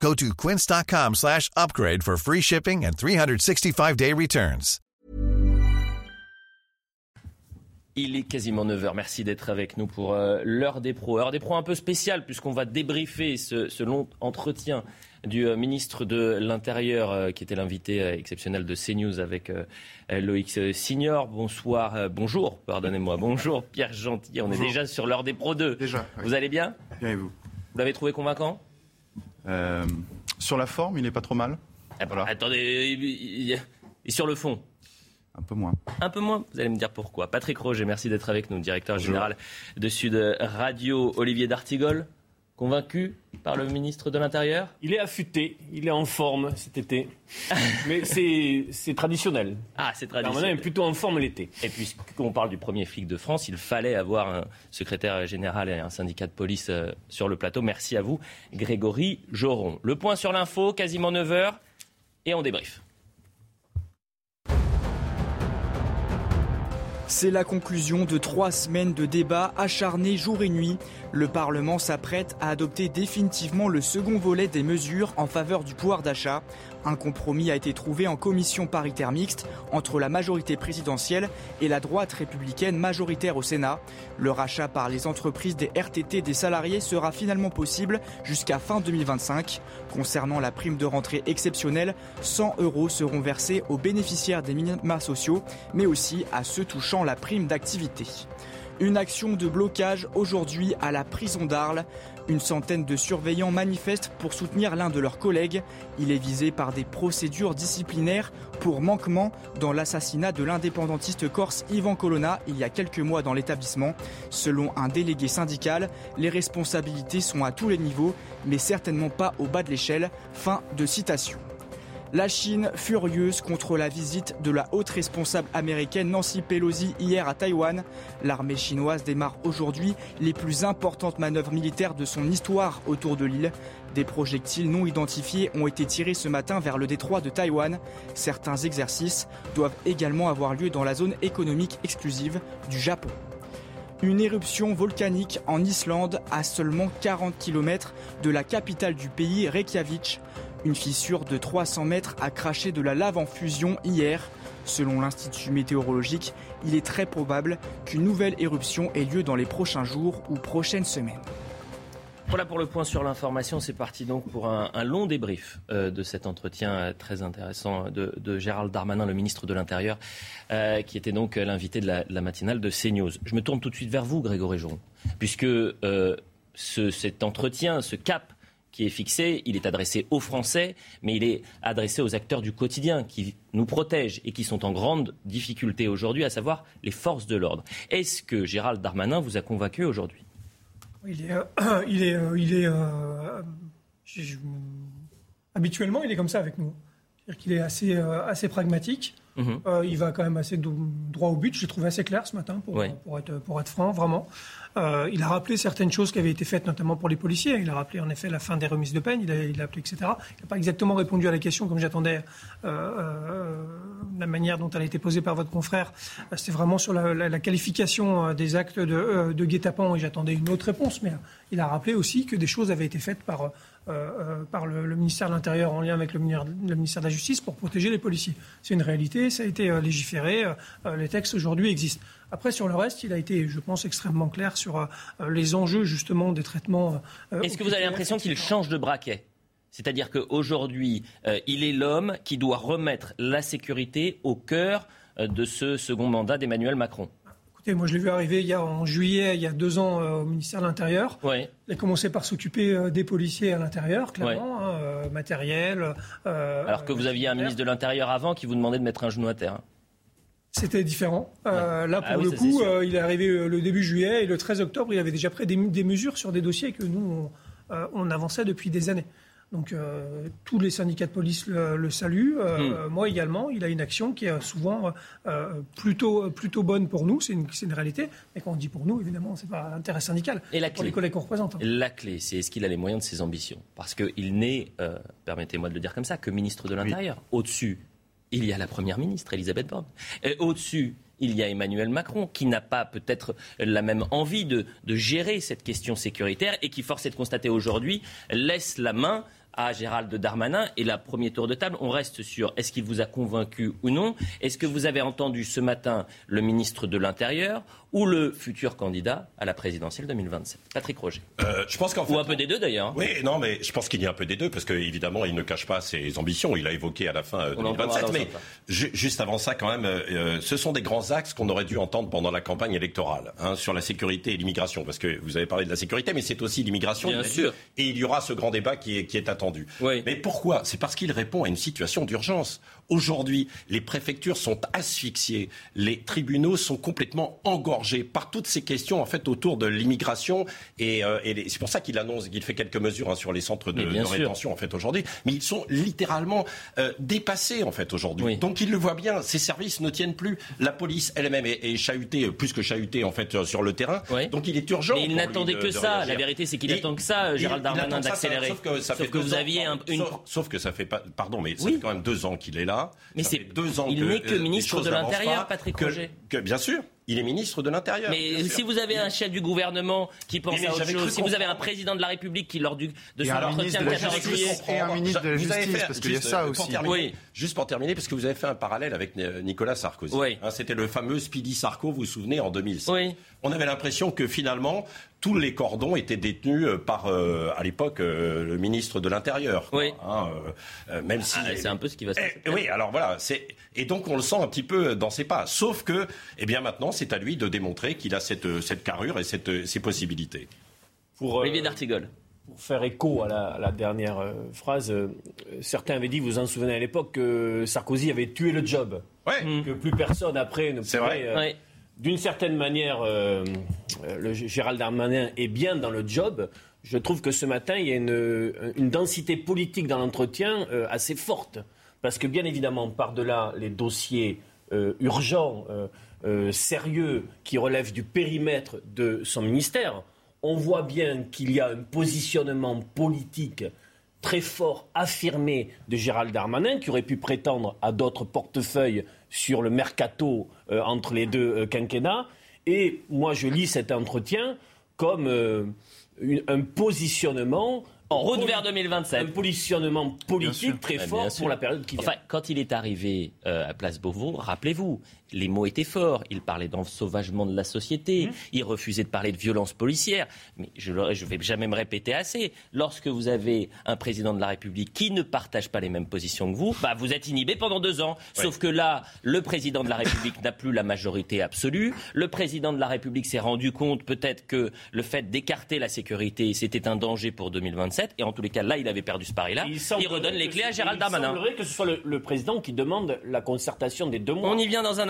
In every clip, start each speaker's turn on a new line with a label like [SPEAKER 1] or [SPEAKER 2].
[SPEAKER 1] Go to quince.com slash upgrade for free shipping and 365-day returns.
[SPEAKER 2] Il est quasiment 9h. Merci d'être avec nous pour euh, l'heure des pros. Heure des pros un peu spéciale puisqu'on va débriefer ce, ce long entretien du euh, ministre de l'Intérieur, euh, qui était l'invité euh, exceptionnel de CNews avec Loïc Signor. Bonsoir, bonjour, pardonnez-moi, bonjour Pierre Gentil. On est déjà sur l'heure des Pro 2.
[SPEAKER 3] Déjà.
[SPEAKER 2] Vous allez bien
[SPEAKER 3] Bien et vous?
[SPEAKER 2] Vous l'avez trouvé convaincant?
[SPEAKER 3] Sur la forme, il n'est pas trop mal.
[SPEAKER 2] Ah bah, Attendez, et sur le fond
[SPEAKER 3] un peu moins.
[SPEAKER 2] Un peu moins Vous allez me dire pourquoi. Patrick Roger, merci d'être avec nous, directeur général de Sud Radio. Olivier D'Artigol, convaincu par le ministre de l'Intérieur?
[SPEAKER 4] Il est affûté, il est en forme cet été. Mais c'est traditionnel.
[SPEAKER 2] Ah, c'est traditionnel.
[SPEAKER 4] On est plutôt en forme l'été.
[SPEAKER 2] Et puisqu'on parle du premier flic de France, il fallait avoir un secrétaire général et un syndicat de police euh, sur le plateau. Merci à vous, Grégory Joron. Le point sur l'info, quasiment 9h, et on débrief.
[SPEAKER 5] C'est la conclusion de trois semaines de débats acharnés jour et nuit. Le Parlement s'apprête à adopter définitivement le second volet des mesures en faveur du pouvoir d'achat. Un compromis a été trouvé en commission paritaire mixte entre la majorité présidentielle et la droite républicaine majoritaire au Sénat. Le rachat par les entreprises des RTT des salariés sera finalement possible jusqu'à fin 2025. Concernant la prime de rentrée exceptionnelle, 100 euros seront versés aux bénéficiaires des minima sociaux, mais aussi à ceux touchant la prime d'activité. Une action de blocage aujourd'hui à la prison d'Arles. Une centaine de surveillants manifestent pour soutenir l'un de leurs collègues. Il est visé par des procédures disciplinaires pour manquement dans l'assassinat de l'indépendantiste corse Ivan Colonna il y a quelques mois dans l'établissement. Selon un délégué syndical, les responsabilités sont à tous les niveaux, mais certainement pas au bas de l'échelle. Fin de citation. La Chine furieuse contre la visite de la haute responsable américaine Nancy Pelosi hier à Taïwan. L'armée chinoise démarre aujourd'hui les plus importantes manœuvres militaires de son histoire autour de l'île. Des projectiles non identifiés ont été tirés ce matin vers le détroit de Taïwan. Certains exercices doivent également avoir lieu dans la zone économique exclusive du Japon. Une éruption volcanique en Islande à seulement 40 km de la capitale du pays, Reykjavik. Une fissure de 300 mètres a craché de la lave en fusion hier. Selon l'Institut météorologique, il est très probable qu'une nouvelle éruption ait lieu dans les prochains jours ou prochaines semaines.
[SPEAKER 2] Voilà pour le point sur l'information. C'est parti donc pour un, long débrief euh, de cet entretien euh, très intéressant de, Gérald Darmanin, le ministre de l'Intérieur, euh, qui était donc l'invité de la, matinale de CNews. Je me tourne tout de suite vers vous, Grégory Joron, puisque cet entretien, ce cap qui est fixé, il est adressé aux Français, mais il est adressé aux acteurs du quotidien qui nous protègent et qui sont en grande difficulté aujourd'hui, à savoir les forces de l'ordre. Est-ce que Gérald Darmanin vous a convaincu aujourd'hui?
[SPEAKER 6] Il est, euh, il est, euh, il est euh, habituellement, il est comme ça avec nous. C'est-à-dire qu'il est assez, assez pragmatique. Mhm. il va quand même assez droit au but. Je l'ai trouvé assez clair ce matin, pour, pour, être, pour être franc, vraiment. Euh, il a rappelé certaines choses qui avaient été faites, notamment pour les policiers. Il a rappelé en effet la fin des remises de peine, il a, il a appelé, etc. Il n'a pas exactement répondu à la question comme j'attendais, euh, euh, la manière dont elle a été posée par votre confrère. C'était vraiment sur la, qualification des actes de, de guet-apens et j'attendais une autre réponse. Mais il a rappelé aussi que des choses avaient été faites par, par le, ministère de l'Intérieur en lien avec le, le, ministère de la Justice pour protéger les policiers. C'est une réalité, ça a été légiféré, les textes aujourd'hui existent. Après, sur le reste, il a été, je pense, extrêmement clair sur euh, les enjeux justement des traitements.
[SPEAKER 2] Euh, Est-ce que vous avez l'impression qu'il change de braquet? C'est-à-dire qu'aujourd'hui, euh, il est l'homme qui doit remettre la sécurité au cœur de ce second mandat d'Emmanuel Macron.
[SPEAKER 6] Écoutez, moi je l'ai vu arriver il y a, en juillet, il y a deux ans, au ministère de l'Intérieur.
[SPEAKER 2] Oui.
[SPEAKER 6] Il a commencé par s'occuper des policiers à l'intérieur, clairement, hein, matériel.
[SPEAKER 2] Alors que vous aviez un ministre de l'Intérieur avant qui vous demandait de mettre un genou à terre. Hein.
[SPEAKER 6] C'était différent. Euh, là, ah pour le coup, euh, il est arrivé euh, le début juillet et le 13 octobre, il avait déjà pris des, mesures sur des dossiers que nous, on, avançait depuis des années. Donc euh, tous les syndicats de police le, saluent. Euh, hmm. Moi également, il a une action qui est souvent plutôt, plutôt bonne pour nous, c'est une, une, réalité. Mais quand on dit pour nous, évidemment, c'est pas intérêt syndical.
[SPEAKER 2] Et la
[SPEAKER 6] pour les collègues qu'on représente. Hein.
[SPEAKER 2] La clé, c'est est-ce qu'il a les moyens de ses ambitions? Parce qu'il n'est, permettez-moi de le dire comme ça, que ministre de l'Intérieur. Au-dessus, il y a la Première ministre, Elisabeth Borne. Au-dessus, il y a Emmanuel Macron qui n'a pas peut-être la même envie de, de, gérer cette question sécuritaire et qui, force est de constater aujourd'hui, laisse la main à Gérald Darmanin. Et la premier tour de table, on reste sur est-ce qu'il vous a convaincu ou non Est-ce que vous avez entendu ce matin le ministre de l'Intérieur ou le futur candidat à la présidentielle 2027 Patrick Roger.
[SPEAKER 7] Euh, je pense qu'en fait,
[SPEAKER 2] ou un peu des deux d'ailleurs.
[SPEAKER 7] Oui, non, mais je pense qu'il y a un peu des deux parce qu'évidemment, il ne cache pas ses ambitions. Il a évoqué à la fin 2027. Euh, mais juste avant ça, quand même, euh, ce sont des grands axes qu'on aurait dû entendre pendant la campagne électorale hein, sur la sécurité et l'immigration. Parce que vous avez parlé de la sécurité, mais c'est aussi l'immigration.
[SPEAKER 2] Bien sûr.
[SPEAKER 7] Et il y aura ce grand débat qui est, qui est attendu.
[SPEAKER 2] Oui.
[SPEAKER 7] Mais pourquoi? C'est parce qu'il répond à une situation d'urgence. Aujourd'hui, les préfectures sont asphyxiées, les tribunaux sont complètement engorgés par toutes ces questions en fait autour de l'immigration et, euh, c'est pour ça qu'il annonce qu'il fait quelques mesures hein, sur les centres de, rétention en fait aujourd'hui, mais ils sont littéralement euh, dépassés en fait aujourd'hui. Donc il le voit bien, ces services ne tiennent plus. La police elle-même est, chahutée plus que chahutée en fait sur le terrain. Donc il est urgent.
[SPEAKER 2] Mais il n'attendait que ça. La vérité c'est qu'il attend que ça, Gérald Darmanin, d'accélérer. Sauf que, ça fait vous aviez une...
[SPEAKER 7] sauf, que ça fait pas. Pardon, mais ça fait quand même deux ans qu'il est là.
[SPEAKER 2] Mais c'est deux ans. Il n'est que ministre de l'Intérieur, Patrick Roger.
[SPEAKER 7] bien sûr. Il est ministre de l'Intérieur.
[SPEAKER 2] Mais si vous avez un chef du gouvernement qui pense à autre chose, si vous avez un président de la République qui, lors du, de son entretien
[SPEAKER 3] le 14 juillet... Et un ministre de la Justice, parce qu'il y a ça
[SPEAKER 7] euh,
[SPEAKER 3] aussi.
[SPEAKER 7] oui. Juste pour terminer, parce que vous avez fait un parallèle avec Nicolas Sarkozy.
[SPEAKER 2] Oui.
[SPEAKER 7] Hein, c'était le fameux Speedy Sarko, vous vous souvenez, en 2006.
[SPEAKER 2] Oui.
[SPEAKER 7] On avait l'impression que finalement, tous les cordons étaient détenus euh, par, euh, à l'époque, euh, le ministre de l'Intérieur.
[SPEAKER 2] Oui.
[SPEAKER 7] Hein, même si
[SPEAKER 2] ah, c'est un peu ce qui va se passer.
[SPEAKER 7] Eh, oui, alors voilà, c'est et donc on le sent un petit peu dans ses pas. Sauf que, eh bien maintenant, c'est à lui de démontrer qu'il a cette, cette carrure et cette, ces possibilités.
[SPEAKER 2] Pour, Olivier D'Artigol.
[SPEAKER 4] Pour faire écho à la, dernière phrase, certains avaient dit, vous vous en souvenez à l'époque, que Sarkozy avait tué le job.
[SPEAKER 7] Ouais.
[SPEAKER 4] Que plus personne après ne
[SPEAKER 7] pouvait.
[SPEAKER 2] Vrai
[SPEAKER 4] d'une certaine manière, euh, le Gérald Darmanin est bien dans le job. Je trouve que ce matin, il y a une, densité politique dans l'entretien euh, assez forte. Parce que bien évidemment, par-delà les dossiers euh, sérieux, qui relèvent du périmètre de son ministère, on voit bien qu'il y a un positionnement politique très fort, affirmé de Gérald Darmanin, qui aurait pu prétendre à d'autres portefeuilles sur le mercato euh, entre les deux euh, quinquennats. Et moi, je lis cet entretien comme un positionnement
[SPEAKER 2] en route vers 2027.
[SPEAKER 4] Un positionnement politique très fort pour la période qui vient.
[SPEAKER 2] Enfin, quand il est arrivé à Place Beauvau, rappelez-vous, les mots étaient forts. Il parlait d'ensauvagement de la société. Mmh. Il refusait de parler de violence policière. Mais je ne vais jamais me répéter assez. Lorsque vous avez un président de la République qui ne partage pas les mêmes positions que vous, bah, vous êtes inhibé pendant deux ans. Sauf que là, le président de la République n'a plus la majorité absolue. Le président de la République s'est rendu compte peut-être que le fait d'écarter la sécurité, c'était un danger pour 2027. Et en tous les cas, là, il avait perdu ce pari-là. Il, redonne les clés à Gérald Darmanin.
[SPEAKER 4] Il semblerait que ce soit le, le, président qui demande la concertation des deux mois.
[SPEAKER 2] On y vient dans un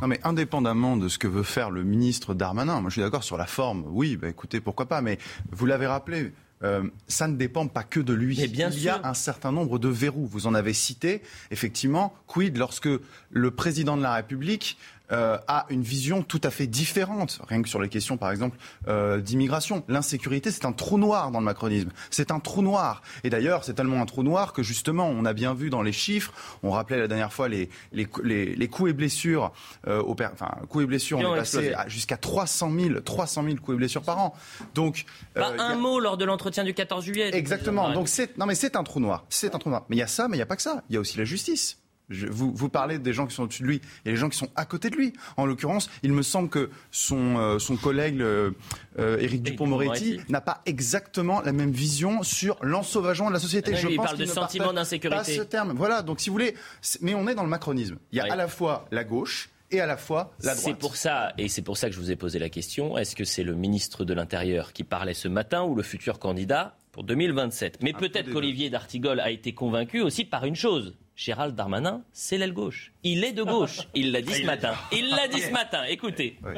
[SPEAKER 3] non, mais indépendamment de ce que veut faire le ministre Darmanin, moi je suis d'accord sur la forme, oui, bah, écoutez, pourquoi pas, mais vous l'avez rappelé, euh, ça ne dépend pas que de lui.
[SPEAKER 2] Il
[SPEAKER 3] y a un certain nombre de verrous. Vous en avez cité, effectivement. Quid lorsque le président de la République euh, a une vision tout à fait différente, rien que sur les questions, par exemple, euh, d'immigration. L'insécurité, c'est un trou noir dans le macronisme. C'est un trou noir. Et d'ailleurs, c'est tellement un trou noir que justement, on a bien vu dans les chiffres, on rappelait la dernière fois les, les, les, coups et blessures, euh, au, enfin, coups et blessures, on est passé jusqu'à 300 000, 300 000 coups et blessures par an. Donc,
[SPEAKER 2] pas un mot lors de l'entretien du 14 juillet.
[SPEAKER 3] Exactement. Donc c'est, non mais c'est un trou noir. C'est un trou noir. Mais il y a ça, mais il n'y a pas que ça. Il y a aussi la justice vous, vous, parlez des gens qui sont au-dessus de lui et les gens qui sont à côté de lui. En l'occurrence, il me semble que son, euh, son collègue euh, euh Éric Dupont-Moretti n'a pas exactement la même vision sur l'ensauvagement de la société.
[SPEAKER 2] Ah Je il parle de sentiment d'insécurité.
[SPEAKER 3] Pas ce terme. Voilà. Donc, si vous voulez, mais on est dans le macronisme. Il y a à la fois la gauche et à la fois la droite.
[SPEAKER 2] C'est pour ça, et c'est pour ça que je vous ai posé la question. Est-ce que c'est le ministre de l'Intérieur qui parlait ce matin ou le futur candidat pour 2027 Mais peut-être qu'Olivier D'Artigol a été convaincu aussi par une chose Gérald Darmanin, c'est l'aile gauche. Il est de gauche. Il l'a dit ce matin. Il l'a dit ce matin. Écoutez.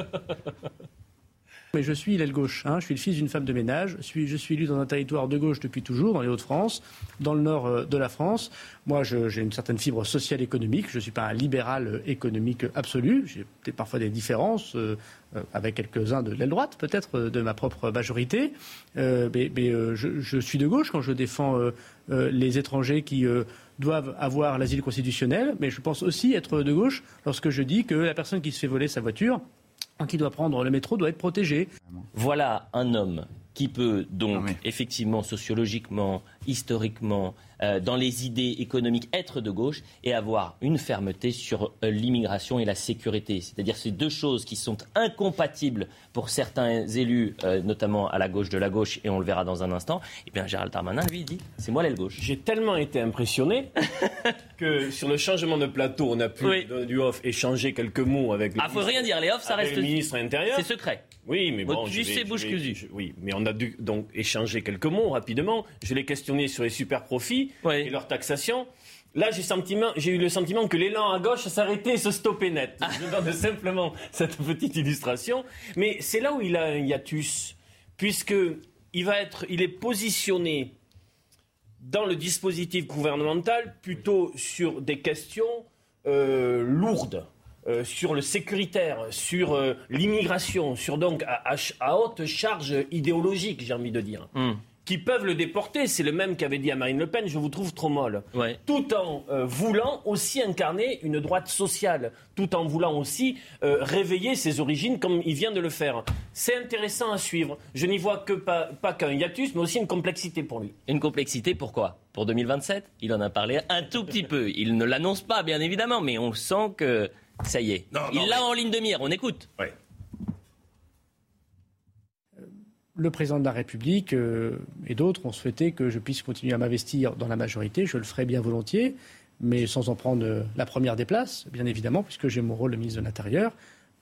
[SPEAKER 8] mais je suis l'aile gauche. Hein. Je suis le fils d'une femme de ménage. Je suis, je suis élu dans un territoire de gauche depuis toujours, dans les Hauts-de-France, dans le nord euh, de la France. Moi, j'ai une certaine fibre sociale économique. Je ne suis pas un libéral euh, économique absolu. J'ai peut-être parfois des différences euh, avec quelques-uns de l'aile droite, peut-être, de ma propre majorité. mais, je, je, suis de gauche quand je défends les étrangers qui doivent avoir l'asile constitutionnel. Mais je pense aussi être de gauche lorsque je dis que la personne qui se fait voler sa voiture qui doit prendre le métro doit être protégé.
[SPEAKER 2] Voilà un homme qui peut donc ah effectivement sociologiquement, historiquement, euh, dans les idées économiques, être de gauche et avoir une fermeté sur euh, l'immigration et la sécurité. C'est-à-dire ces deux choses qui sont incompatibles pour certains élus, euh, notamment à la gauche de la gauche, et on le verra dans un instant. Et eh bien Gérald Darmanin, lui, dit c'est moi l'aile gauche.
[SPEAKER 4] J'ai tellement été impressionné que sur le changement de plateau, on a pu, du off, échanger quelques mots avec le,
[SPEAKER 2] ah, faut rien dire, les off, ça reste
[SPEAKER 4] le ministre intérieur.
[SPEAKER 2] C'est secret.
[SPEAKER 4] Oui, mais bon.
[SPEAKER 2] Bouche
[SPEAKER 4] Oui, mais on a dû donc échanger quelques mots rapidement. Je l'ai questionné sur les super profits et leur taxation. Là, j'ai eu le sentiment que l'élan à gauche s'arrêtait et se stoppait net. Ah. Je donne simplement cette petite illustration. Mais c'est là où il a un hiatus, puisque il va être, il est positionné dans le dispositif gouvernemental plutôt sur des questions euh, lourdes. Euh, sur le sécuritaire, sur euh, l'immigration, sur donc à, haute charge idéologique, j'ai envie de dire. Hmm. qui peuvent le déporter. C'est le même qu'avait dit à Marine Le Pen, je vous trouve trop molle. Tout en euh, voulant aussi incarner une droite sociale, tout en voulant aussi réveiller ses origines comme il vient de le faire. C'est intéressant à suivre. Je n'y vois que pas, pas qu'un hiatus, mais aussi une complexité pour lui.
[SPEAKER 2] Une complexité, pourquoi Pour 2027 Il en a parlé un tout petit peu. Il ne l'annonce pas, bien évidemment, mais on sent que ça y est. Il l'a en ligne de mire, on écoute.
[SPEAKER 8] Le président de la République euh, et d'autres ont souhaité que je puisse continuer à m'investir dans la majorité. Je le ferai bien volontiers, mais sans en prendre euh, la première des places, bien évidemment, puisque j'ai mon rôle de ministre de l'Intérieur.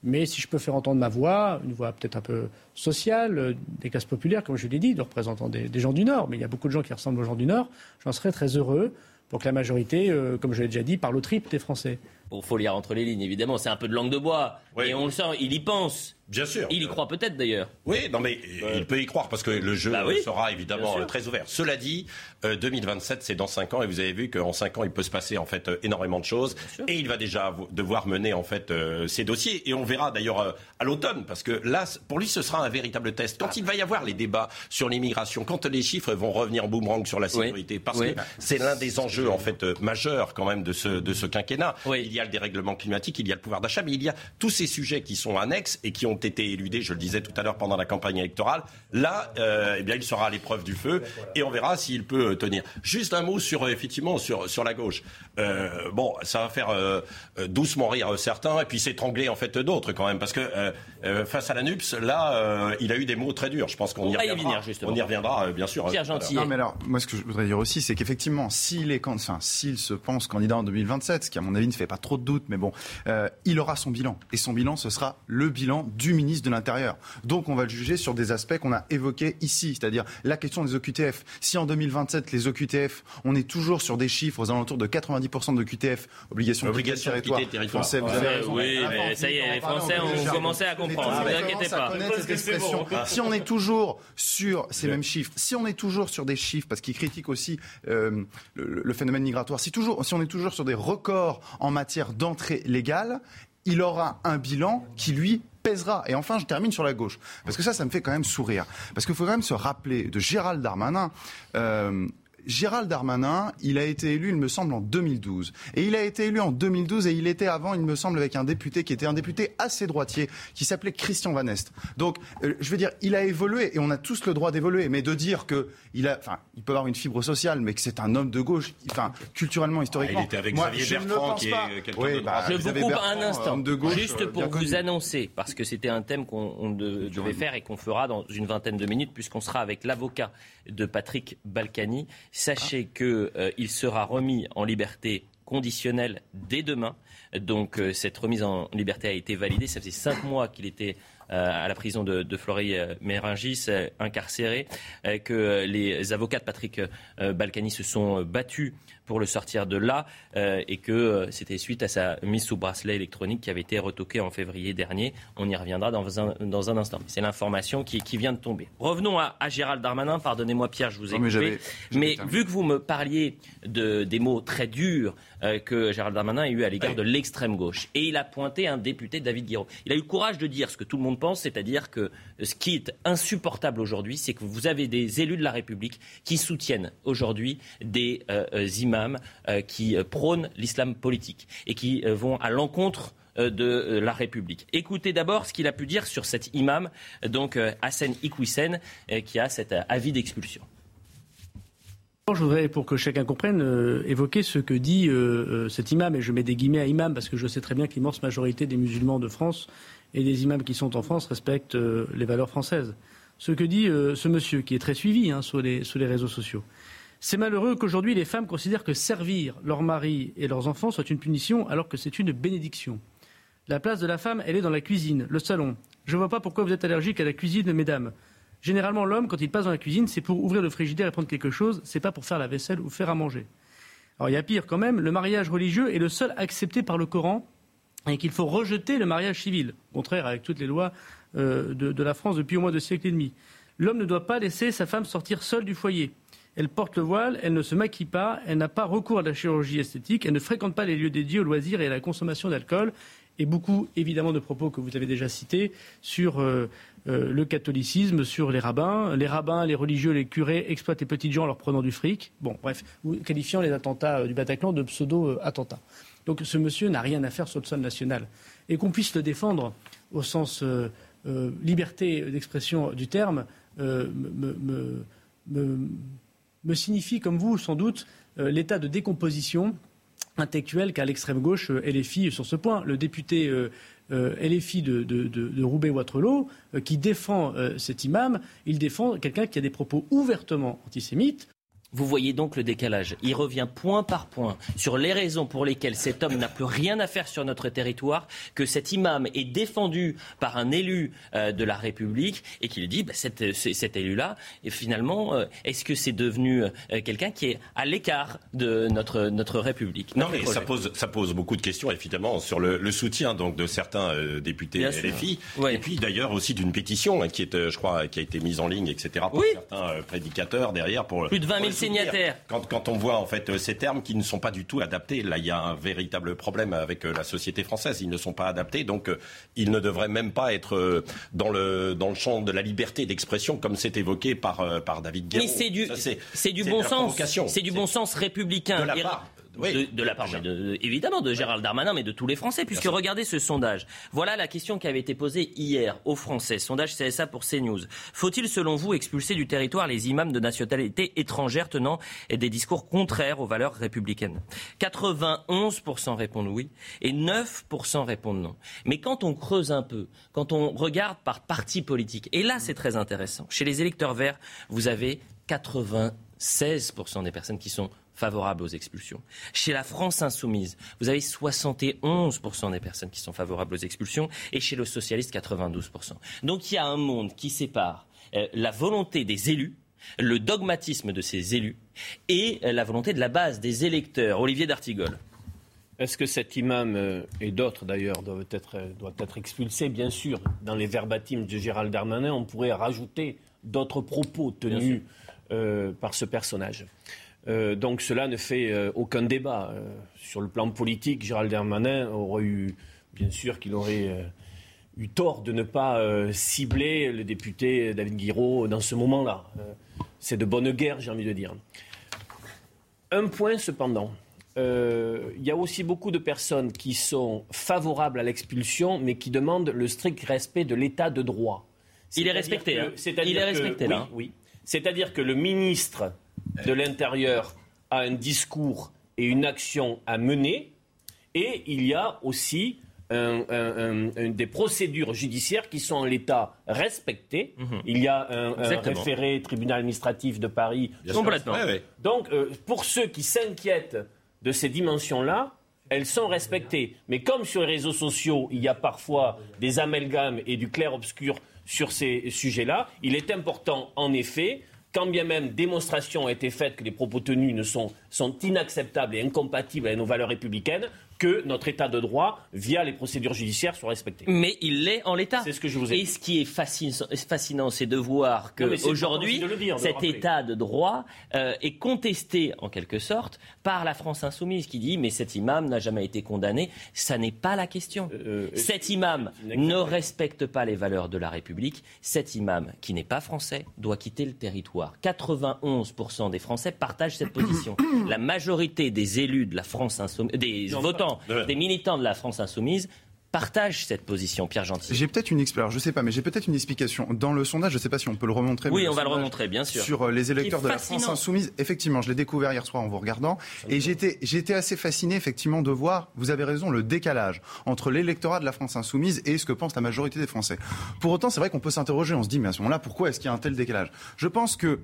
[SPEAKER 8] Mais si je peux faire entendre ma voix, une voix peut-être un peu sociale, euh, des classes populaires, comme je l'ai dit, de représentants des, des, gens du Nord, mais il y a beaucoup de gens qui ressemblent aux gens du Nord, j'en serais très heureux pour que la majorité, comme je l'ai déjà dit, parle au triple des Français.
[SPEAKER 2] Il faut lire entre les lignes, évidemment. C'est un peu de langue de bois. Et on le sent, il y pense.
[SPEAKER 7] Bien sûr.
[SPEAKER 2] Il y croit peut-être d'ailleurs.
[SPEAKER 7] Oui, non mais il peut y croire parce que le jeu bah sera évidemment très ouvert. Cela dit, 2027 euh, c'est dans 5 ans et vous avez vu qu'en 5 ans il peut se passer en fait euh, énormément de choses et il va déjà devoir mener en fait euh, ses dossiers et on verra d'ailleurs à l'automne parce que là pour lui ce sera un véritable test. Quand il va y avoir les débats sur l'immigration, quand les chiffres vont revenir en boomerang sur la sécurité parce que c'est l'un des enjeux en fait majeurs quand même de ce de ce quinquennat. Il y a le dérèglement climatique, il y a le pouvoir d'achat mais il y a tous ces sujets qui sont annexes et qui ont été éludés, je le disais tout à l'heure pendant la campagne électorale. Là, euh, eh bien, il sera à l'épreuve du feu et on verra s'il peut euh, tenir. Juste un mot sur euh, effectivement sur sur la gauche. bon, ça va faire doucement rire certains et puis s'étrangler en fait d'autres quand même parce que face à la NUPS, là, il a eu des mots très durs. Je pense qu'on y, reviendra. on y reviendra, bien sûr.
[SPEAKER 2] Pierre Gentil.
[SPEAKER 3] Non, mais alors, moi, ce que je voudrais dire aussi, c'est qu'effectivement, s'il est, enfin, s'il se pense candidat en 2027, ce qui à mon avis ne fait pas trop de doute, mais bon, il aura son bilan et son bilan, ce sera le bilan du ministre de l'Intérieur. Donc on va le juger sur des aspects qu'on a évoqués ici, c'est-à-dire la question des OQTF. Si en 2027, les OQTF, on est toujours sur des chiffres aux alentours de 90% de QTF, obligation,
[SPEAKER 7] obligation de quitter le territoire.
[SPEAKER 2] Français, vous avez Oui, mais ça y est, les Français ont commencé à comprendre, ne vous inquiétez pas.
[SPEAKER 3] Si on est toujours sur ces mêmes chiffres, si on est toujours sur des chiffres, parce qu'ils critiquent aussi euh, le, le, phénomène migratoire, si, toujours, si on est toujours sur des records en matière d'entrée légale, il aura un bilan qui, lui, pèsera. Et enfin, je termine sur la gauche. Parce que ça, ça me fait quand même sourire. Parce qu'il faut quand même se rappeler de Gérald Darmanin. Euh, Gérald Darmanin, il a été élu, il me semble, en 2012. Et il a été élu en 2012 et il était avant, il me semble, avec un député qui était un député assez droitier, qui s'appelait Christian Van Est. Donc, euh, je veux dire, il a évolué et on a tous le droit d'évoluer. Mais de dire que il a, enfin, il peut avoir une fibre sociale, mais que c'est un homme de gauche, enfin, culturellement, historiquement.
[SPEAKER 7] il était avec Xavier Bertrand, qui est quelqu'un de
[SPEAKER 2] bah, Je vous coupe un instant, de gauche, juste euh, pour vous annoncer, parce que c'était un thème qu'on devait faire et qu'on fera dans une vingtaine de minutes, puisqu'on sera avec l'avocat de Patrick Balkany. Sachez ah. qu'il euh, sera remis en liberté conditionnelle dès demain. Donc euh, cette remise en liberté a été validée. Ça faisait cinq mois qu'il était à la prison de, de Flory-Méringis, incarcéré, que les avocats de Patrick Balkany se sont battus pour le sortir de là euh, et que euh, c'était suite à sa mise sous bracelet électronique qui avait été retoquée en février dernier. On y reviendra dans un, dans un instant. C'est l'information qui, qui, vient de tomber. Revenons à, à Gérald Darmanin. Pardonnez-moi Pierre, je vous ai coupé. Mais, vu que vous me parliez de, des mots très durs euh, que Gérald Darmanin a eu à l'égard de l'extrême gauche. Et il a pointé un député, David Guiraud. Il a eu le courage de dire ce que tout le monde pense, c'est-à-dire que ce qui est insupportable aujourd'hui, c'est que vous avez des élus de la République qui soutiennent aujourd'hui des euh, euh, qui prônent l'islam politique et qui vont à l'encontre de la République. Écoutez d'abord ce qu'il a pu dire sur cet imam, donc Hassan Iqwisen, qui a cet avis d'expulsion.
[SPEAKER 8] Je voudrais, pour que chacun comprenne, euh, évoquer ce que dit euh, euh, cet imam, et je mets des guillemets à imam parce que je sais très bien que l'immense majorité des musulmans de France et des imams qui sont en France respectent les valeurs françaises. Ce que dit ce monsieur, qui est très suivi hein, sur les réseaux sociaux. C'est malheureux qu'aujourd'hui les femmes considèrent que servir leurs maris et leurs enfants soit une punition alors que c'est une bénédiction. La place de la femme, elle est dans la cuisine, le salon. Je ne vois pas pourquoi vous êtes allergique à la cuisine, mesdames. Généralement, l'homme, quand il passe dans la cuisine, c'est pour ouvrir le frigidaire et prendre quelque chose, c'est pas pour faire la vaisselle ou faire à manger. Alors il y a pire quand même, le mariage religieux est le seul accepté par le Coran et qu'il faut rejeter le mariage civil, contraire avec toutes les lois euh, de, la France depuis au moins deux siècles et demi. L'homme ne doit pas laisser sa femme sortir seule du foyer. Elle porte le voile, elle ne se maquille pas, elle n'a pas recours à la chirurgie esthétique, elle ne fréquente pas les lieux dédiés au loisir et à la consommation d'alcool. Et beaucoup, évidemment, de propos que vous avez déjà cités sur euh, euh, le catholicisme sur les rabbins. Les rabbins, les religieux, les curés exploitent les petites gens en leur prenant du fric. Bon, bref, qualifiant les attentats euh, du Bataclan de pseudo-attentats. Donc ce monsieur n'a rien à faire sur le sol national. Et qu'on puisse le défendre au sens liberté d'expression du terme me, signifie, comme vous sans doute, l'état de décomposition intellectuelle qu'a l'extrême gauche les filles sur ce point. Le député euh, LFI de, Roubaix-Waterloo, euh, qui défend euh, cet imam, il défend quelqu'un qui a des propos ouvertement antisémites,
[SPEAKER 2] vous voyez donc le décalage. Il revient point par point sur les raisons pour lesquelles cet homme n'a plus rien à faire sur notre territoire, que cet imam est défendu par un élu euh, de la République et qu'il dit bah, cet, cet élu-là, finalement, euh, est-ce que c'est devenu euh, quelqu'un qui est à l'écart de notre, notre République
[SPEAKER 7] Non, mais ça pose, ça pose beaucoup de questions, évidemment, sur le, le soutien donc, de certains députés LFI, et puis d'ailleurs aussi d'une pétition hein, qui est, je crois, qui a été mise en ligne, etc., par certains prédicateurs derrière. Pour,
[SPEAKER 2] Plus de 20 000
[SPEAKER 7] quand, on voit en fait euh, ces termes qui ne sont pas du tout adaptés, là il y a un véritable problème avec euh, la société française. Ils ne sont pas adaptés, donc euh, ils ne devraient même pas être dans le dans le champ de la liberté d'expression comme c'est évoqué par par David Guéraud.
[SPEAKER 2] Mais c'est du c'est du bon sens, c'est du bon sens républicain.
[SPEAKER 7] De la part
[SPEAKER 2] de, la part, évidemment, de Gérald Darmanin, mais de tous les Français, puisque regardez ce sondage. Voilà la question qui avait été posée hier aux Français. Sondage CSA pour CNews. Faut-il, selon vous, expulser du territoire les imams de nationalité étrangère tenant des discours contraires aux valeurs républicaines? 91% répondent oui et 9% répondent non. Mais quand on creuse un peu, quand on regarde par parti politique, et là c'est très intéressant, chez les électeurs verts, vous avez 96% des personnes qui sont favorables aux expulsions. Chez la France insoumise, vous avez 71% des personnes qui sont favorables aux expulsions et chez le socialiste, 92%. Donc il y a un monde qui sépare euh, la volonté des élus, le dogmatisme de ces élus et euh, la volonté de la base des électeurs. Olivier D'Artigol.
[SPEAKER 4] Est-ce que cet imam euh, et d'autres d'ailleurs doivent être, doivent être expulsés? Bien sûr, dans les verbatims de Gérald Darmanin, on pourrait rajouter d'autres propos tenus par ce personnage. Euh, donc cela ne fait euh, aucun débat. Euh, sur le plan politique, Gérald Darmanin aurait eu, bien sûr qu'il aurait eu tort de ne pas cibler le député David Guiraud dans ce moment-là. C'est de bonne guerre, j'ai envie de dire. Un point cependant. Il y a aussi beaucoup de personnes qui sont favorables à l'expulsion, mais qui demandent le strict respect de l'état de droit.
[SPEAKER 2] Il est respecté. Hein. Il est respecté là.
[SPEAKER 4] oui. C'est-à-dire que le ministre de l'Intérieur a un discours et une action à mener, et il y a aussi des procédures judiciaires qui sont en l'état respectées. Mhm. Il y a un, référé tribunal administratif de Paris.
[SPEAKER 2] Complètement.
[SPEAKER 4] Donc, euh, pour ceux qui s'inquiètent de ces dimensions-là, elles sont respectées. Mais comme sur les réseaux sociaux, il y a parfois des amalgames et du clair-obscur sur ces sujets-là, il est important, en effet, quand bien même démonstration a été faite que les propos tenus ne sont, sont inacceptables et incompatibles avec nos valeurs républicaines, que notre état de droit, via les procédures judiciaires, soit respecté.
[SPEAKER 2] Mais il l'est en l'état.
[SPEAKER 4] C'est ce que je vous ai
[SPEAKER 2] Et ce qui est fascinant, c'est de voir qu'aujourd'hui, cet état de droit euh, est contesté, en quelque sorte, par la France insoumise, qui dit mais cet imam n'a jamais été condamné. Ça n'est pas la question. Euh, euh, cet imam ne respecte pas les valeurs de la République. Cet imam, qui n'est pas français, doit quitter le territoire. 91% des Français partagent cette position. La majorité des élus de la France insoumise, des votants des militants de la France insoumise partagent cette position, Pierre Gentil.
[SPEAKER 3] J'ai peut-être une explication, je sais pas, mais j'ai peut-être une explication. Dans le sondage, je ne sais pas si on peut le remontrer.
[SPEAKER 2] Oui, on va le remontrer, bien sûr.
[SPEAKER 3] Sur euh, les électeurs de la France insoumise, effectivement, je l'ai découvert hier soir en vous regardant, et j'étais, j'étais assez fasciné effectivement de voir, vous avez raison, le décalage entre l'électorat de la France insoumise et ce que pense la majorité des Français. Pour autant, c'est vrai qu'on peut s'interroger, on se dit, mais à ce moment-là, pourquoi est-ce qu'il y a un tel décalage? Je pense que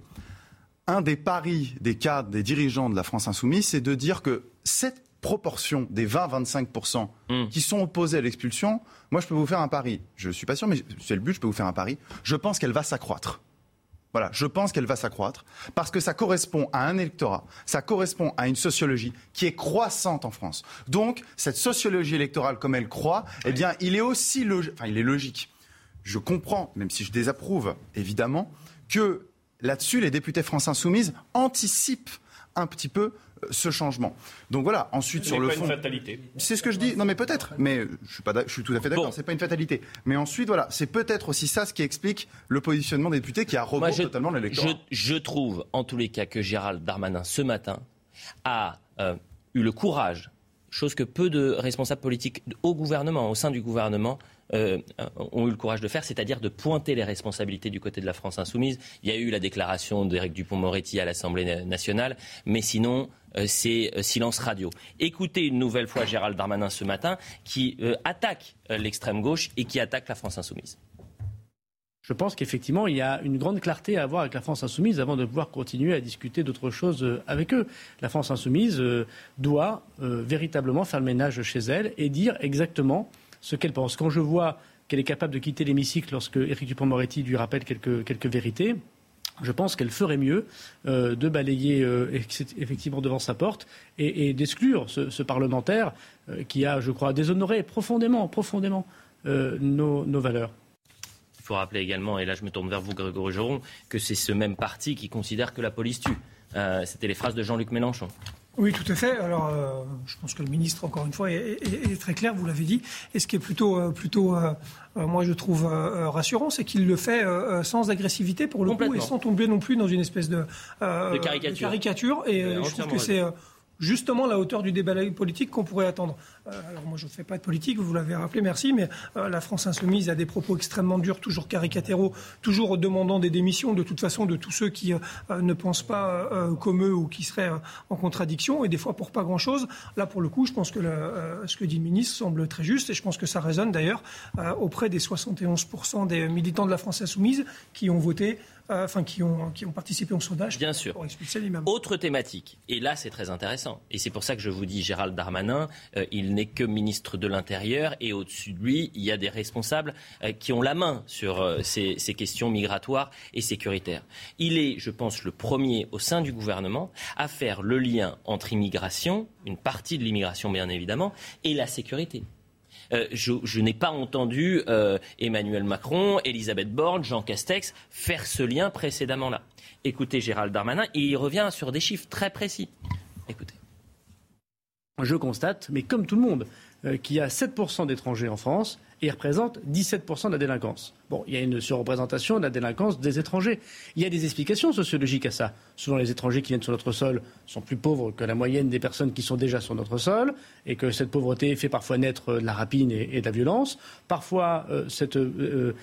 [SPEAKER 3] un des paris des cadres, des dirigeants de la France insoumise, c'est de dire que cette proportion des 20-25% hmm. qui sont opposés à l'expulsion, moi je peux vous faire un pari. Je ne suis pas sûr, mais c'est le but, je peux vous faire un pari. Je pense qu'elle va s'accroître. Voilà, je pense qu'elle va s'accroître parce que ça correspond à un électorat, ça correspond à une sociologie qui est croissante en France. Donc, cette sociologie électorale, comme elle croît, eh bien, il est aussi logique, enfin, il est logique. Je comprends, même si je désapprouve, évidemment, que là-dessus, les députés France Insoumise anticipent un petit peu ce changement. Donc voilà, ensuite sur le fond. C'est ce que je dis. Non mais peut-être, mais je suis, pas, je suis tout à fait d'accord, c'est pas une fatalité. Mais ensuite voilà, c'est peut-être aussi ça ce qui explique le positionnement des députés qui a rebours totalement l'électorat.
[SPEAKER 2] Je, trouve en tous les cas que Gérald Darmanin ce matin a euh, eu le courage, chose que peu de responsables politiques au gouvernement, au sein du gouvernement, euh, ont eu le courage de faire, c'est-à-dire de pointer les responsabilités du côté de la France insoumise. Il y a eu la déclaration d'Éric Dupont-Moretti à l'Assemblée nationale, mais sinon, euh, c'est euh, silence radio. Écoutez une nouvelle fois Gérald Darmanin ce matin qui attaque l'extrême gauche et qui attaque la France insoumise.
[SPEAKER 8] Je pense qu'effectivement, il y a une grande clarté à avoir avec la France insoumise avant de pouvoir continuer à discuter d'autres choses avec eux. La France insoumise doit véritablement faire le ménage chez elle et dire exactement ce qu'elle pense. Quand je vois qu'elle est capable de quitter l'hémicycle lorsque Éric Dupond-Moretti lui rappelle quelques, quelques vérités, je pense qu'elle ferait mieux euh, de balayer euh, effectivement devant sa porte et, d'exclure ce, parlementaire euh, qui a, je crois, déshonoré profondément, nos, valeurs.
[SPEAKER 2] Il faut rappeler également, et là je me tourne vers vous, Grégory Joron, que c'est ce même parti qui considère que la police tue. C'était les phrases de Jean-Luc Mélenchon.
[SPEAKER 6] Oui, tout à fait. Alors, euh, je pense que le ministre, encore une fois, est, très clair, vous l'avez dit. Et ce qui est plutôt, euh, plutôt euh, moi, je trouve rassurant, c'est qu'il le fait sans agressivité, pour le coup, et sans tomber non plus dans une espèce de, caricature. Et je trouve que c'est justement la hauteur du débat politique qu'on pourrait attendre. Euh, alors moi je ne fais pas de politique, vous l'avez rappelé, merci, mais euh, la France insoumise a des propos extrêmement durs, toujours caricatéraux, toujours demandant des démissions de toute façon de tous ceux qui euh, ne pensent pas comme eux ou qui seraient en contradiction, et des fois pour pas grand-chose. Là pour le coup, je pense que ce que dit le ministre semble très juste, et je pense que ça résonne d'ailleurs auprès des 71% des militants de la France insoumise qui ont voté euh, enfin qui ont, qui ont participé au sondage
[SPEAKER 2] Bien sûr. pour expulser l'imam. Autre thématique, et là c'est très intéressant, et c'est pour ça que je vous dis Gérald Darmanin, euh, il n'est que ministre de l'Intérieur, et au-dessus de lui, il y a des responsables euh, qui ont la main sur ces, ces questions migratoires et sécuritaires. Il est, je pense, le premier au sein du gouvernement à faire le lien entre immigration, une partie de l'immigration bien évidemment, et la sécurité. Euh, je, n'ai pas entendu euh, Emmanuel Macron, Elisabeth Borne, Jean Castex faire ce lien précédemment là. Écoutez Gérald Darmanin, il revient sur des chiffres très précis. Écoutez.
[SPEAKER 8] Je constate, mais comme tout le monde, euh, qu'il y a 7% d'étrangers en France et représente 17% de la délinquance. Bon, il y a une surreprésentation de la délinquance des étrangers. Il y a des explications sociologiques à ça. Souvent, les étrangers qui viennent sur notre sol sont plus pauvres que la moyenne des personnes qui sont déjà sur notre sol, et que cette pauvreté fait parfois naître de la rapine et, de la violence. Parfois, euh, cette euh,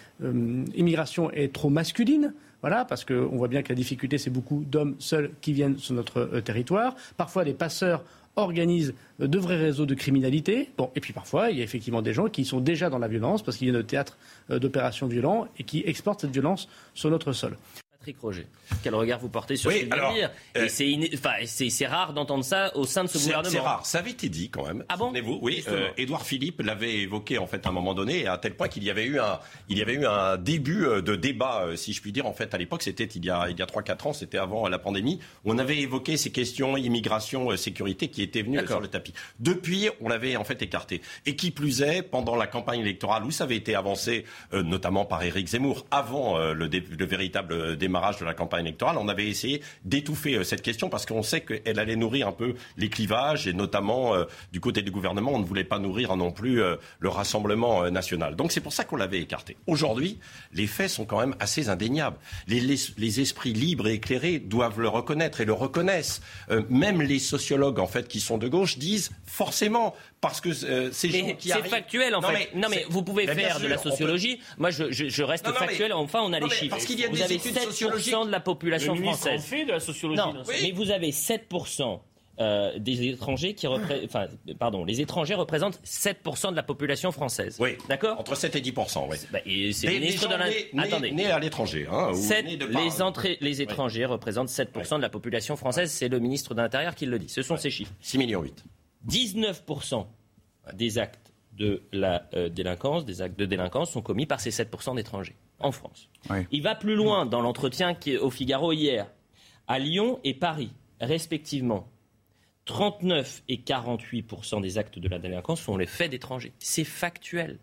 [SPEAKER 8] immigration est trop masculine. Voilà, parce qu'on voit bien que la difficulté, c'est beaucoup d'hommes seuls qui viennent sur notre territoire. Parfois, les passeurs organise de vrais réseaux de criminalité. Bon, et puis parfois, il y a effectivement des gens qui sont déjà dans la violence parce qu'il y a un théâtre euh, d'opérations violents et qui exportent cette violence sur notre sol.
[SPEAKER 2] Patrick Roger, quel regard vous portez sur ce qu'il vient dire euh, c'est rare d'entendre ça au sein de ce gouvernement.
[SPEAKER 7] C'est rare. Ça avait été dit quand même.
[SPEAKER 2] Ah bon
[SPEAKER 7] vous Oui. Euh, Édouard Philippe l'avait évoqué en fait à un moment donné, à tel point qu'il y avait eu un, il y avait eu un début euh, de débat, si je puis dire. En fait, à l'époque, c'était il y a il y a trois quatre ans, c'était avant la pandémie, où on avait évoqué ces questions immigration, sécurité qui étaient venues sur le tapis. Depuis, on l'avait en fait écarté. Et qui plus est, pendant la campagne électorale où ça avait été avancé, notamment par Éric Zemmour, avant le, le véritable démarrage de la campagne électorale, on avait essayé d'étouffer cette question parce qu'on sait qu'elle allait nourrir un peu les clivages et notamment euh, du côté du gouvernement, on ne voulait pas nourrir non plus euh, le Rassemblement euh, national. Donc c'est pour ça qu'on l'avait écarté. Aujourd'hui, les faits sont quand même assez indéniables. Les, les, esprits libres et éclairés doivent le reconnaître et le reconnaissent. même les sociologues en fait qui sont de gauche disent forcément parce que ces gens qui
[SPEAKER 2] C'est factuel en fait. non mais vous pouvez faire de la sociologie. Moi je, je, reste factuel. enfin on a les chiffres.
[SPEAKER 7] Parce qu'il y a
[SPEAKER 2] vous avez 7% de la population française.
[SPEAKER 4] fait de la sociologie.
[SPEAKER 2] Non, mais vous avez 7% euh, des étrangers qui enfin, pardon, les étrangers représentent 7% de la population française.
[SPEAKER 7] Oui.
[SPEAKER 2] D'accord
[SPEAKER 7] Entre 7 et 10%, oui.
[SPEAKER 2] Bah, et c'est le ministre de
[SPEAKER 7] la... Attendez. Nés à l'étranger. Hein,
[SPEAKER 2] les, entrées, les étrangers représentent 7% de la population française. C'est le ministre de l'Intérieur qui le dit. Ce sont ces chiffres.
[SPEAKER 7] 6 millions 8.
[SPEAKER 2] 19% des actes de la euh, délinquance, des actes de délinquance sont commis par ces 7% d'étrangers en France. Il va plus loin dans l'entretien qui est au Figaro hier. À Lyon et Paris, respectivement, 39 et 48 des actes de la délinquance sont les faits d'étrangers. C'est factuel.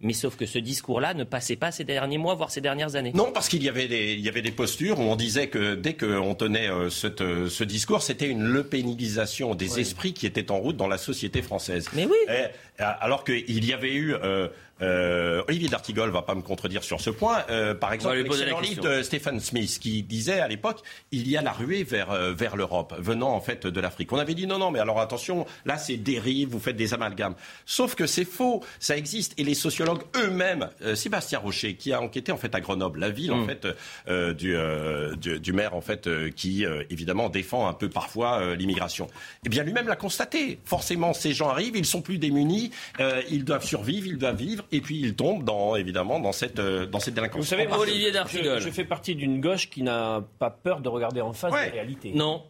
[SPEAKER 2] Mais sauf que ce discours-là ne passait pas ces derniers mois, voire ces dernières années.
[SPEAKER 7] Non, parce qu'il y avait des, il y avait des postures où on disait que dès qu'on tenait euh, euh, ce discours, c'était une lepénilisation des esprits qui étaient en route dans la société française.
[SPEAKER 2] Mais oui.
[SPEAKER 7] alors qu'il y avait eu euh, euh, Olivier D'Artigol va pas me contredire sur ce point. Euh, par exemple, l'excellent livre de Stephen Smith qui disait à l'époque, il y a la ruée vers euh, vers l'Europe, venant en fait de l'Afrique. On avait dit non non, mais alors attention, là c'est dérive, vous faites des amalgames. Sauf que c'est faux, ça existe et les sociologues eux-mêmes, euh, Sébastien Rocher, qui a enquêté en fait à Grenoble, la ville en mm. fait euh, du, du, du maire en fait qui évidemment défend un peu parfois l'immigration. Eh bien lui-même l'a constaté. Forcément, ces gens arrivent, ils sont plus démunis, ils doivent survivre, ils doivent vivre et puis il tombe dans, évidemment dans cette, euh, dans cette délinquance.
[SPEAKER 4] Vous savez, Olivier je, je, fais partie d'une gauche qui n'a pas peur de regarder en face la réalité.
[SPEAKER 2] Non,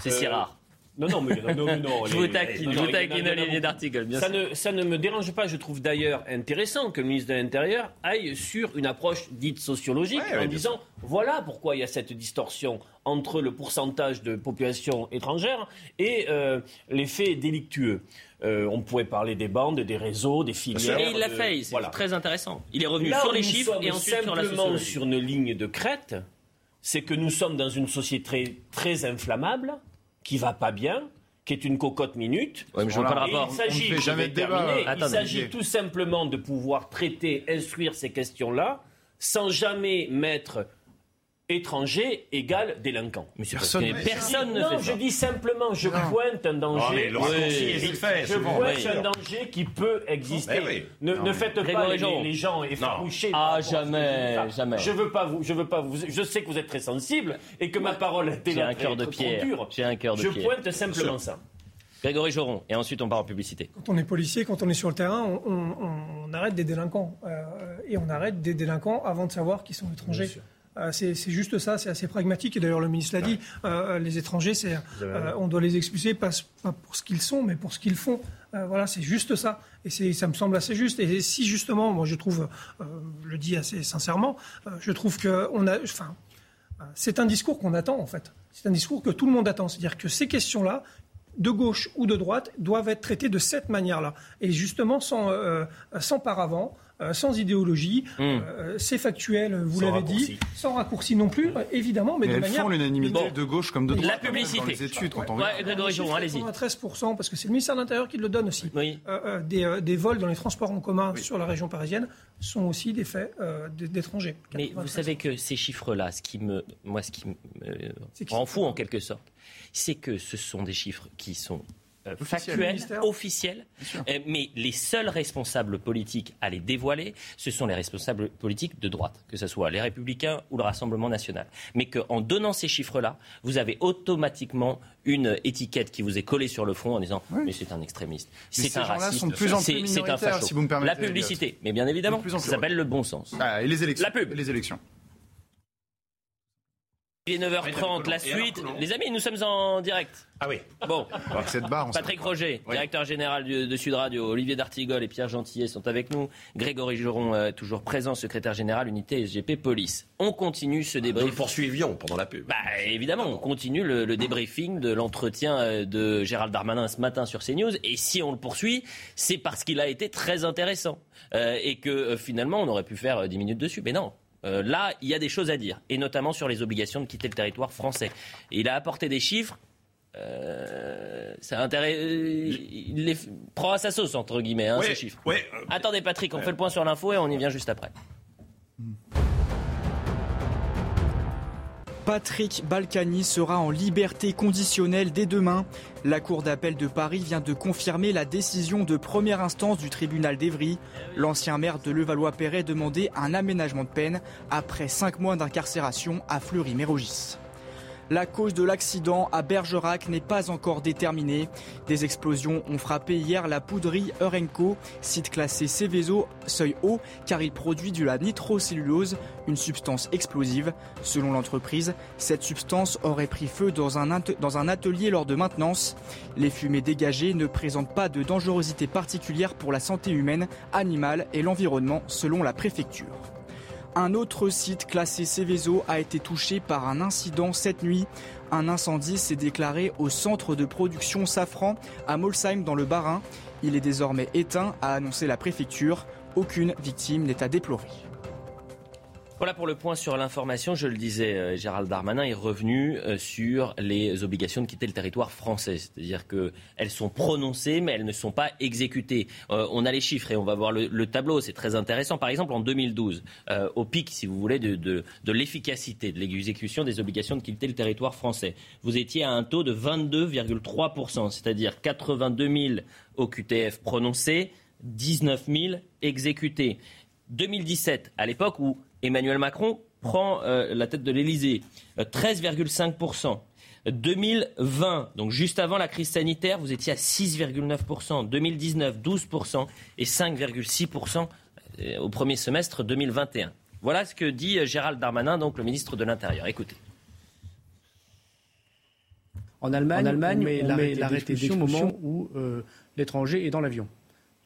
[SPEAKER 2] c'est si euh, rare.
[SPEAKER 4] Non, non, mais non, non, non
[SPEAKER 2] je vous taquine, je vous taquine Olivier d'Article, bien
[SPEAKER 4] ça Ne, ça ne me dérange pas. Je trouve d'ailleurs intéressant que le ministre de l'Intérieur aille sur une approche dite sociologique en disant voilà pourquoi il y a cette distorsion entre le pourcentage de population étrangère et euh, les faits délictueux. Euh, on pourrait parler des bandes, des réseaux, des filières.
[SPEAKER 2] Et il l'a fait, c'est très intéressant. Il est revenu sur les chiffres et ensuite sur la sociologie.
[SPEAKER 4] sur une ligne de crête, c'est que nous sommes dans une société très, très inflammable, qui va pas bien, qui est une cocotte minute.
[SPEAKER 2] Ouais, mais je pas le rapport.
[SPEAKER 4] Il s'agit, jamais de débat. il s'agit tout simplement de pouvoir traiter, instruire ces questions-là, sans jamais mettre étranger égale délinquant.
[SPEAKER 2] Mais personne, personne ne
[SPEAKER 4] non,
[SPEAKER 2] fait
[SPEAKER 4] je dis simplement, je pointe un danger.
[SPEAKER 7] Oh, fait,
[SPEAKER 4] je pointe un danger qui peut exister. Ne, ne, faites pas les, les, gens effarouchés.
[SPEAKER 2] Ah jamais, jamais.
[SPEAKER 4] Je veux pas vous, je veux pas vous. Je sais que vous êtes très sensible et que ma parole est
[SPEAKER 2] un cœur de pierre.
[SPEAKER 4] J'ai un cœur de
[SPEAKER 2] je
[SPEAKER 4] pierre. Je pointe simplement ça.
[SPEAKER 2] Grégory Joron, et ensuite on part en publicité.
[SPEAKER 6] Quand on est policier, quand on est sur le terrain, on, arrête des délinquants. Euh, et on arrête des délinquants avant de savoir qu'ils sont étrangers. Euh, c'est juste ça, c'est assez pragmatique. Et d'ailleurs, le ministre l'a dit, euh, les étrangers, euh, on doit les expulser pas, pour ce qu'ils sont, mais pour ce qu'ils font. voilà, c'est juste ça. Et ça me semble assez juste. Et si justement, moi je trouve, je le dis assez sincèrement, je trouve que on a, enfin, c'est un discours qu'on attend en fait. C'est un discours que tout le monde attend. C'est-à-dire que ces questions-là, de gauche ou de droite, doivent être traitées de cette manière-là. Et justement, sans, sans paravent, euh, sans idéologie, hmm. euh, c'est factuel, vous l'avez dit, sans raccourci non plus, évidemment, mais, de
[SPEAKER 3] elles
[SPEAKER 6] manière.
[SPEAKER 3] font l'unanimité de gauche comme de droite.
[SPEAKER 2] La publicité. Dans
[SPEAKER 3] les études, quand on
[SPEAKER 2] ouais, allez-y.
[SPEAKER 6] 13%, parce que c'est le ministère de l'Intérieur qui le donne aussi. Euh, des, vols dans les transports en commun sur la région parisienne sont aussi des faits d'étrangers.
[SPEAKER 2] Mais vous savez que ces chiffres-là, ce qui me, moi, ce qui me rend fou en quelque sorte, c'est que ce sont des chiffres qui sont euh, factuel, officiel, euh, mais les seuls responsables politiques à les dévoiler, ce sont les responsables politiques de droite, que ce soit les Républicains ou le Rassemblement national. Mais qu'en donnant ces chiffres-là, vous avez automatiquement une étiquette qui vous est collée sur le front en disant mais c'est un extrémiste, c'est un raciste, c'est un facho. Si vous me permettez, la publicité, mais bien évidemment, ça s'appelle le bon sens.
[SPEAKER 3] Ah, et les élections. La pub. les élections.
[SPEAKER 2] Il est 9h30, la suite. Les amis, nous sommes en direct.
[SPEAKER 7] Ah oui.
[SPEAKER 2] Bon.
[SPEAKER 3] cette barre,
[SPEAKER 2] Patrick Roger, directeur général de, Sud Radio, Olivier D'Artigol et Pierre Gentillet sont avec nous. Grégory Geron, euh, toujours présent, secrétaire général, unité SGP Police. On continue ce débrief. Nous
[SPEAKER 7] poursuivions pendant la pub.
[SPEAKER 2] Bah, évidemment, on continue le, débriefing de l'entretien euh, de Gérald Darmanin ce matin sur CNews. Et si on le poursuit, c'est parce qu'il a été très intéressant. Euh, et que finalement, on aurait pu faire 10 minutes dessus. Mais non, euh, là, il y a des choses à dire, et notamment sur les obligations de quitter le territoire français. il a apporté des chiffres. Euh, intérêt, euh, il les prend à sa sauce entre guillemets hein, ces chiffres.
[SPEAKER 7] Euh,
[SPEAKER 2] Attendez Patrick, on fait le point sur l'info et on y vient juste après.
[SPEAKER 5] Patrick Balkany sera en liberté conditionnelle dès demain. La Cour d'appel de Paris vient de confirmer la décision de première instance du tribunal d'Evry. L'ancien maire de Levallois-Perret demandait un aménagement de peine après cinq mois d'incarcération à Fleury-Mérogis. La cause de l'accident à Bergerac n'est pas encore déterminée. Des explosions ont frappé hier la poudrerie Eurenco, site classé Céveso seuil haut car il produit de la nitrocellulose, une substance explosive. Selon l'entreprise, cette substance aurait pris feu dans un, dans un atelier lors de maintenance. Les fumées dégagées ne présentent pas de dangerosité particulière pour la santé humaine, animale et l'environnement selon la préfecture. Un autre site classé Céveso a été touché par un incident cette nuit. Un incendie s'est déclaré au centre de production Safran à Molsheim dans le Bas-Rhin. Il est désormais éteint, a annoncé la préfecture. Aucune victime n'est à déplorer.
[SPEAKER 2] Voilà pour le point sur l'information. Je le disais, euh, Gérald Darmanin est revenu euh, sur les obligations de quitter le territoire français. C'est-à-dire qu'elles sont prononcées, mais elles ne sont pas exécutées. Euh, on a les chiffres et on va voir le, tableau. C'est très intéressant. Par exemple, en 2012, au pic, si vous voulez, de, de l'efficacité de l'exécution des obligations de quitter le territoire français, vous étiez à un taux de 22,3%, c'est-à-dire 82 000 OQTF prononcés, 19 000 exécutés. 2017, à l'époque où Emmanuel Macron prend euh, la tête de l'Elysée. 13,5%. Euh, 2020, donc juste avant la crise sanitaire, vous étiez à 6,9%. 2019, 12% et 5,6% euh, au premier semestre 2021. Voilà ce que dit Gérald Darmanin, donc le ministre de l'Intérieur. Écoutez.
[SPEAKER 8] En Allemagne, en Allemagne on met l'arrêté au moment où l'étranger est dans l'avion.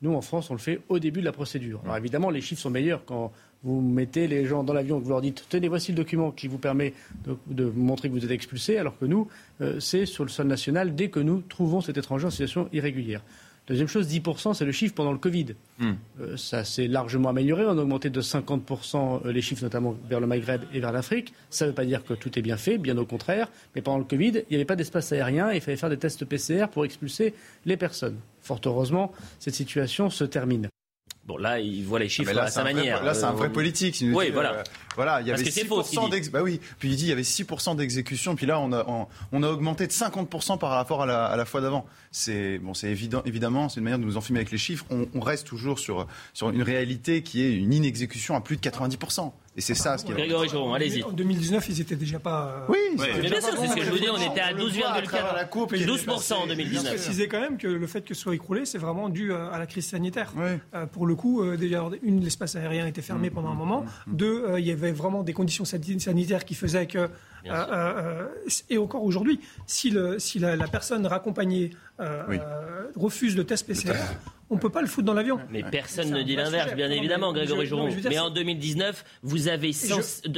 [SPEAKER 8] Nous, en France, on le fait au début de la procédure. Alors évidemment, les chiffres sont meilleurs quand vous mettez les gens dans l'avion, vous leur dites tenez, voici le document qui vous permet de, montrer que vous êtes expulsé, alors que nous, euh, c'est sur le sol national dès que nous trouvons cet étranger en situation irrégulière. Deuxième chose, 10%, c'est le chiffre pendant le Covid. Hmm. Euh, ça s'est largement amélioré. On a augmenté de 50% euh, les chiffres, notamment vers le Maghreb et vers l'Afrique. Ça ne veut pas dire que tout est bien fait, bien au contraire. Mais pendant le Covid, il n'y avait pas d'espace aérien et il fallait faire des tests PCR pour expulser les personnes. Fort heureusement, cette situation se termine.
[SPEAKER 2] Bon, là, il voit les chiffres à sa manière.
[SPEAKER 3] là, c'est un vrai euh, politique.
[SPEAKER 2] Oui, voilà. Euh,
[SPEAKER 3] voilà, il y avait 6% d'exécution. Bah oui, puis il dit il y avait 6% d'exécution, puis là, on a, on, a augmenté de 50% par rapport à la, à la fois d'avant. C'est bon, c'est évident, évidemment, c'est une manière de nous enfumer avec les chiffres. On, on, reste toujours sur, sur une réalité qui est une inexécution à plus de 90%. Et c'est ça ce qui est.
[SPEAKER 2] Grégory Joron, allez-y.
[SPEAKER 6] En 2019, ils étaient déjà pas.
[SPEAKER 3] Oui,
[SPEAKER 2] mais bien sûr, c'est ce que je vous dis, on était à 12,4. 12% en 2019. Je
[SPEAKER 6] préciser quand même que le fait que ce soit écroulé, c'est vraiment dû euh, à la crise sanitaire. Euh, pour le coup, euh, déjà, une, l'espace aérien était fermé mmh, pendant un moment. Mmh, Deux, il y avait vraiment des conditions sanitaires qui faisaient que. et encore aujourd'hui, si, le, si la, personne raccompagnée refuse le test PCR, on ne peut pas le foutre dans l'avion.
[SPEAKER 2] Mais personne ne dit l'inverse, bien évidemment, Grégory Jouron. Mais, en 2019, vous avez,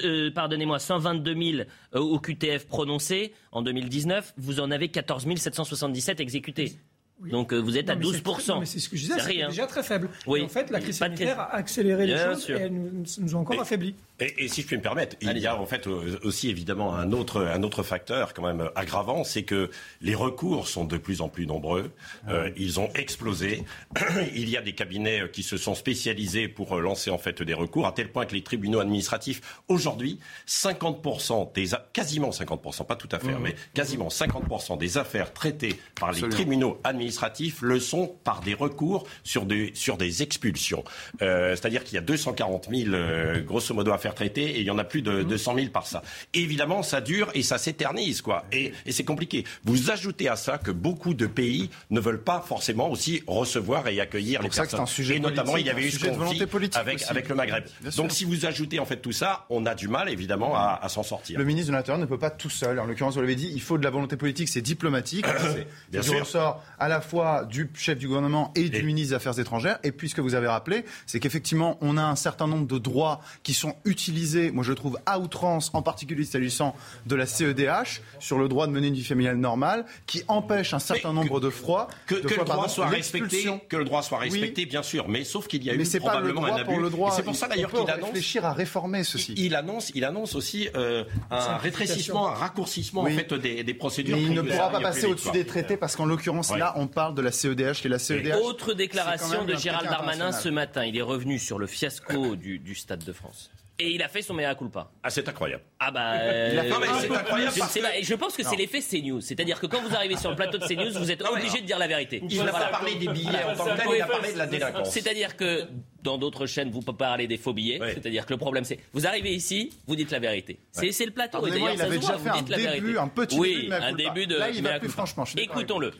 [SPEAKER 2] euh, pardonnez-moi, 122 000 au QTF prononcés. En 2019, vous en avez 14 777 exécutés. Donc euh, vous êtes à 12%.
[SPEAKER 6] Mais c'est ce que je disais, c'est déjà très faible. Oui. en fait, la crise sanitaire a accéléré les choses et elle nous, nous a encore affaiblis.
[SPEAKER 7] Et, si je puis me permettre, il y a en fait euh, aussi évidemment un autre, un autre facteur quand même aggravant, c'est que les recours sont de plus en plus nombreux. Ah euh, ils ont explosé. il y a des cabinets qui se sont spécialisés pour lancer en fait des recours, à tel point que les tribunaux administratifs aujourd'hui, 50% des quasiment 50%, pas tout à fait, mmh. mais quasiment 50% des affaires traitées par les tribunaux administratifs administratifs le sont par des recours sur des, sur des expulsions. Euh, c'est-à-dire qu'il y a 240 000, euh, grosso modo, à faire traiter et il y en a plus de 200 000 par ça. évidemment, ça dure et ça s'éternise, quoi. Et, et c'est compliqué. Vous ajoutez à ça que beaucoup de pays ne veulent pas forcément aussi recevoir et accueillir les personnes.
[SPEAKER 3] Un sujet
[SPEAKER 7] et notamment, il y avait eu
[SPEAKER 3] ce conflit
[SPEAKER 7] avec, avec le Maghreb. Donc, si vous ajoutez en fait tout ça, on a du mal, évidemment, à, à s'en sortir.
[SPEAKER 3] Le ministre de l'Intérieur ne peut pas tout seul. En l'occurrence, vous l'avez dit, il faut de la volonté politique, c'est diplomatique. c'est du ressort à la fois du chef du gouvernement et du ministre des Affaires étrangères. Et puis, ce que vous avez rappelé, c'est qu'effectivement, on a un certain nombre de droits qui sont utilisés, moi je trouve, à outrance, en particulier s'agissant de la CEDH, sur le droit de mener une vie familiale normale, qui empêche un certain nombre de froids.
[SPEAKER 7] Que, le droit soit respecté, que le droit soit respecté, bien sûr. Mais sauf qu'il y a eu probablement un abus. C'est pour ça d'ailleurs qu'il annonce
[SPEAKER 3] réfléchir à réformer ceci.
[SPEAKER 7] Il, annonce, il annonce aussi euh, un rétrécissement, un raccourcissement en fait des, des procédures.
[SPEAKER 3] Mais il ne pourra pas passer au-dessus des traités parce qu'en l'occurrence là, on parle de la CEDH et la CEDH.
[SPEAKER 2] autre déclaration de Gérald Darmanin ce matin. Il est revenu sur le fiasco du, du Stade de France. Et il a fait son mea culpa.
[SPEAKER 7] Ah, c'est incroyable.
[SPEAKER 2] Ah bah.
[SPEAKER 7] Euh, non, mais c'est incroyable.
[SPEAKER 2] Je, je pense que c'est l'effet CNews. C'est-à-dire que quand vous arrivez sur le plateau de CNews, vous êtes obligé de dire la vérité.
[SPEAKER 7] Il n'a pas parlé des billets en tant que tel, il a parlé de la délinquance.
[SPEAKER 2] C'est-à-dire que dans d'autres chaînes, vous pouvez parler des faux billets. C'est-à-dire que le problème, c'est vous arrivez ici, vous dites la vérité. C'est le plateau.
[SPEAKER 3] Et d'ailleurs, il avait déjà fait un début, un petit
[SPEAKER 2] oui, un début de.
[SPEAKER 3] Là, il va plus franchement.
[SPEAKER 2] Écoutons-le.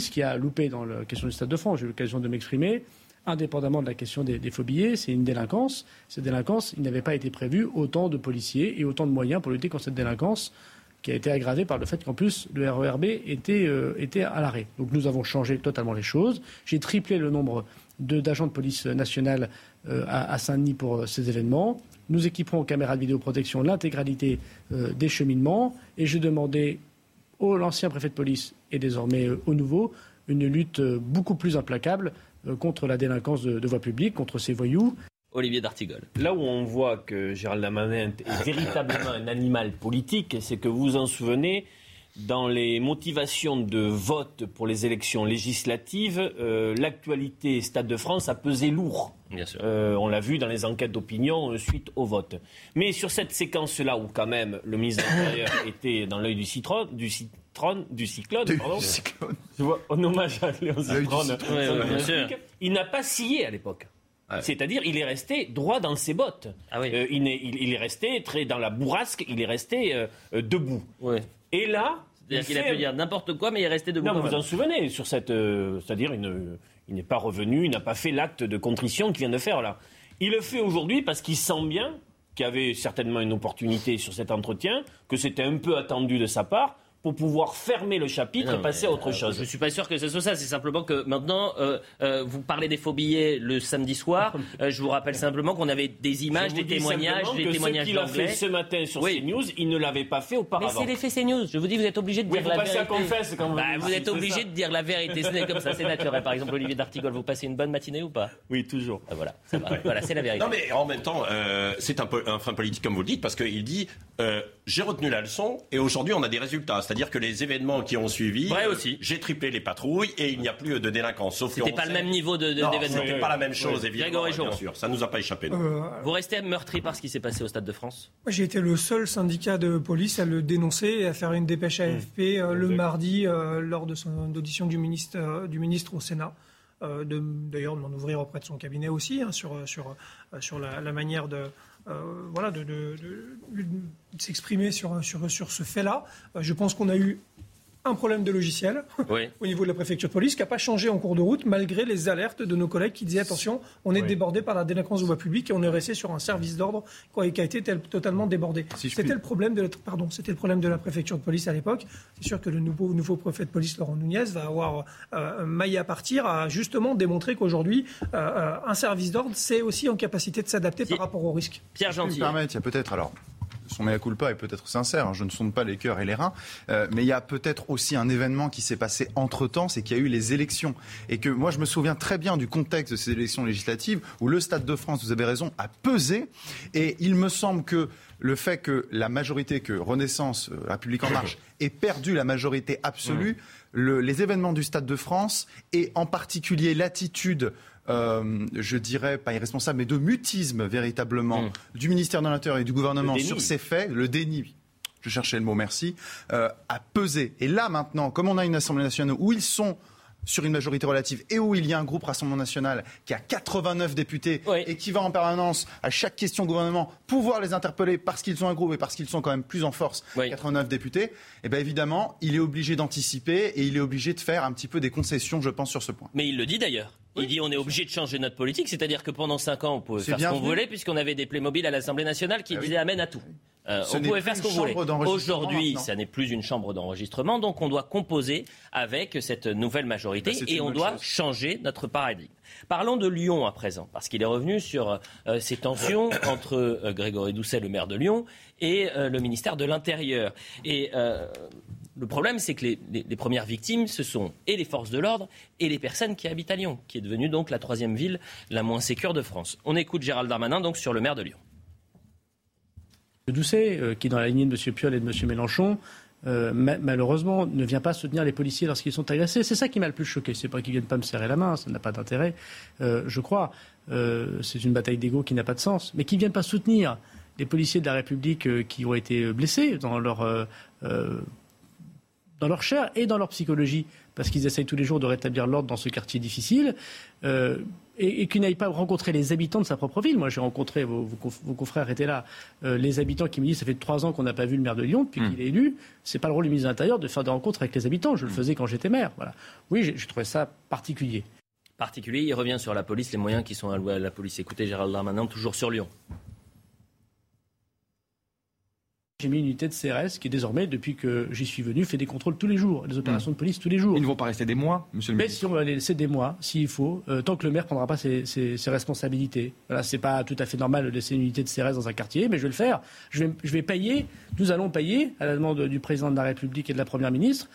[SPEAKER 8] Ce qui a loupé dans la question du Stade de France, j'ai eu l'occasion de m'exprimer indépendamment de la question des, billets, c'est une délinquance. Cette délinquance, il n'avait pas été prévu autant de policiers et autant de moyens pour lutter contre cette délinquance qui a été aggravée par le fait qu'en plus le RERB était, euh, était à l'arrêt. Donc nous avons changé totalement les choses. J'ai triplé le nombre d'agents de, police nationale euh, à, Saint-Denis pour euh, ces événements. Nous équiperons aux caméras de vidéoprotection l'intégralité des cheminements et j'ai demandé à l'ancien préfet de police et désormais au nouveau une lutte beaucoup plus implacable euh, contre la délinquance de, voie publique, contre ces voyous.
[SPEAKER 2] Olivier D'Artigol.
[SPEAKER 4] Là où on voit que Gérald Darmanin est véritablement un animal politique, c'est que vous vous en souvenez, dans les motivations de vote pour les élections législatives, euh, l'actualité Stade de France a pesé lourd.
[SPEAKER 2] Bien sûr.
[SPEAKER 4] Euh, on l'a vu dans les enquêtes d'opinion suite au vote. Mais sur cette séquence-là, où quand même le ministre de l'Intérieur était dans l'œil du citron, du, du cyclone, pardon.
[SPEAKER 3] cyclone.
[SPEAKER 4] Je vois, en hommage à Léon Citrone. il n'a pas scié à l'époque. C'est-à-dire, il est resté droit dans ses bottes.
[SPEAKER 2] Ah euh,
[SPEAKER 4] il, est, il, est, resté très dans la bourrasque, il est resté euh, euh, debout. Et là.
[SPEAKER 2] C'est-à-dire qu'il a pu dire n'importe quoi, mais il est resté debout.
[SPEAKER 4] Non, vous vous en souvenez, sur cette. c'est-à-dire, il, il n'est pas revenu, il n'a pas fait l'acte de contrition qu'il vient de faire là. Il le fait aujourd'hui parce qu'il sent bien qu'il y avait certainement une opportunité sur cet entretien, que c'était un peu attendu de sa part pour pouvoir fermer le chapitre et passer à autre chose.
[SPEAKER 2] Je ne suis pas sûr que ce soit ça. C'est simplement que maintenant, euh, euh, vous parlez des faux billets le samedi soir. Euh, je vous rappelle simplement qu'on avait des images, des témoignages, des que témoignages
[SPEAKER 4] ce qu'il a fait ce matin sur CNews, il ne l'avait pas fait auparavant.
[SPEAKER 2] Mais c'est l'effet CNews. Je vous dis, vous êtes obligé de dire la vérité.
[SPEAKER 4] confesse quand
[SPEAKER 2] bah, vous êtes obligé de dire la vérité. Ce n'est comme ça, c'est naturel. Par exemple, Olivier D'Artigol, vous passez une bonne matinée ou pas?
[SPEAKER 4] Oui, toujours.
[SPEAKER 2] Ah, voilà, voilà, c'est la vérité.
[SPEAKER 7] Non, mais en même temps, c'est un un fin politique comme vous le dites, parce qu'il dit j'ai retenu la leçon et aujourd'hui on a des résultats. C'est-à-dire que les événements qui ont suivi.
[SPEAKER 2] Aussi.
[SPEAKER 7] J'ai triplé les patrouilles et il n'y a plus de délinquance. Sauf
[SPEAKER 2] c'était pas le même niveau de, d'événement.
[SPEAKER 7] C'était pas la même chose, évidemment. Bien sûr, ça nous a pas échappé. Euh,
[SPEAKER 2] Vous restez meurtri par ce qui s'est passé au Stade de France
[SPEAKER 6] J'ai été le seul syndicat de police à le dénoncer et à faire une dépêche AFP mmh. euh, le mardi euh, lors de son audition du ministre, du ministre au Sénat. d'ailleurs de m'en ouvrir auprès de son cabinet aussi hein, sur, sur, sur la, la manière de, voilà, de, s'exprimer sur, sur, sur ce fait-là. je pense qu'on a eu un problème de logiciel au niveau de la préfecture de police qui n'a pas changé en cours de route malgré les alertes de nos collègues qui disaient attention, on est débordé par la délinquance de voie publique et on est resté sur un service d'ordre qui a été totalement débordé. c'était le problème de la, pardon, c'était le problème de la préfecture de police à l'époque. C'est sûr que le nouveau, nouveau préfet de police Laurent Nunez va avoir euh, maillé à partir à justement démontrer qu'aujourd'hui euh, euh, un service d'ordre c'est aussi en capacité de s'adapter par rapport aux risques.
[SPEAKER 2] Pierre Gentil.
[SPEAKER 3] il y a peut-être alors son mea culpa est peut-être sincère, hein, je ne sonde pas les cœurs et les reins, euh, mais il y a peut-être aussi un événement qui s'est passé entre-temps, c'est qu'il y a eu les élections. Et que moi, je me souviens très bien du contexte de ces élections législatives, où le Stade de France, vous avez raison, a pesé. Et il me semble que le fait que la majorité, que Renaissance, euh, République en marche, ait perdu la majorité absolue, mmh. les événements du Stade de France, et en particulier l'attitude euh, je dirais, pas irresponsable, mais de mutisme véritablement mm. du ministère de l'Intérieur et du gouvernement sur ces faits, le déni je cherchais le mot merci, euh, a pesé. Et là maintenant, comme on a une Assemblée nationale où ils sont sur une majorité relative et où il y a un groupe Rassemblement national qui a 89 députés et qui va en permanence à chaque question au gouvernement pouvoir les interpeller parce qu'ils ont un groupe et parce qu'ils sont quand même plus en force, 89 députés, et eh bien évidemment, il est obligé d'anticiper et il est obligé de faire un petit peu des concessions, je pense, sur ce point.
[SPEAKER 2] Mais il le dit d'ailleurs. Il dit on est obligé de changer notre politique, c'est-à-dire que pendant 5 ans, on pouvait faire ce qu'on voulait puisqu'on avait des Playmobil à l'Assemblée nationale qui ah disaient amène à tout. Euh, on pouvait faire ce qu'on voulait. Aujourd'hui, ça n'est plus une chambre d'enregistrement, donc on doit composer avec cette nouvelle majorité bah, et on doit changer notre paradigme. Parlons de Lyon à présent, parce qu'il est revenu sur euh, ces tensions entre euh, Grégory Doucet, le maire de Lyon, et le ministère de l'Intérieur. Et le problème, c'est que les, premières victimes, ce sont et les forces de l'ordre et les personnes qui habitent à Lyon, qui est devenue donc la troisième ville la moins sécure de France. On écoute Gérald Darmanin donc sur le maire de Lyon.
[SPEAKER 8] Doucet, euh, qui dans la lignée de M. Piolle et de M. Mélenchon, euh, malheureusement, ne vient pas soutenir les policiers lorsqu'ils sont agressés. C'est ça qui m'a le plus choqué. C'est pas qu'ils viennent pas me serrer la main, ça n'a pas d'intérêt, euh, je crois. c'est une bataille d'ego qui n'a pas de sens. Mais qu'ils viennent pas soutenir les policiers de la République qui ont été blessés dans leur, dans leur chair et dans leur psychologie, parce qu'ils essayent tous les jours de rétablir l'ordre dans ce quartier difficile et, et qu'il n'aille pas rencontrer les habitants de sa propre ville. Moi, j'ai rencontré, vos, confrères étaient là, euh, les habitants qui me disent ça fait trois ans qu'on n'a pas vu le maire de Lyon depuis hmm. qu'il est élu. C'est pas le rôle du ministre de l'Intérieur de faire des rencontres avec les habitants. Je le hmm. faisais quand j'étais maire. Voilà. Oui, j'ai trouvé ça particulier.
[SPEAKER 2] Particulier. Il revient sur la police, les moyens qui sont alloués à la police. Écoutez, Gérald Darmanin, toujours sur Lyon.
[SPEAKER 8] J'ai mis une unité de CRS qui, désormais, depuis que j'y suis venu, fait des contrôles tous les jours, des opérations de police tous les jours.
[SPEAKER 9] Ils ne vont pas rester des mois, monsieur le
[SPEAKER 8] ministre Mais si on va laisser des mois, s'il faut, euh, tant que le maire ne prendra pas ses, responsabilités. Voilà, c'est pas tout à fait normal de laisser une unité de CRS dans un quartier, mais je vais le faire. Je vais, je vais payer, nous allons payer, à la demande du président de la République et de la Première ministre,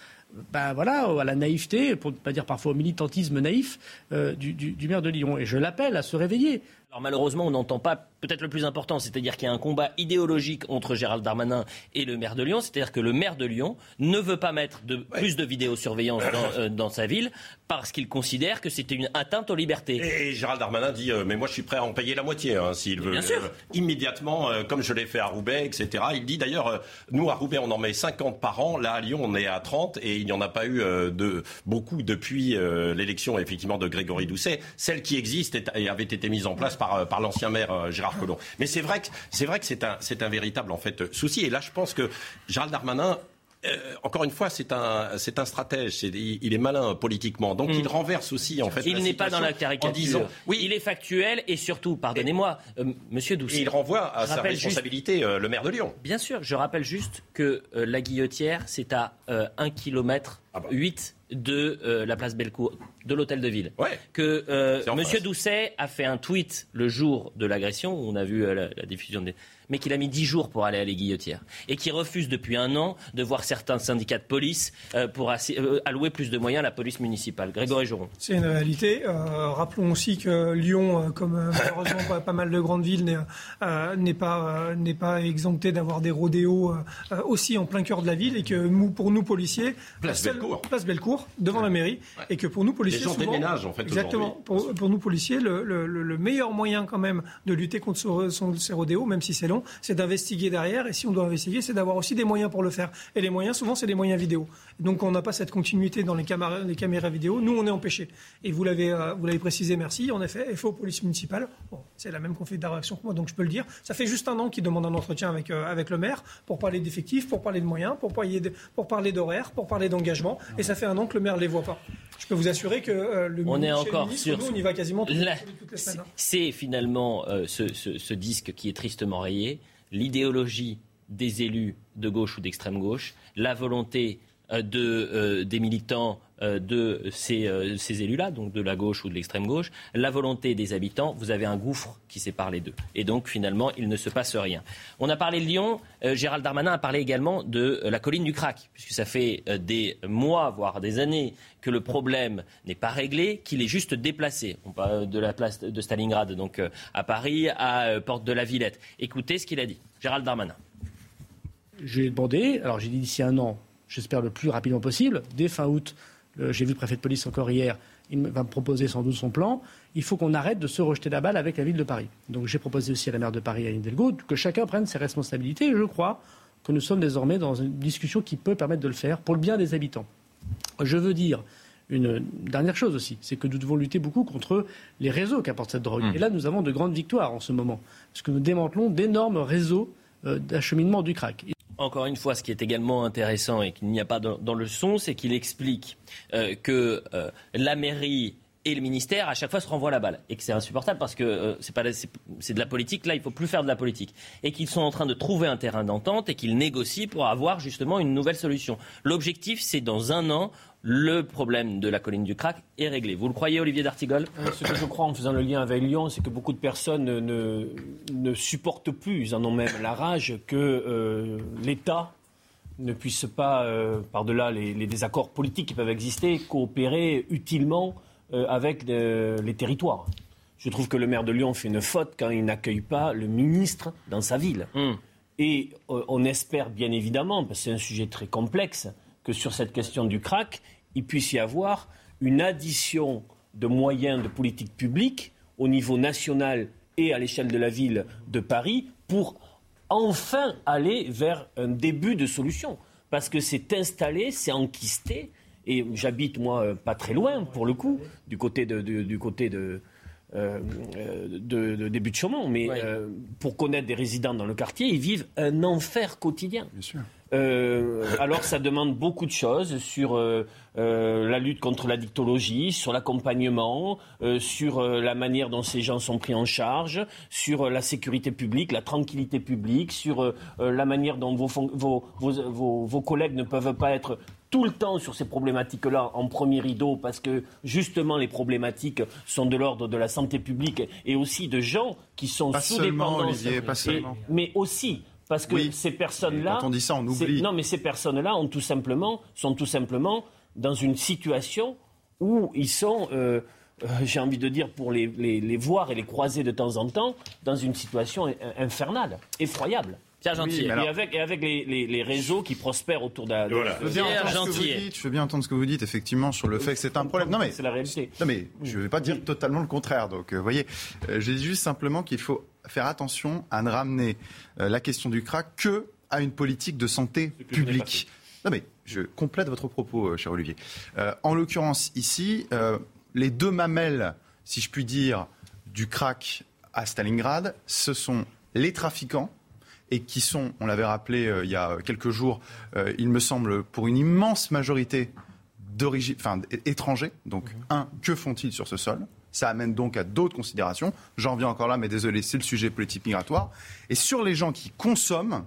[SPEAKER 8] ben voilà, à la naïveté, pour ne pas dire parfois au militantisme naïf euh, du, du maire de Lyon. Et je l'appelle à se réveiller.
[SPEAKER 2] Alors malheureusement, on n'entend pas peut-être le plus important, c'est-à-dire qu'il y a un combat idéologique entre Gérald Darmanin et le maire de Lyon, c'est-à-dire que le maire de Lyon ne veut pas mettre de, plus de vidéosurveillance dans, euh, dans sa ville parce qu'il considère que c'était une atteinte aux libertés.
[SPEAKER 7] Et, Gérald Darmanin dit euh, mais moi je suis prêt à en payer la moitié hein, s'il veut.
[SPEAKER 2] Bien sûr.
[SPEAKER 7] Euh, immédiatement, comme je l'ai fait à Roubaix, etc. Il dit d'ailleurs nous à Roubaix on en met 50 par an, là à Lyon on est à 30 et il n'y en a pas eu de beaucoup depuis l'élection effectivement de Grégory Doucet. Celle qui existe et avait été mise en place par, par l'ancien maire Gérard Collomb. Mais c'est vrai que c'est vrai que c'est un, c'est un véritable en fait souci. Et là, je pense que Gérald Darmanin euh, encore une fois, c'est un, c'est un stratège. il est malin politiquement, donc il mm. renverse aussi en fait.
[SPEAKER 2] Il n'est pas dans la caricature. oui, il est factuel et surtout, pardonnez-moi, euh, Monsieur Doucet.
[SPEAKER 7] il renvoie à sa responsabilité euh, le maire de Lyon.
[SPEAKER 2] Bien sûr, je rappelle juste que la Guillotière, c'est à 1 km 8 de la place Bellecour, de l'hôtel de ville. Que Monsieur Doucet a fait un tweet le jour de l'agression, où on a vu la, la diffusion des mais qu'il a mis dix jours pour aller à les guillotières et qui refuse depuis un an de voir certains syndicats de police euh, pour euh, allouer plus de moyens à la police municipale. Grégory Joron.
[SPEAKER 6] C'est une réalité. Euh, rappelons aussi que Lyon, comme malheureusement pas, mal de grandes villes, n'est pas, n'est pas exempté d'avoir des rodéos aussi en plein cœur de la ville et que pour nous policiers,
[SPEAKER 7] place Bellecour,
[SPEAKER 6] place Bellecour devant la mairie, et que pour nous policiers,
[SPEAKER 7] les gens déménagent en fait.
[SPEAKER 6] Exactement. Pour, pour, nous policiers, le, le, meilleur moyen quand même de lutter contre ces rodéos, même si c'est c'est d'investiguer derrière. Et si on doit investiguer, c'est d'avoir aussi des moyens pour le faire. Et les moyens, souvent, c'est des moyens vidéo. Donc on n'a pas cette continuité dans les caméras, les caméras vidéo. Nous, on est empêchés. Et vous l'avez, euh, vous l'avez précisé, merci. En effet, FO Police Municipale, bon, c'est la même confédération que moi, donc je peux le dire. Ça fait juste un an qu'ils demandent un entretien avec, euh, avec le maire pour parler d'effectifs, pour parler de moyens, pour parler, pour parler d'horaires, pour parler d'engagement. Et ça fait un an que le maire ne les voit pas. Je peux vous assurer que euh, le
[SPEAKER 2] on est encore
[SPEAKER 6] sur nous, on y va quasiment toutes,
[SPEAKER 2] la... les semaines. Hein. C'est finalement ce, ce, ce disque qui est tristement rayé l'idéologie des élus de gauche ou d'extrême gauche, la volonté de, euh, des militants euh, de ces, élus-là, donc de la gauche ou de l'extrême gauche, la volonté des habitants, vous avez un gouffre qui sépare les deux. Et donc finalement, il ne se passe rien. On a parlé de Lyon, Gérald Darmanin a parlé également de la colline du Crac, puisque ça fait des mois, voire des années, que le problème n'est pas réglé, qu'il est juste déplacé. De la place de Stalingrad, donc à Paris, à Porte de la Villette. Écoutez ce qu'il a dit, Gérald Darmanin.
[SPEAKER 8] J'ai demandé, alors j'ai dit d'ici un an, j'espère le plus rapidement possible. Dès fin août, j'ai vu le préfet de police encore hier, il va me proposer sans doute son plan. Il faut qu'on arrête de se rejeter la balle avec la ville de Paris. Donc j'ai proposé aussi à la maire de Paris, à Hidalgo, que chacun prenne ses responsabilités. je crois que nous sommes désormais dans une discussion qui peut permettre de le faire pour le bien des habitants. Je veux dire une dernière chose aussi, c'est que nous devons lutter beaucoup contre les réseaux qu'apporte cette drogue. Mmh. Et là, nous avons de grandes victoires en ce moment, parce que nous démantelons d'énormes réseaux euh, d'acheminement du crack.
[SPEAKER 2] Encore une fois, ce qui est également intéressant et qu'il n'y a pas dans, le son, c'est qu'il explique euh, que euh, la mairie et le ministère à chaque fois se renvoient la balle et que c'est insupportable parce que euh, c'est de la politique là il faut plus faire de la politique et qu'ils sont en train de trouver un terrain d'entente et qu'ils négocient pour avoir justement une nouvelle solution. L'objectif c'est dans un an le problème de la colline du crack est réglé. Vous le croyez, Olivier D'Artigol
[SPEAKER 4] euh, Ce que je crois en faisant le lien avec Lyon, c'est que beaucoup de personnes ne, ne, supportent plus, ils en ont même la rage, que euh, l'État ne puisse pas, par-delà les, les, désaccords politiques qui peuvent exister, coopérer utilement euh, avec les territoires. Je trouve que le maire de Lyon fait une faute quand il n'accueille pas le ministre dans sa ville. Hmm. Et euh, on espère bien évidemment, parce que c'est un sujet très complexe, que sur cette question du crack, il puisse y avoir une addition de moyens de politique publique au niveau national et à l'échelle de la ville de Paris pour enfin aller vers un début de solution. Parce que c'est installé, c'est enquisté, et j'habite, moi, euh, pas très loin, pour le coup, du côté de, du côté de, euh, de, début de Chaumont. Mais euh, pour connaître des résidents dans le quartier, ils vivent un enfer quotidien. Bien sûr. Alors ça demande beaucoup de choses sur la lutte contre la dictologie, sur l'accompagnement, sur la manière dont ces gens sont pris en charge, sur la sécurité publique, la tranquillité publique, sur la manière dont vos, vos, vos, vos, collègues ne peuvent pas être tout le temps sur ces problématiques-là en premier rideau parce que justement les problématiques sont de l'ordre de la santé publique et aussi de gens qui sont sous dépendance. mais aussi parce que ces personnes-là.
[SPEAKER 3] Quand on dit ça, on oublie.
[SPEAKER 4] Non, mais ces personnes-là ont tout simplement, sont tout simplement dans une situation où ils sont. Euh, euh, j'ai envie de dire, pour les, les, voir et les croiser de temps en temps, dans une situation infernale, effroyable.
[SPEAKER 2] Pierre Gentil.
[SPEAKER 4] et, avec, et avec les, les, réseaux qui prospèrent autour de,
[SPEAKER 3] voilà. je, veux bien je veux bien entendre ce que vous dites, effectivement, sur le fait que c'est un problème. Non, mais
[SPEAKER 4] c'est la réalité.
[SPEAKER 3] Non, mais je ne vais pas dire totalement le contraire. Donc, euh, vous voyez, euh, j'ai dit juste simplement qu'il faut faire attention à ne ramener euh, la question du crack que à une politique de santé publique. Non, mais je complète votre propos, cher Olivier. en l'occurrence, ici, les deux mamelles, si je puis dire, du crack à Stalingrad, ce sont les trafiquants et qui sont, on l'avait rappelé euh, il y a quelques jours, euh, il me semble, pour une immense majorité d'origine, enfin, étrangers. Donc, mhm. un, que font-ils sur ce sol? Ça amène donc à d'autres considérations. J'en viens encore là, mais désolé, c'est le sujet politique migratoire. Et sur les gens qui consomment,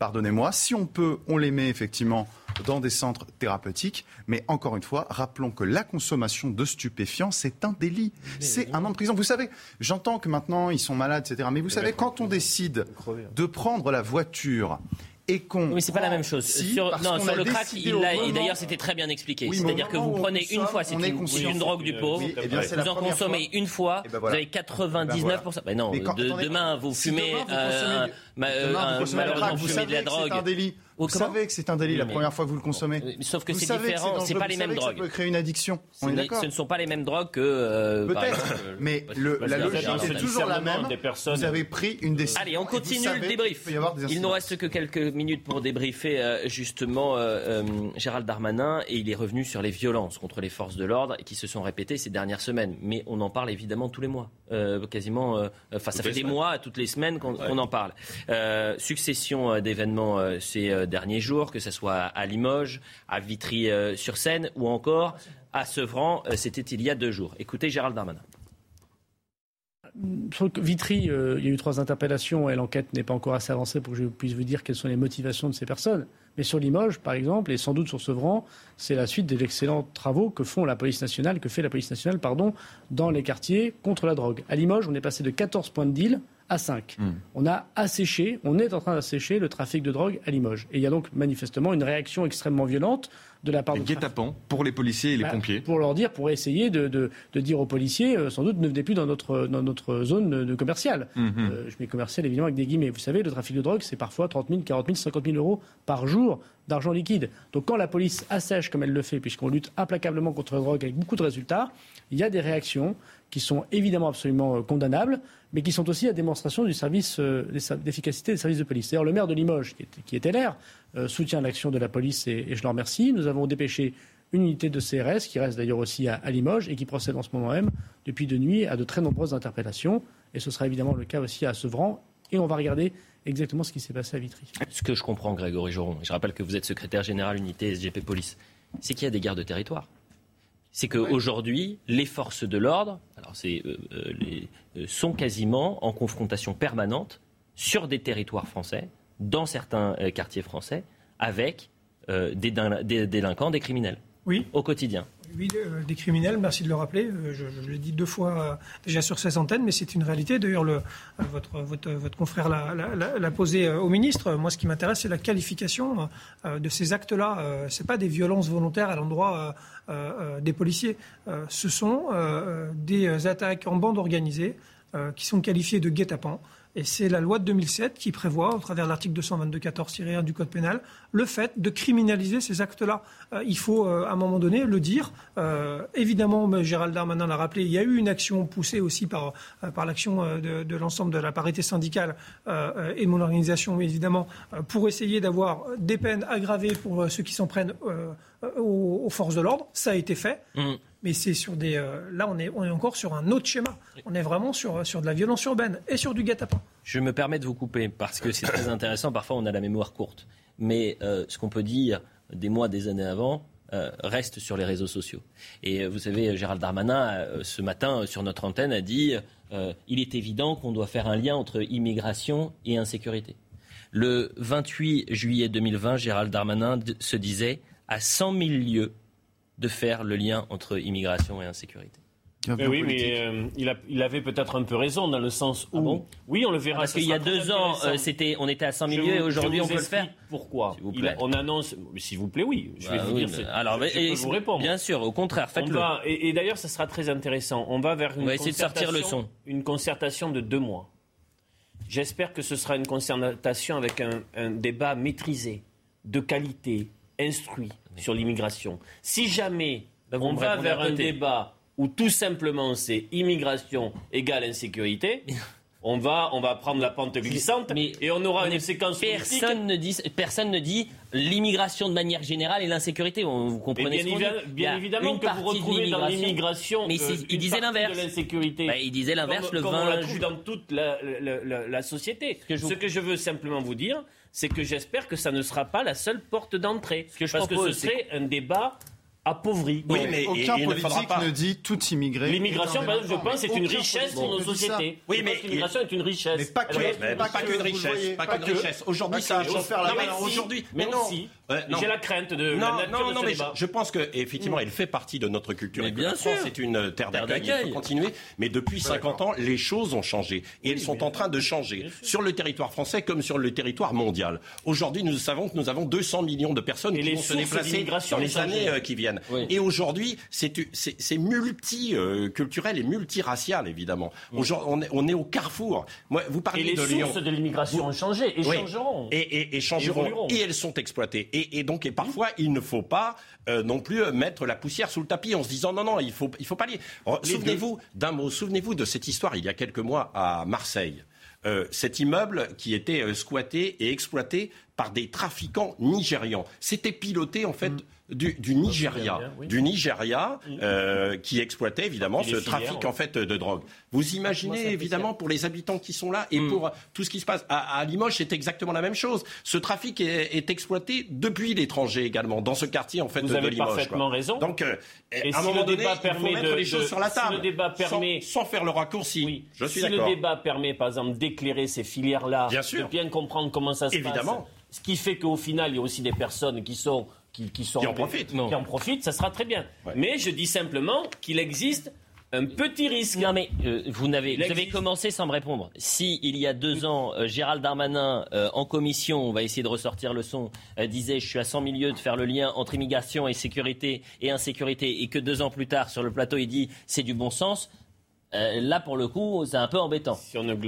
[SPEAKER 3] pardonnez-moi, si on peut, on les met effectivement dans des centres thérapeutiques. Mais encore une fois, rappelons que la consommation de stupéfiants, c'est un délit. C'est un an de prison. Vous savez, j'entends que maintenant ils sont malades, etc. Mais vous savez, quand on décide de prendre la voiture et qu'on.
[SPEAKER 2] Oui, c'est pas la même chose. sur, non, sur le crack, il et d'ailleurs, c'était très bien expliqué. C'est-à-dire que vous prenez une fois, c'est une, drogue du pauvre, eh vous en consommez une fois, eh ben vous avez 99%. Ben non, demain, vous fumez.
[SPEAKER 3] Malheureusement, vous fumez de la drogue. Vous savez que c'est un délit la première fois que vous le consommez.
[SPEAKER 2] Sauf que c'est différent, c'est pas les mêmes drogues.
[SPEAKER 3] Ça peut créer une addiction. On est.
[SPEAKER 2] Ce ne sont pas les mêmes drogues que. Euh,
[SPEAKER 3] Peut-être. Mais la logique est toujours la même. Vous avez pris une décision.
[SPEAKER 2] Allez, on continue le débrief. Il nous reste que quelques minutes pour débriefer euh, justement euh, Gérald Darmanin et il est revenu sur les violences contre les forces de l'ordre qui se sont répétées ces dernières semaines. Mais on en parle évidemment tous les mois, quasiment. Enfin, ça fait des mois, toutes les semaines qu'on en parle. succession d'événements, c'est derniers jours, que ce soit à Limoges, à Vitry-sur-Seine ou encore à Sevran. Euh, c'était il y a deux jours. Écoutez Gérald Darmanin.
[SPEAKER 8] Vitry, euh, il y a eu trois interpellations et l'enquête n'est pas encore assez avancée pour que je puisse vous dire quelles sont les motivations de ces personnes. Mais sur Limoges, par exemple, et sans doute sur Sevran, c'est la suite des excellents travaux que que fait la police nationale, pardon, dans les quartiers contre la drogue. À Limoges, on est passé de 14 points de deal à 5. Hmm. On a asséché, on est en train d'assécher le trafic de drogue à Limoges. Et il y a donc manifestement une réaction extrêmement violente de la part de
[SPEAKER 9] guet-apens pour les policiers et les bah, pompiers.
[SPEAKER 8] Pour leur dire, pour essayer de, de, de dire aux policiers, euh, sans doute ne venez plus dans notre, dans notre zone de, commerciale. Hmm, hmm. euh, je mets commercial évidemment avec des guillemets. Vous savez, le trafic de drogue, c'est parfois 30 000, 40 000, 50 000 euros par jour d'argent liquide. Donc quand la police assèche comme elle le fait, puisqu'on lutte implacablement contre la drogue avec beaucoup de résultats, il y a des réactions qui sont évidemment absolument euh, condamnables, mais qui sont aussi la démonstration du service euh, d'efficacité des services de police. D'ailleurs, le maire de Limoges, qui est, LR, euh, soutient l'action de la police et, je le remercie. Nous avons dépêché une unité de CRS, qui reste d'ailleurs aussi à, Limoges et qui procède en ce moment même, depuis de nuit, à de très nombreuses interpellations. Et ce sera évidemment le cas aussi à Sevran. Et on va regarder exactement ce qui s'est passé à Vitry.
[SPEAKER 2] Ce que je comprends, Grégory Joron, je rappelle que vous êtes secrétaire général unité SGP Police, c'est qu'il y a des gardes de territoire c'est qu'aujourd'hui, les forces de l'ordre alors c'est, euh, euh, euh, sont quasiment en confrontation permanente sur des territoires français, dans certains quartiers français, avec des, délinquants, des criminels.
[SPEAKER 6] Oui.
[SPEAKER 2] Au quotidien.
[SPEAKER 6] Oui, des criminels, merci de le rappeler. Je, l'ai dit deux fois déjà sur ces antennes, mais c'est une réalité. D'ailleurs, votre, confrère l'a posé au ministre. Moi, ce qui m'intéresse, c'est la qualification de ces actes-là. Ce pas des violences volontaires à l'endroit euh, euh, des policiers. Euh, ce sont des attaques en bande organisée qui sont qualifiées de guet-apens. Et c'est la loi de 2007 qui prévoit, au travers de l'article 222-14-1 du Code pénal, le fait de criminaliser ces actes-là. il faut, à un moment donné, le dire. évidemment, Gérald Darmanin l'a rappelé, il y a eu une action poussée aussi par, par l'action de, l'ensemble de la parité syndicale et mon organisation, évidemment, pour essayer d'avoir des peines aggravées pour ceux qui s'en prennent euh, aux, forces de l'ordre. Ça a été fait. Mm. Mais c'est sur des. Euh, là, on est, on est encore sur un autre schéma. On est vraiment sur, sur de la violence urbaine et sur du guet-apens.
[SPEAKER 2] Je me permets de vous couper parce que c'est très intéressant. Parfois, on a la mémoire courte. Mais euh, ce qu'on peut dire des mois, des années avant, reste sur les réseaux sociaux. Et vous savez, Gérald Darmanin, ce matin, sur notre antenne, a dit il est évident qu'on doit faire un lien entre immigration et insécurité. Le 28 juillet 2020, Gérald Darmanin se disait à 100 000 lieues de faire le lien entre immigration et insécurité.
[SPEAKER 4] Mais oui, mais euh, il, avait peut-être un peu raison dans le sens où.
[SPEAKER 2] Ah
[SPEAKER 4] oui, on le verra.
[SPEAKER 2] parce qu'il y a deux ans, euh, c'était, on était à 100 000 lieues et aujourd'hui on peut le faire.
[SPEAKER 4] Pourquoi On annonce. S'il vous plaît, oui. Je vais
[SPEAKER 2] bah
[SPEAKER 4] vous dire.
[SPEAKER 2] alors, je vous répondre. Bien sûr, au contraire, faites-le.
[SPEAKER 4] Et, d'ailleurs, ça sera très intéressant. On va vers une.
[SPEAKER 2] On va essayer de sortir le son.
[SPEAKER 4] Une concertation de deux mois. J'espère que ce sera une concertation avec un débat maîtrisé, de qualité, instruit sur l'immigration. Si jamais on va vers un débat où tout simplement c'est immigration égale insécurité, on va, on va prendre la pente glissante et on aura une séquence
[SPEAKER 2] personne ne dit Personne ne dit l'immigration de manière générale et l'insécurité. Vous comprenez
[SPEAKER 4] bien,
[SPEAKER 2] ce
[SPEAKER 4] bien évidemment que vous retrouvez dans l'immigration
[SPEAKER 2] mais
[SPEAKER 4] euh,
[SPEAKER 2] il disait l'inverse.
[SPEAKER 4] l'insécurité.
[SPEAKER 2] Bah, il disait l'inverse le
[SPEAKER 4] comme on la trouve dans toute la, la, société. Ce que je veux simplement vous dire, c'est que j'espère que ça ne sera pas la seule porte d'entrée. Parce que ce serait un débat appauvri.
[SPEAKER 3] Oui, mais aucun politique ne, dit tout immigré.
[SPEAKER 4] L'immigration, je pense, c'est une richesse pour nos sociétés. Oui, mais l'immigration est une richesse.
[SPEAKER 7] Mais pas qu'une richesse. Pas qu'une richesse. Aujourd'hui, ça
[SPEAKER 4] a faire la aujourd'hui. Mais non. J'ai la crainte de
[SPEAKER 7] non, non, non, mais je pense que effectivement, il fait partie de notre culture. Mais bien sûr, c'est une terre d'accueil. Il faut continuer. Mais depuis 50 ans, les choses ont changé et elles sont en train de changer sur le territoire français comme sur le territoire mondial. Aujourd'hui, nous savons que nous avons 200 millions de personnes qui vont se déplacer dans les années euh, qui viennent. Et aujourd'hui, c'est multiculturel et multiracial, évidemment. On, est, au carrefour.
[SPEAKER 4] Moi, vous parlez et les sources de l'immigration ont changé et changeront.
[SPEAKER 7] Et, changeront. Et, elles sont exploitées. Et, donc, et parfois, il ne faut pas euh, non plus euh, mettre la poussière sous le tapis en se disant non, non, il faut, il faut pas lier. Souvenez-vous d'un mot, souvenez-vous de cette histoire il y a quelques mois à Marseille. Euh, cet immeuble qui était squatté et exploité par des trafiquants nigérians. C'était piloté en fait mm du, du Nigeria, du Nigeria euh, qui exploitait évidemment ce trafic en fait de drogue. Vous imaginez évidemment pour les habitants qui sont là et mm. pour tout ce qui se passe à, Limoges, c'est exactement la même chose. Ce trafic est, exploité depuis l'étranger également dans ce quartier en fait
[SPEAKER 4] Vous
[SPEAKER 7] de,
[SPEAKER 4] avez
[SPEAKER 7] Limoges.
[SPEAKER 4] parfaitement raison.
[SPEAKER 7] Donc euh, à un moment donné, il faut mettre les choses sur la table,
[SPEAKER 4] le débat permet,
[SPEAKER 7] sans, faire le raccourci. Je suis
[SPEAKER 4] si le débat permet par exemple d'éclairer ces filières-là, de bien comprendre comment ça se
[SPEAKER 7] évidemment.
[SPEAKER 4] passe. Ce qui fait qu'au final, il y a aussi des personnes qui sont qui, sont
[SPEAKER 7] en profitent.
[SPEAKER 4] Qui en profitent, ça sera très bien. Mais je dis simplement qu'il existe un petit risque.
[SPEAKER 2] Non mais euh, vous, n'avez, vous avez commencé sans me répondre. Si il y a deux ans, euh, Gérald Darmanin euh, en commission, on va essayer de ressortir le son, disait je suis à 100 milieux de faire le lien entre immigration et sécurité et insécurité, et que deux ans plus tard sur le plateau il dit c'est du bon sens. là pour le coup c'est un peu embêtant.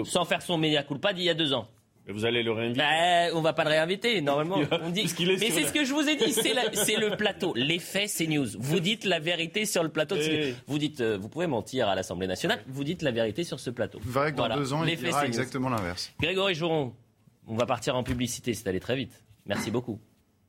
[SPEAKER 2] Sans faire son média culpa d'il y a deux ans.
[SPEAKER 4] Vous allez le réinviter
[SPEAKER 2] bah, On va pas le réinviter, normalement. On dit... Mais c'est ce que je vous ai dit, c'est le plateau. L'effet news. Vous dites la vérité sur le plateau. De... Vous dites, euh, vous pouvez mentir à l'Assemblée nationale, vous dites la vérité sur ce plateau.
[SPEAKER 3] Vous verrez que dans deux ans, il dira exactement l'inverse.
[SPEAKER 2] Grégory Jouron, on va partir en publicité, c'est allé très vite. Merci beaucoup.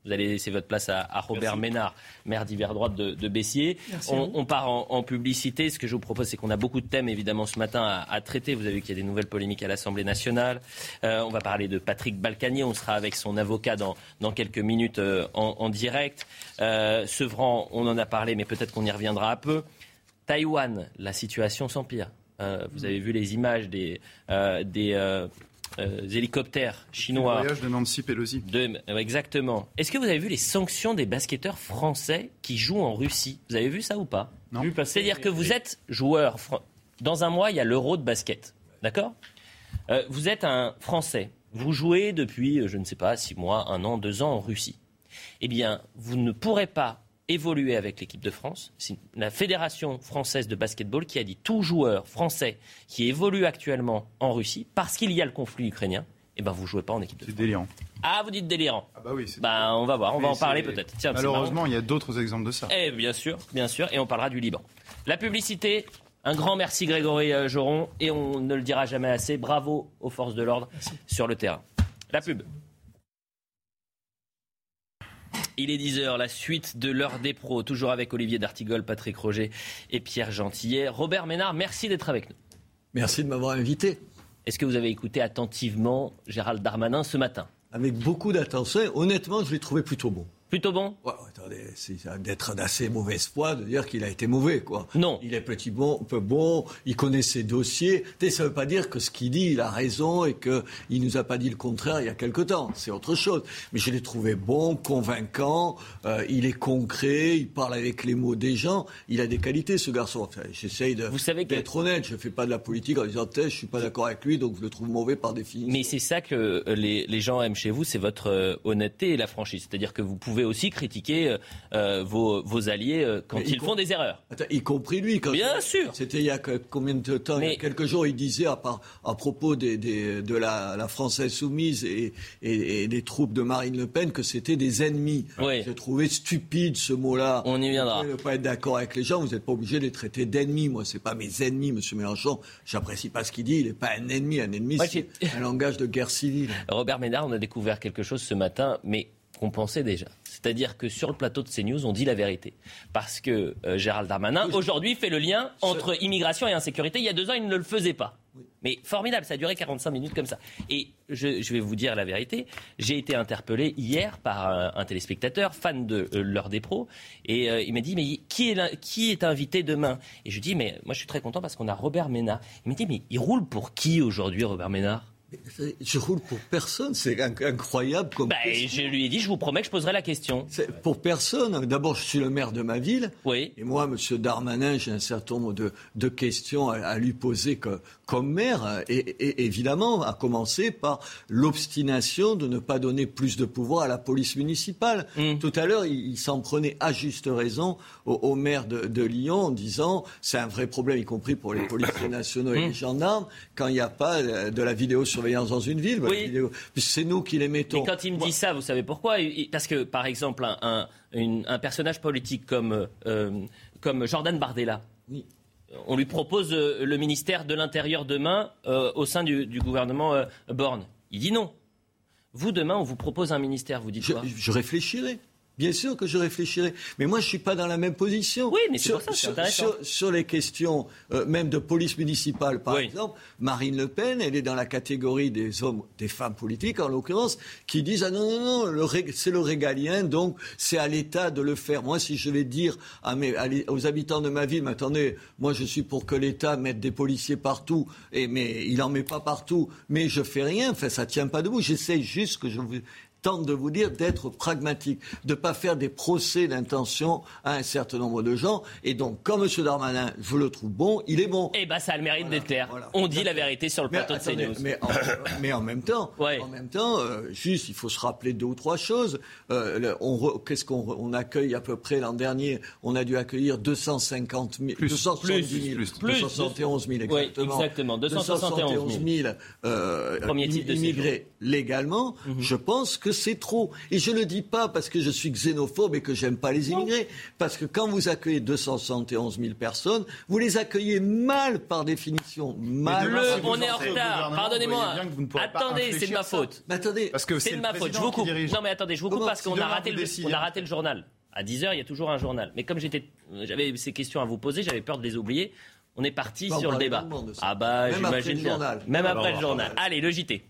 [SPEAKER 2] Vous allez laisser votre place à, Robert Ménard, maire d'hiver droite de, Bessiers. On, part en, publicité. Ce que je vous propose, c'est qu'on a beaucoup de thèmes, évidemment, ce matin à, traiter. Vous avez vu qu'il y a des nouvelles polémiques à l'Assemblée nationale. Euh, on va parler de Patrick Balkany. On sera avec son avocat dans, quelques minutes euh, en, direct. Euh, Sevran, on en a parlé, mais peut-être qu'on y reviendra un peu. Taïwan, la situation s'empire. vous avez vu les images des, des euh, hélicoptères chinois.
[SPEAKER 3] Le voyage de Nancy Pelosi.
[SPEAKER 2] Euh, exactement. Est-ce que vous avez vu les sanctions des basketteurs français qui jouent en Russie? Vous avez vu ça ou pas?
[SPEAKER 3] Non.
[SPEAKER 2] C'est-à-dire que vous êtes joueur. Dans un mois, il y a l'euro de basket. D'accord? Euh, Vous êtes un Français. Vous jouez depuis, je ne sais pas, six mois, un an, deux ans en Russie. Eh bien, vous ne pourrez pas évoluer avec l'équipe de France. C'est la Fédération française de basketball qui a dit tout joueur français qui évolue actuellement en Russie, parce qu'il y a le conflit ukrainien, eh ben vous jouez pas en équipe de France.
[SPEAKER 3] C'est délirant.
[SPEAKER 2] Ah, vous dites délirant.
[SPEAKER 3] Ah bah oui.
[SPEAKER 2] Bah on va voir, on va en parler peut-être.
[SPEAKER 3] Malheureusement, il y a d'autres exemples de ça.
[SPEAKER 2] Eh bien sûr, bien sûr, et on parlera du Liban. La publicité. Un grand merci Grégory euh, Joron et on ne le dira jamais assez. Bravo aux forces de l'ordre sur le terrain. La pub. Il est 10h, la suite de l'heure des pros, toujours avec Olivier D'Artigol, Patrick Roger et Pierre Gentillet. Robert Ménard, merci d'être avec nous.
[SPEAKER 10] Merci de m'avoir invité.
[SPEAKER 2] Est-ce que vous avez écouté attentivement Gérald Darmanin ce matin?
[SPEAKER 10] Avec beaucoup d'attention. Honnêtement, je l'ai trouvé plutôt bon.
[SPEAKER 2] Plutôt bon?
[SPEAKER 10] Ouais, d'être d'assez mauvaise foi de dire qu'il a été mauvais, quoi.
[SPEAKER 2] Non.
[SPEAKER 10] Il est petit bon, peu bon, il connaît ses dossiers. Ça ne veut pas dire que ce qu'il dit, il a raison et qu'il ne nous a pas dit le contraire il y a quelque temps. C'est autre chose. Mais je l'ai trouvé bon, convaincant, euh, il est concret, il parle avec les mots des gens. Il a des qualités, ce garçon. Enfin, J'essaye d'être honnête. Je ne fais pas de la politique en disant, je ne suis pas d'accord avec lui, donc je le trouve mauvais par définition.
[SPEAKER 2] Mais c'est ça que les, les gens aiment chez vous, c'est votre euh, honnêteté et la franchise. C'est-à-dire que vous pouvez aussi critiquer euh, vos, alliés euh, quand ils font des erreurs.
[SPEAKER 10] y compris lui. Quand
[SPEAKER 2] Bien sûr.
[SPEAKER 10] C'était il y a combien de temps Il y a quelques jours, il disait à, à propos des, de la, la, Française soumise et, et, des troupes de Marine Le Pen que c'était des ennemis.
[SPEAKER 2] Oui.
[SPEAKER 10] J'ai trouvé stupide ce mot-là.
[SPEAKER 2] On y viendra.
[SPEAKER 10] Vous ne pas être d'accord avec les gens, vous n'êtes pas obligé de les traiter d'ennemis. Moi, c'est pas mes ennemis, Monsieur Mélenchon. J'apprécie pas ce qu'il dit. Il n'est pas un ennemi. Un ennemi, c'est un langage de guerre civile.
[SPEAKER 2] Robert Ménard, on a découvert quelque chose ce matin, mais qu'on pensait déjà. C'est-à-dire que sur le plateau de CNews, on dit la vérité. Parce que euh, Gérald Darmanin, aujourd'hui, fait le lien entre immigration et insécurité. Il y a deux ans, il ne le faisait pas. Mais formidable, ça a duré 45 minutes comme ça. Et je, vais vous dire la vérité, j'ai été interpellé hier par un, téléspectateur, fan de euh, l'heure des pros, et euh, il m'a dit, mais qui est, qui est invité demain? Et je lui dis, mais moi je suis très content parce qu'on a Robert Ménard. Il m'a dit, mais il roule pour qui aujourd'hui, Robert Ménard?
[SPEAKER 10] Je roule pour personne, c'est incroyable comme.
[SPEAKER 2] Bah, je lui ai dit, je vous promets que je poserai la question.
[SPEAKER 10] Pour personne. D'abord, je suis le maire de ma ville.
[SPEAKER 2] Oui.
[SPEAKER 10] Et moi, M. Darmanin, j'ai un certain nombre de, de questions à, lui poser que, comme maire. Et, évidemment, à commencer par l'obstination de ne pas donner plus de pouvoir à la police municipale. Hmm. Tout à l'heure, il, s'en prenait à juste raison au, maire de, Lyon en disant c'est un vrai problème, y compris pour les policiers nationaux et hmm. les gendarmes, quand il n'y a pas de la vidéo sur surveillance dans une ville.
[SPEAKER 2] Oui.
[SPEAKER 10] C'est nous qui les mettons.
[SPEAKER 2] Mais quand il me dit ça, vous savez pourquoi? Parce que, par exemple, un, un, personnage politique comme, euh, comme Jordan Bardella, on lui propose euh, le ministère de l'Intérieur demain euh, au sein du, gouvernement Borne. Il dit non. Vous, demain, on vous propose un ministère, vous dites
[SPEAKER 10] je,
[SPEAKER 2] quoi?
[SPEAKER 10] Je réfléchirai. Bien sûr que je réfléchirai. Mais moi, je ne suis pas dans la même position.
[SPEAKER 2] Oui, mais sur, ça, sur,
[SPEAKER 10] sur, sur, les questions euh, même de police municipale, par exemple, Marine Le Pen, elle est dans la catégorie des hommes, des femmes politiques, en l'occurrence, qui disent Ah non, non, non, c'est le régalien, donc c'est à l'État de le faire. Moi, si je vais dire à mes, aux habitants de ma ville, mais attendez, moi, je suis pour que l'État mette des policiers partout, et, mais il n'en met pas partout, mais je fais rien, enfin, ça ne tient pas debout. J'essaie juste que je tente de vous dire d'être pragmatique, de ne pas faire des procès d'intention à un certain nombre de gens. Et donc, comme M. Darmanin, je le trouve bon, il est bon.
[SPEAKER 2] Eh bien, ça a le mérite d'être clair. On dit la vérité sur le plateau de CNews.
[SPEAKER 10] Mais en, mais en même temps, en même temps euh, juste, il faut se rappeler deux ou trois choses. Euh, Qu'est-ce qu'on on accueille à peu près l'an dernier? On a dû accueillir 250 000, plus, 270 000, plus, 271 000 exactement.
[SPEAKER 2] Oui, exactement, 271 000,
[SPEAKER 10] euh, immigrés légalement. Mhm. Je pense que c'est trop. Et je ne le dis pas parce que je suis xénophobe et que j'aime pas les immigrés. Parce que quand vous accueillez 271 000 personnes, vous les accueillez mal par définition. Mal.
[SPEAKER 2] on est en retard. Pardonnez-moi. Attendez, c'est de ma faute.
[SPEAKER 10] Mais attendez.
[SPEAKER 2] Parce que c'est de ma faute. Je vous coupe. Non mais attendez, je vous coupe parce qu'on a raté le, on a raté le journal. À 10h, il y a toujours un journal. Mais comme j'étais, j'avais ces questions à vous poser, j'avais peur de les oublier. On est parti sur le débat. Ah bah, j'imagine bien. Même après le journal. Allez, le JT.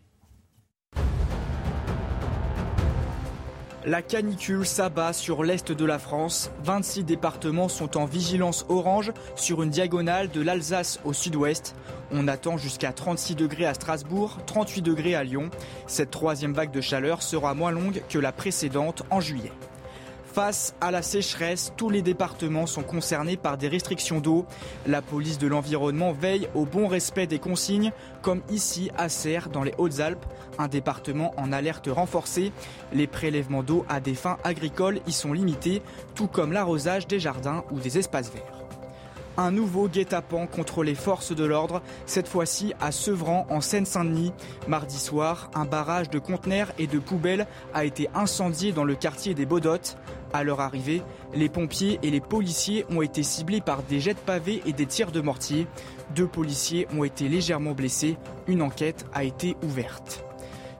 [SPEAKER 5] La canicule s'abat sur l'est de la France. 26 départements sont en vigilance orange sur une diagonale de l'Alsace au sud-ouest. On attend jusqu'à 36 degrés à Strasbourg, 38 degrés à Lyon. Cette troisième vague de chaleur sera moins longue que la précédente en juillet. Face à la sécheresse, tous les départements sont concernés par des restrictions d'eau. La police de l'environnement veille au bon respect des consignes, comme ici à Serres, dans les Hautes-Alpes, un département en alerte renforcée. Les prélèvements d'eau à des fins agricoles y sont limités, tout comme l'arrosage des jardins ou des espaces verts. Un nouveau guet-apens contre les forces de l'ordre, cette fois-ci à Sevran en Seine-Saint-Denis. Mardi soir, un barrage de conteneurs et de poubelles a été incendié dans le quartier des Baudottes. À leur arrivée, les pompiers et les policiers ont été ciblés par des jets de pavés et des tirs de mortier. Deux policiers ont été légèrement blessés. Une enquête a été ouverte.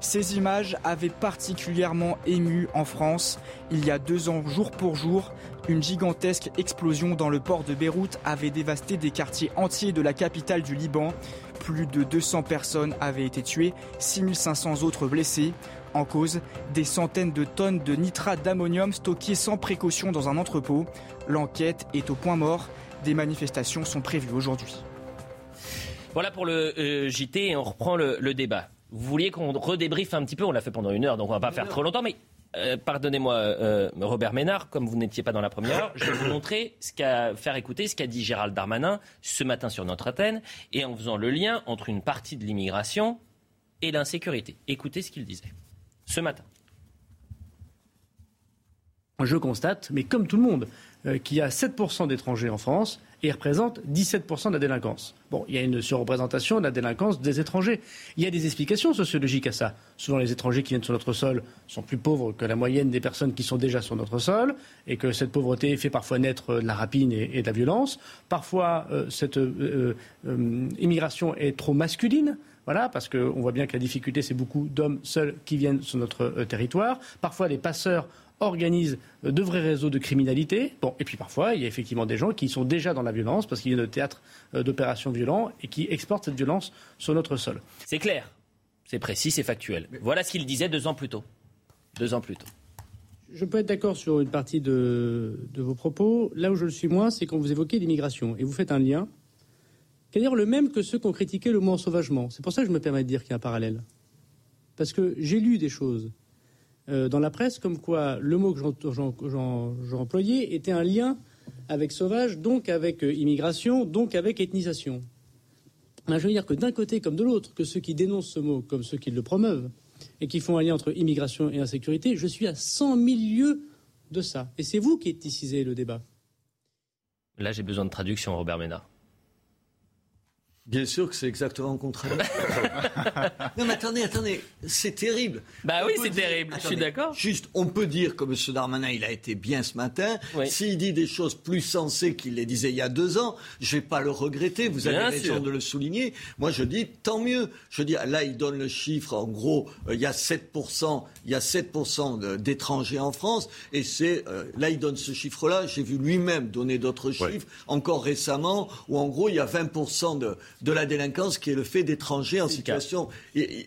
[SPEAKER 5] Ces images avaient particulièrement ému en France. Il y a deux ans, jour pour jour, une gigantesque explosion dans le port de Beyrouth avait dévasté des quartiers entiers de la capitale du Liban. Plus de 200 personnes avaient été tuées, 6500 autres blessées. En cause, des centaines de tonnes de nitrate d'ammonium stockées sans précaution dans un entrepôt. L'enquête est au point mort. Des manifestations sont prévues aujourd'hui.
[SPEAKER 2] Voilà pour le euh, JT et on reprend le débat. Vous vouliez qu'on redébriefe un petit peu, on l'a fait pendant une heure, donc on va pas faire trop longtemps, mais euh, pardonnez-moi, euh, Robert Ménard, comme vous n'étiez pas dans la première heure, je vais vous montrer ce qu'a faire écouter ce qu'a dit Gérald Darmanin ce matin sur notre antenne, et en faisant le lien entre une partie de l'immigration et l'insécurité. Écoutez ce qu'il disait ce matin.
[SPEAKER 8] Je constate, mais comme tout le monde, euh, qu'il y a 7% d'étrangers en France et représente 17% de la délinquance. Bon, il y a une surreprésentation de la délinquance des étrangers. Il y a des explications sociologiques à ça. Souvent, les étrangers qui viennent sur notre sol sont plus pauvres que la moyenne des personnes qui sont déjà sur notre sol, et que cette pauvreté fait parfois naître de la rapine et, de la violence. Parfois, euh, cette euh, euh, immigration est trop masculine. Voilà, parce qu'on voit bien que la difficulté, c'est beaucoup d'hommes seuls qui viennent sur notre territoire. Parfois, les passeurs organise de vrais réseaux de criminalité. Bon, et puis parfois, il y a effectivement des gens qui sont déjà dans la violence parce qu'il y a de théâtre euh, d'opérations violents et qui exportent cette violence sur notre sol.
[SPEAKER 2] C'est clair, c'est précis, c'est factuel. Voilà ce qu'il disait deux ans plus tôt. Deux ans plus tôt.
[SPEAKER 8] Je peux être d'accord sur une partie de, vos propos. Là où je le suis moins, c'est quand vous évoquez l'immigration et vous faites un lien, qui est d'ailleurs le même que ceux qui ont critiqué le mot sauvagement. C'est pour ça que je me permets de dire qu'il y a un parallèle. Parce que j'ai lu des choses dans la presse comme quoi le mot que j'employais était un lien avec sauvage, donc avec euh, immigration, donc avec ethnisation. Ben, je veux dire que d'un côté comme de l'autre, que ceux qui dénoncent ce mot comme ceux qui le promeuvent et qui font un lien entre immigration et insécurité, je suis à 100 000 lieues de ça. Et c'est vous qui éthicisez le débat.
[SPEAKER 2] Là, j'ai besoin de traduction, Robert Ménard.
[SPEAKER 10] Bien sûr que c'est exactement le contraire. non mais attendez, attendez, c'est terrible.
[SPEAKER 2] Bah oui, c'est terrible, je suis d'accord.
[SPEAKER 10] Juste, on peut dire que M. Darmanin, il a été bien ce matin. S'il dit des choses plus sensées qu'il les disait il y a deux ans, je vais pas le regretter, vous avez raison de le souligner. Moi je dis, tant mieux. Je dis, là il donne le chiffre, en gros, euh, il y a 7%, il y a 7% d'étrangers en France, et c'est, euh, là il donne ce chiffre-là, j'ai vu lui-même donner d'autres chiffres, encore récemment, où en gros il y a 20% de de la délinquance qui est le fait d'étrangers en situation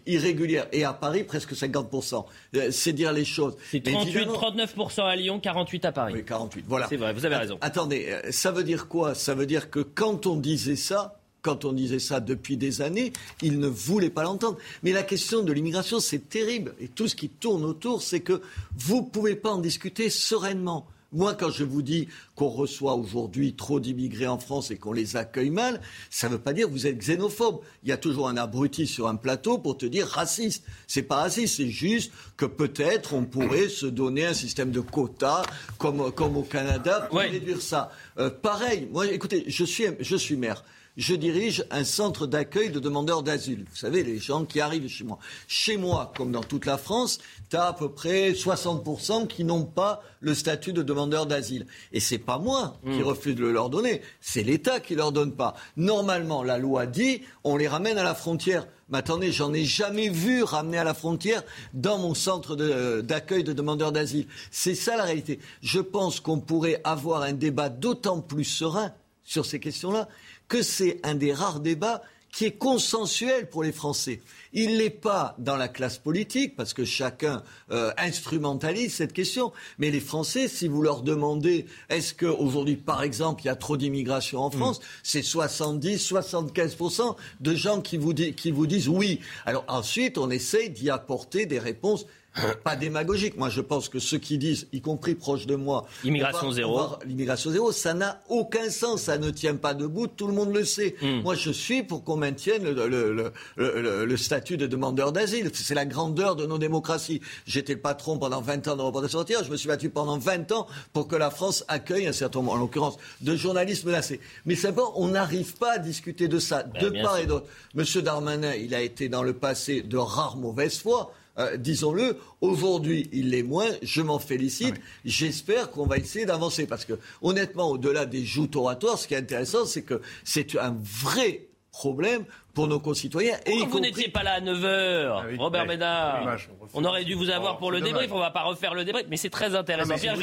[SPEAKER 10] irrégulière. Et à Paris, presque 50%. Euh, c'est dire les choses.
[SPEAKER 2] C'est 38, 39% à Lyon, 48 à Paris.
[SPEAKER 10] Oui, 48, voilà.
[SPEAKER 2] C'est vrai, vous avez raison.
[SPEAKER 10] Attendez, euh, ça veut dire quoi? Ça veut dire que quand on disait ça, quand on disait ça depuis des années, il ne voulait pas l'entendre. Mais la question de l'immigration, c'est terrible. Et tout ce qui tourne autour, c'est que vous ne pouvez pas en discuter sereinement. Moi, quand je vous dis qu'on reçoit aujourd'hui trop d'immigrés en France et qu'on les accueille mal, ça ne veut pas dire que vous êtes xénophobe. Il y a toujours un abruti sur un plateau pour te dire raciste. C'est pas raciste, c'est juste que peut-être on pourrait se donner un système de quotas comme, comme au Canada pour réduire ça. Euh, pareil, moi, écoutez, je suis, je suis maire je dirige un centre d'accueil de demandeurs d'asile. Vous savez, les gens qui arrivent chez moi. Chez moi, comme dans toute la France, tu as à peu près 60% qui n'ont pas le statut de demandeur d'asile. Et c'est pas moi qui hmm. refuse de le leur donner, c'est l'État qui leur donne pas. Normalement, la loi dit, on les ramène à la frontière. Mais attendez, j'en ai jamais vu ramener à la frontière dans mon centre d'accueil de, de demandeurs d'asile. C'est ça la réalité. Je pense qu'on pourrait avoir un débat d'autant plus serein sur ces questions-là que c'est un des rares débats qui est consensuel pour les Français. Il n'est pas dans la classe politique, parce que chacun euh, instrumentalise cette question. Mais les Français, si vous leur demandez, est-ce qu'aujourd'hui, par exemple, il y a trop d'immigration en France, mm. c'est 70, 75% de gens qui vous, qui vous disent oui. Alors ensuite, on essaye d'y apporter des réponses pas démagogique. Moi, je pense que ceux qui disent, y compris proches de moi,
[SPEAKER 2] l'immigration zéro,
[SPEAKER 10] l'immigration zéro, ça n'a aucun sens, ça ne tient pas debout, tout le monde le sait. Hmm. Moi, je suis pour qu'on maintienne le, statut de demandeur d'asile. C'est la grandeur de nos démocraties. J'étais le patron pendant 20 ans de reportage sortir, je me suis battu pendant 20 ans pour que la France accueille un certain nombre, en l'occurrence, de journalistes menacés. Mais simplement, on n'arrive pas à discuter de ça, ben, de part et d'autre. Monsieur Darmanin, il a été dans le passé de rares mauvaises foi. Euh, disons-le. Aujourd'hui, il l'est moins. Je m'en félicite. Ah J'espère qu'on va essayer d'avancer. Parce que, honnêtement, au-delà des joutes oratoires, ce qui est intéressant, c'est que c'est un vrai problème pour nos concitoyens.
[SPEAKER 2] Et vous n'étiez pas là à 9h, ah Robert Ménard. on aurait dû vous avoir pour le débrief, on ne va pas refaire le débrief, mais c'est très intéressant.
[SPEAKER 10] Pierre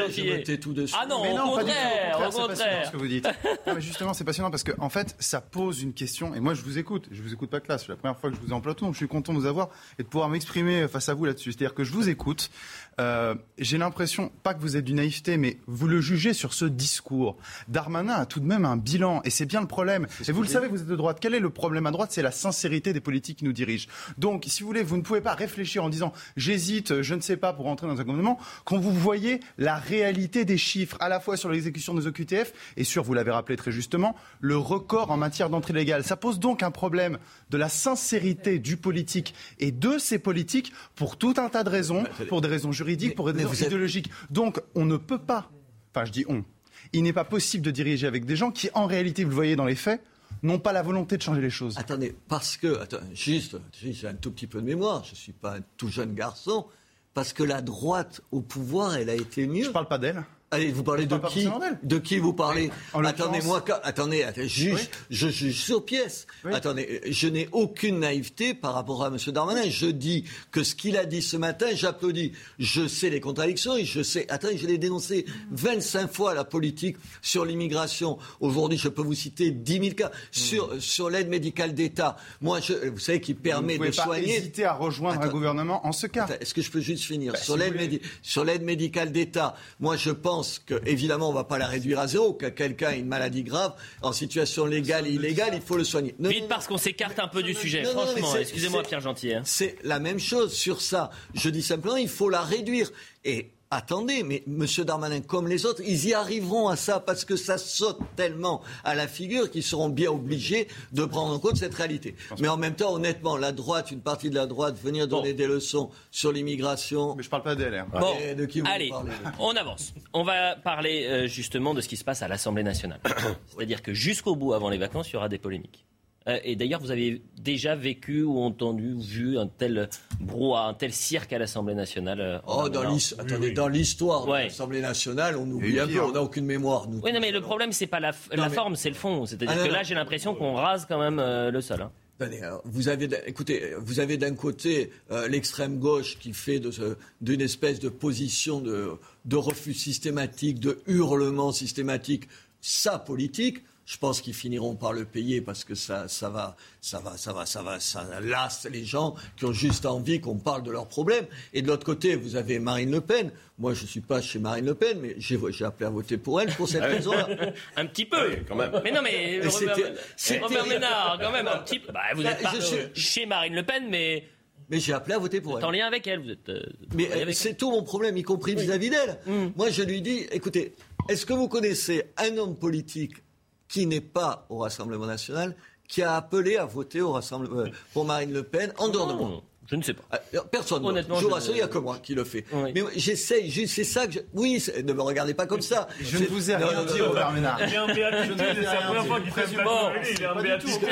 [SPEAKER 10] tout
[SPEAKER 2] Ah non, au contraire, au contraire.
[SPEAKER 3] Ce que vous dites. mais justement, c'est passionnant parce que en fait, ça pose une question. Et moi, je vous écoute. Je vous écoute pas classe. C'est la première fois que je vous ai en plateau, donc je suis content de vous avoir et de pouvoir m'exprimer face à vous là-dessus. C'est-à-dire que je vous écoute. Euh, j'ai l'impression, pas que vous êtes du naïveté, mais vous le jugez sur ce discours. Darmanin a tout de même un bilan, et c'est bien le problème. Et vous le savez, vous êtes de droite. Quel est le problème à droite? C'est la sincérité des politiques qui nous dirigent. Donc, si vous voulez, vous ne pouvez pas réfléchir en disant j'hésite, je ne sais pas pour entrer dans un gouvernement, quand vous voyez la réalité des chiffres, à la fois sur l'exécution des OQTF et sur, vous l'avez rappelé très justement, le record en matière d'entrée légale. Ça pose donc un problème de la sincérité du politique et de ces politiques pour tout un tas de raisons, pour des raisons juridiques, pour des raisons idéologiques. Donc on ne peut pas, enfin je dis on, il n'est pas possible de diriger avec des gens qui, en réalité, vous le voyez dans les faits, n'ont pas la volonté de changer les choses.
[SPEAKER 10] Attendez, parce que, attends, juste, j'ai un tout petit peu de mémoire, je ne suis pas un tout jeune garçon, parce que la droite au pouvoir, elle a été mieux. Je
[SPEAKER 3] ne parle pas d'elle.
[SPEAKER 10] Allez, vous parlez de qui De qui vous parlez Attendez-moi, attendez, juge, je juge sur pièce. Attendez, je n'ai aucune naïveté par rapport à M. Darmanin. Je dis que ce qu'il a dit ce matin, j'applaudis. Je sais les contradictions et je sais. Attendez, je l'ai dénoncé 25 fois la politique sur l'immigration. Aujourd'hui, je peux vous citer 10 000 cas sur hmm. sur l'aide médicale d'État. Moi, je, vous savez, qui permet
[SPEAKER 3] vous
[SPEAKER 10] de pas soigner.
[SPEAKER 3] hésiter à rejoindre un gouvernement en ce cas.
[SPEAKER 10] Est-ce que je peux juste finir bah, sur l'aide médicale d'État? Moi, je pense pense qu'évidemment, on ne va pas la réduire à zéro, que quelqu'un a une maladie grave, en situation légale et illégale, il faut le soigner.
[SPEAKER 2] Vite parce qu'on s'écarte un peu du sujet, franchement. Excusez-moi, Pierre Gentil. Hein.
[SPEAKER 10] C'est la même chose sur ça. Je dis simplement, il faut la réduire. Et Attendez, mais M. Darmanin, comme les autres, ils y arriveront à ça parce que ça saute tellement à la figure qu'ils seront bien obligés de prendre en compte cette réalité. Mais en même temps, honnêtement, la droite, une partie de la droite, venir donner des leçons sur l'immigration.
[SPEAKER 3] Mais je parle pas d'LR.
[SPEAKER 2] Bon, de qui vous allez, on avance. On va parler euh, justement de ce qui se passe à l'Assemblée nationale. C'est-à-dire que jusqu'au bout, avant les vacances, il y aura des polémiques. Euh, et d'ailleurs, vous avez déjà vécu ou entendu, vu un tel brouhaha, un tel cirque à l'Assemblée nationale euh,
[SPEAKER 10] Oh, dans l'histoire de l'Assemblée nationale, on oublie un peu, on n'a aucune mémoire. Nous.
[SPEAKER 2] Oui, non, mais le problème, c'est pas la, forme, c'est le fond. C'est-à-dire ah, que là, j'ai l'impression qu'on rase quand même euh, le sol. Hein.
[SPEAKER 10] Vous avez, écoutez, vous avez d'un côté l'extrême gauche qui fait d'une espèce de position de, de refus systématique, de hurlement systématique, sa politique. Je pense qu'ils finiront par le payer parce que ça, ça va, ça va, ça va, ça va, ça lasse les gens qui ont juste envie qu'on parle de leurs problèmes. Et de l'autre côté, vous avez Marine Le Pen. Moi, je ne suis pas chez Marine Le Pen, mais j'ai appelé à voter pour elle pour cette ah raison-là.
[SPEAKER 2] un petit peu, quand même. Mais non, mais Robert, Ménard, quand même, un petit peu. Bah, vous êtes bah, pas chez Marine Le Pen, mais
[SPEAKER 10] mais j'ai appelé à voter pour elle.
[SPEAKER 2] en lien avec elle, vous êtes. Euh,
[SPEAKER 10] mais c'est tout mon problème, y compris vis-à-vis d'elle. Mm. Moi, je lui dis, écoutez, est-ce que vous connaissez un homme politique qui n'est pas au Rassemblement national qui a appelé à voter au Rassemblement euh, pour Marine Le Pen en dehors de moi
[SPEAKER 2] je ne sais pas.
[SPEAKER 10] Euh, personne. Honnêtement, je vous rassure, il n'y a que moi qui le fait. Mais j'essaye, c'est ça que je... Oui, ne me regardez pas comme ça.
[SPEAKER 3] Je ne vous ai rien dit, Robert Ménard.
[SPEAKER 4] Il est en béatitude, c'est la première fois qu'il fait Il est en béatitude.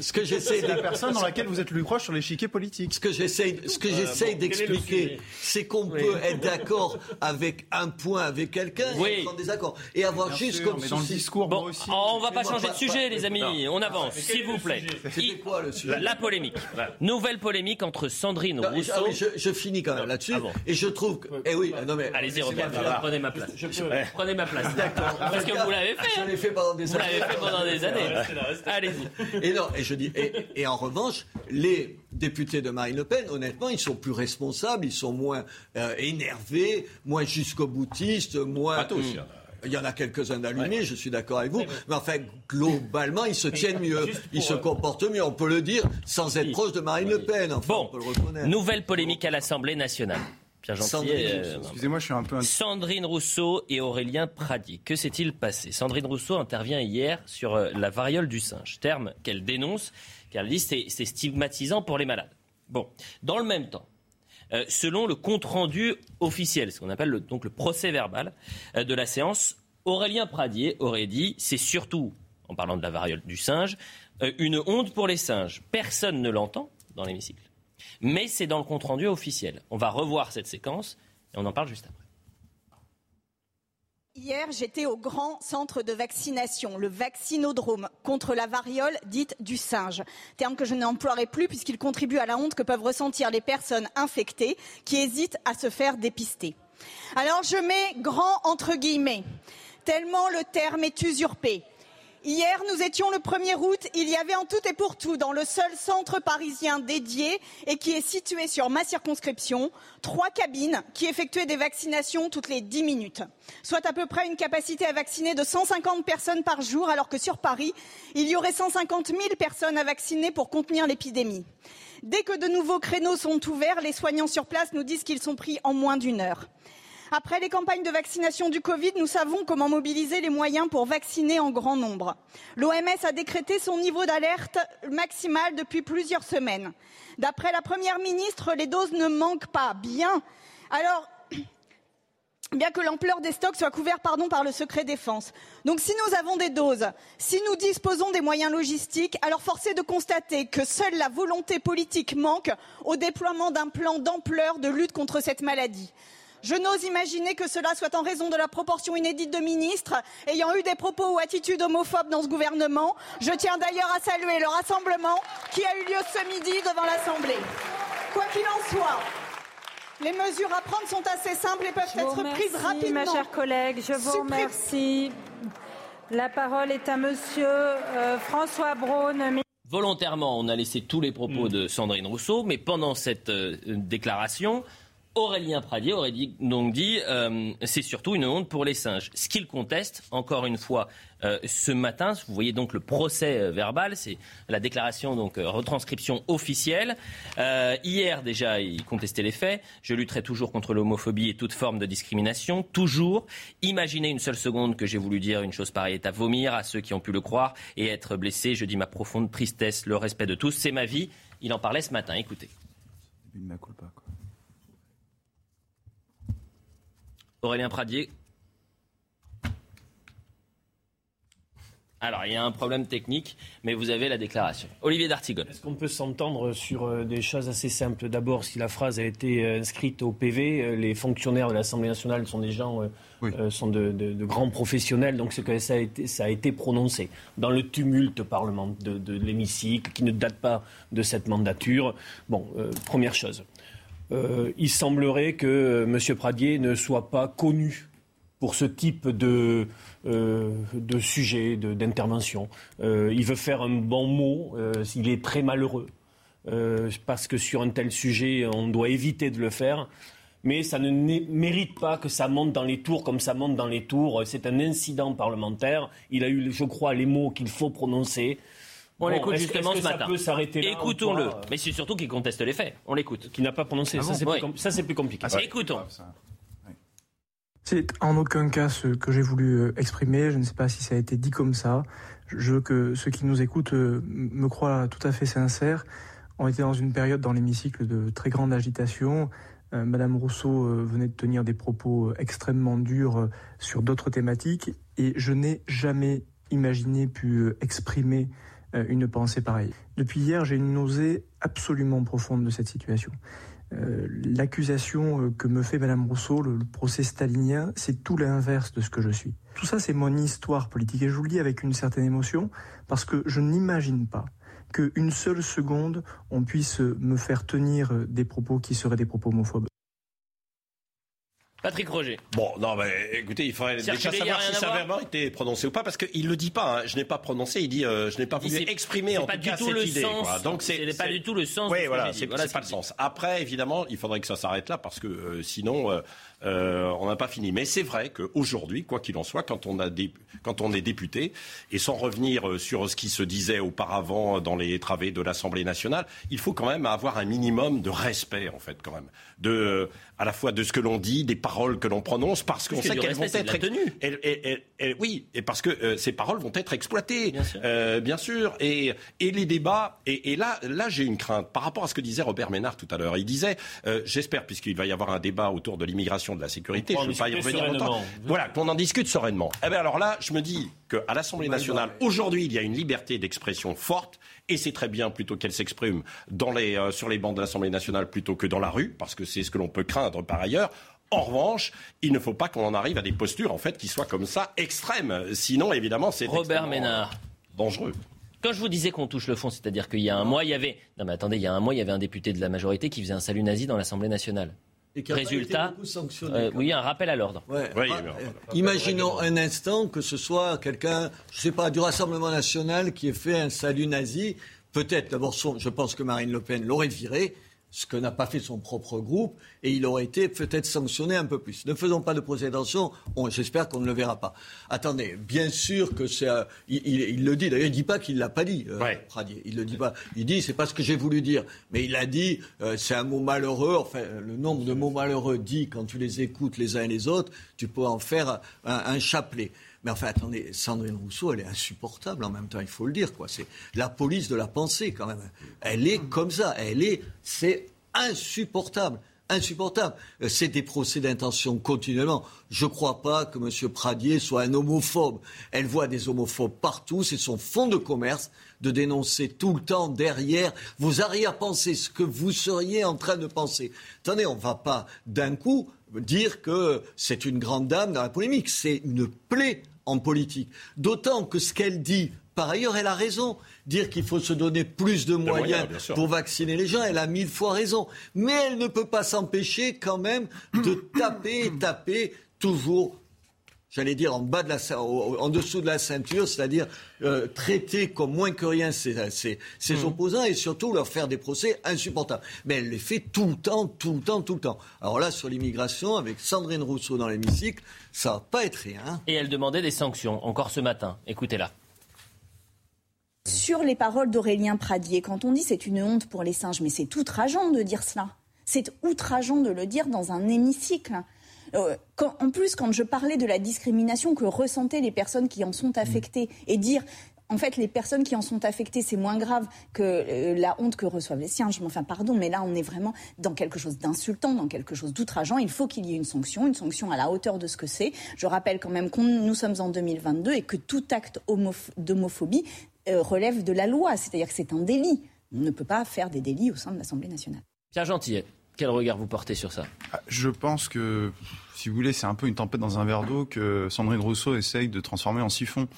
[SPEAKER 10] Ce que j'essaie
[SPEAKER 3] C'est la personne dans laquelle vous êtes le plus proche sur l'échiquier politique.
[SPEAKER 10] Ce que j'essaie ce que euh, j'essaye d'expliquer, c'est qu'on peut être d'accord avec un point avec quelqu'un et être en désaccord. Et avoir juste comme
[SPEAKER 3] dans le discours,
[SPEAKER 2] bon, aussi. On va pas changer de sujet, les amis. On avance, s'il vous plaît.
[SPEAKER 10] C'était quoi le sujet?
[SPEAKER 2] La polémique. Nouvelle polémique entre Sandrine Rousseau. Ah
[SPEAKER 10] oui, je, je, finis quand même là-dessus. Ah et je trouve que. Eh oui, non mais.
[SPEAKER 2] Allez-y, prenez ma place. Je, prenez ma place. D'accord. Parce que vous l'avez fait.
[SPEAKER 10] Je l'ai fait pendant des années.
[SPEAKER 2] Vous l'avez fait pendant des années. Allez-y.
[SPEAKER 10] Et non, et je dis. Et, et, en revanche, les députés de Marine Le Pen, honnêtement, ils sont plus responsables, ils sont moins euh, énervés, moins jusqu'au boutiste, moins.
[SPEAKER 7] Pas tous,
[SPEAKER 10] il y en a quelques-uns d'allumés, je suis d'accord avec vous. Mais enfin, globalement, ils se tiennent mieux. Ils se euh, comportent mieux, on peut le dire, sans être proche de Marine Le Pen.
[SPEAKER 2] bon, nouvelle polémique à l'Assemblée nationale. Pierre
[SPEAKER 3] euh, Excusez-moi, je suis un peu.
[SPEAKER 2] Sandrine Rousseau et Aurélien Pradi. Que s'est-il passé? Sandrine Rousseau intervient hier sur euh, la variole du singe, terme qu'elle dénonce, car elle dit c'est, c'est stigmatisant pour les malades. Bon, dans le même temps, euh, selon le compte-rendu officiel, ce qu'on appelle le, donc le procès verbal euh, de la séance. Aurélien Pradier aurait dit c'est surtout, en parlant de la variole du singe, euh, une honte pour les singes. Personne ne l'entend dans l'hémicycle. Mais c'est dans le compte-rendu officiel. On va revoir cette séquence et on en parle juste après.
[SPEAKER 11] Hier, j'étais au grand centre de vaccination, le vaccinodrome, contre la variole dite du singe. Terme que je n'emploierai plus puisqu'il contribue à la honte que peuvent ressentir les personnes infectées qui hésitent à se faire dépister. Alors je mets grand entre guillemets, tellement le terme est usurpé. Hier, nous étions le 1er août. Il y avait en tout et pour tout, dans le seul centre parisien dédié et qui est situé sur ma circonscription, trois cabines qui effectuaient des vaccinations toutes les 10 minutes, soit à peu près une capacité à vacciner de 150 personnes par jour, alors que sur Paris, il y aurait 150 000 personnes à vacciner pour contenir l'épidémie. Dès que de nouveaux créneaux sont ouverts, les soignants sur place nous disent qu'ils sont pris en moins d'une heure. Après les campagnes de vaccination du Covid, nous savons comment mobiliser les moyens pour vacciner en grand nombre. L'OMS a décrété son niveau d'alerte maximal depuis plusieurs semaines. D'après la Première ministre, les doses ne manquent pas. Bien. Bien que l'ampleur des stocks soit couverte par le secret défense. Donc si nous avons des doses, si nous disposons des moyens logistiques, alors force est de constater que seule la volonté politique manque au déploiement d'un plan d'ampleur de lutte contre cette maladie. Je n'ose imaginer que cela soit en raison de la proportion inédite de ministres ayant eu des propos ou attitudes homophobes dans ce gouvernement. Je tiens d'ailleurs à saluer le rassemblement qui a eu lieu ce midi devant l'Assemblée. Quoi qu'il en soit, les mesures à prendre sont assez simples et peuvent être prises rapidement.
[SPEAKER 12] Ma chère collègue, je vous remercie. La parole est à Monsieur euh, François Braun.
[SPEAKER 2] Volontairement, on a laissé tous les propos de Sandrine Rousseau, mais pendant cette euh, déclaration, Aurélien Pradier aurait donc dit euh, c'est surtout une honte pour les singes. Ce qu'il conteste, encore une fois, euh, ce matin, vous voyez donc le procès euh, verbal, c'est la déclaration, donc retranscription officielle. hier déjà, il contestait les faits. Je lutterai toujours contre l'homophobie et toute forme de discrimination. Toujours. Imaginez une seule seconde que j'ai voulu dire une chose pareille est à vomir à ceux qui ont pu le croire et être blessés. Je dis ma profonde tristesse, le respect de tous, c'est ma vie. Il en parlait ce matin. Écoutez. Aurélien Pradier. Alors, il y a un problème technique, mais vous avez la déclaration. Olivier D'Artigon.
[SPEAKER 4] Est-ce qu'on peut s'entendre sur euh, des choses assez simples? D'abord, si la phrase a été euh, inscrite au PV, euh, les fonctionnaires de l'Assemblée nationale sont des gens, sont de, grands professionnels, donc que ça a, été, ça a été prononcé dans le tumulte parlement de, l'hémicycle, qui ne date pas de cette mandature. Bon, première chose. Euh, il semblerait que euh, M. Pradier ne soit pas connu pour ce type de, de sujet, d'intervention. il veut faire un bon mot, il est très malheureux. parce que sur un tel sujet, on doit éviter de le faire mais ça ne mérite pas que ça monte dans les tours comme ça monte dans les tours. C'est un incident parlementaire. Il a eu, je crois, les mots qu'il faut prononcer.
[SPEAKER 2] On l'écoute justement ce matin. Écoutons-le.
[SPEAKER 4] Euh
[SPEAKER 2] mais c'est surtout qu'il conteste les faits. On l'écoute.
[SPEAKER 4] Qui n'a pas prononcé.
[SPEAKER 2] Ah
[SPEAKER 4] ça, c'est plus, compliqué.
[SPEAKER 2] Ah, Écoutons.
[SPEAKER 13] C'est en aucun cas ce que j'ai voulu euh, exprimer. Je ne sais pas si ça a été dit comme ça. Je veux que ceux qui nous écoutent euh, me croient tout à fait sincère. On était dans une période dans l'hémicycle de très grande agitation. Euh, Madame Rousseau euh, venait de tenir des propos euh, extrêmement durs sur d'autres thématiques et je n'ai jamais imaginé pu exprimer une pensée pareille. Depuis hier, j'ai une nausée absolument profonde de cette situation. L'accusation que me fait Madame Rousseau, le, procès stalinien, c'est tout l'inverse de ce que je suis. Tout ça, c'est mon histoire politique et je vous le dis avec une certaine émotion parce que je n'imagine pas qu'une seule seconde, on puisse me faire tenir des propos qui seraient des propos homophobes.
[SPEAKER 2] Patrick Roger.
[SPEAKER 7] Bon, non, mais écoutez, il faudrait déjà savoir si ça a vraiment été prononcé ou pas, parce qu'il le dit pas. Hein. Je n'ai pas prononcé. Il dit, euh, je n'ai pas voulu exprimer en tout cas cette idée. Quoi.
[SPEAKER 2] Donc c'est pas du tout le sens.
[SPEAKER 7] Oui, voilà, c'est pas le sens. Après, évidemment, il faudrait que ça s'arrête là, parce que euh, sinon, euh, euh, on n'a pas fini. Mais c'est vrai qu'aujourd'hui, quoi qu'il en soit, quand on, a quand on est député, et sans revenir euh, sur ce qui se disait auparavant dans les travées de l'Assemblée nationale, il faut quand même avoir un minimum de respect, en fait, quand même, de, à la fois de ce que l'on dit, des paroles que l'on prononce, parce qu'on sait qu'elles vont être
[SPEAKER 2] tenues.
[SPEAKER 7] oui, et parce que euh, ces paroles vont être exploitées, bien sûr, bien sûr et, et, les débats. Et, là, là, j'ai une crainte par rapport à ce que disait Robert Ménard tout à l'heure. Il disait, j'espère, puisqu'il va y avoir un débat autour de l'immigration de la sécurité, je ne veux pas y revenir longtemps. Voilà, qu'on en discute sereinement. Eh bien alors là, je me dis qu'à l'Assemblée nationale, aujourd'hui, il y a une liberté d'expression forte, et c'est très bien plutôt qu'elle s'exprime euh, sur les bancs de l'Assemblée nationale plutôt que dans la rue, parce que c'est ce que l'on peut craindre par ailleurs. En revanche, il ne faut pas qu'on en arrive à des postures en fait qui soient comme ça extrêmes. Sinon, évidemment, c'est
[SPEAKER 2] Robert Ménard
[SPEAKER 7] dangereux.
[SPEAKER 2] Quand je vous disais qu'on touche le fond, c'est-à-dire qu'il y a un mois, il y avait non mais attendez, il y a un mois, il y avait un député de la majorité qui faisait un salut nazi dans l'Assemblée nationale. Résultat, euh, oui, un rappel à l'ordre.
[SPEAKER 10] Ah, euh, imaginons un instant que ce soit quelqu'un, je ne sais pas, du Rassemblement national qui ait fait un salut nazi. Peut-être, d'abord, je pense que Marine Le Pen l'aurait viré ce que n'a pas fait son propre groupe, et il aurait été peut-être sanctionné un peu plus. Ne faisons pas de procès j'espère qu'on ne le verra pas. Attendez, bien sûr que c'est... il, le dit, d'ailleurs il ne dit pas qu'il ne l'a pas dit, euh, Pradier. Il le dit pas. Il dit, c'est pas ce que j'ai voulu dire. Mais il a dit, euh, c'est un mot malheureux, enfin, le nombre de mots malheureux dit, quand tu les écoutes les uns et les autres, tu peux en faire un chapelet. Mais enfin, attendez, Sandrine Rousseau, elle est insupportable en même temps, il faut le dire. quoi. C'est la police de la pensée, quand même. Elle est comme ça. Elle est. C'est insupportable insupportable. Euh, c'est des procès d'intention continuellement. Je ne crois pas que M. Pradier soit un homophobe. Elle voit des homophobes partout. C'est son fonds de commerce de dénoncer tout le temps derrière vos arrière-pensées, ce que vous seriez en train de penser. Attendez, on ne va pas d'un coup dire que c'est une grande dame dans la polémique. C'est une plaie en politique. D'autant que ce qu'elle dit, par ailleurs, elle a raison. Dire qu'il faut se donner plus de moyens, pour vacciner les gens, elle a mille fois raison. Mais elle ne peut pas s'empêcher quand même de taper et taper toujours j'allais dire en bas de la, en dessous de la ceinture, c'est-à-dire euh, traiter comme moins que rien ses, mmh. opposants et surtout leur faire des procès insupportables. Mais elle les fait tout le temps, tout le temps, tout le temps. Alors là, sur l'immigration, avec Sandrine Rousseau dans l'hémicycle, ça va pas être rien. Hein.
[SPEAKER 2] Et elle demandait des sanctions, encore ce matin. Écoutez-la.
[SPEAKER 11] Sur les paroles d'Aurélien Pradier, quand on dit c'est une honte pour les singes, mais c'est outrageant de dire cela. C'est outrageant de le dire dans un hémicycle. Euh, en plus, quand je parlais de la discrimination que ressentaient les personnes qui en sont affectées, et dire en fait, les personnes qui en sont affectées, c'est moins grave que euh, la honte que reçoivent les siens. Enfin, pardon, mais là, on est vraiment dans quelque chose d'insultant, dans quelque chose d'outrageant. Il faut qu'il y ait une sanction, une sanction à la hauteur de ce que c'est. Je rappelle quand même que nous sommes en 2022 et que tout acte d'homophobie euh, relève de la loi, c'est-à-dire que c'est un délit. On ne peut pas faire des délits au sein de l'Assemblée nationale.
[SPEAKER 2] Pierre Gentillet. Quel regard vous portez sur ça?
[SPEAKER 3] Ah, Je pense que, si vous voulez, c'est un peu une tempête dans un verre d'eau que Sandrine Rousseau essaye de transformer en siphon.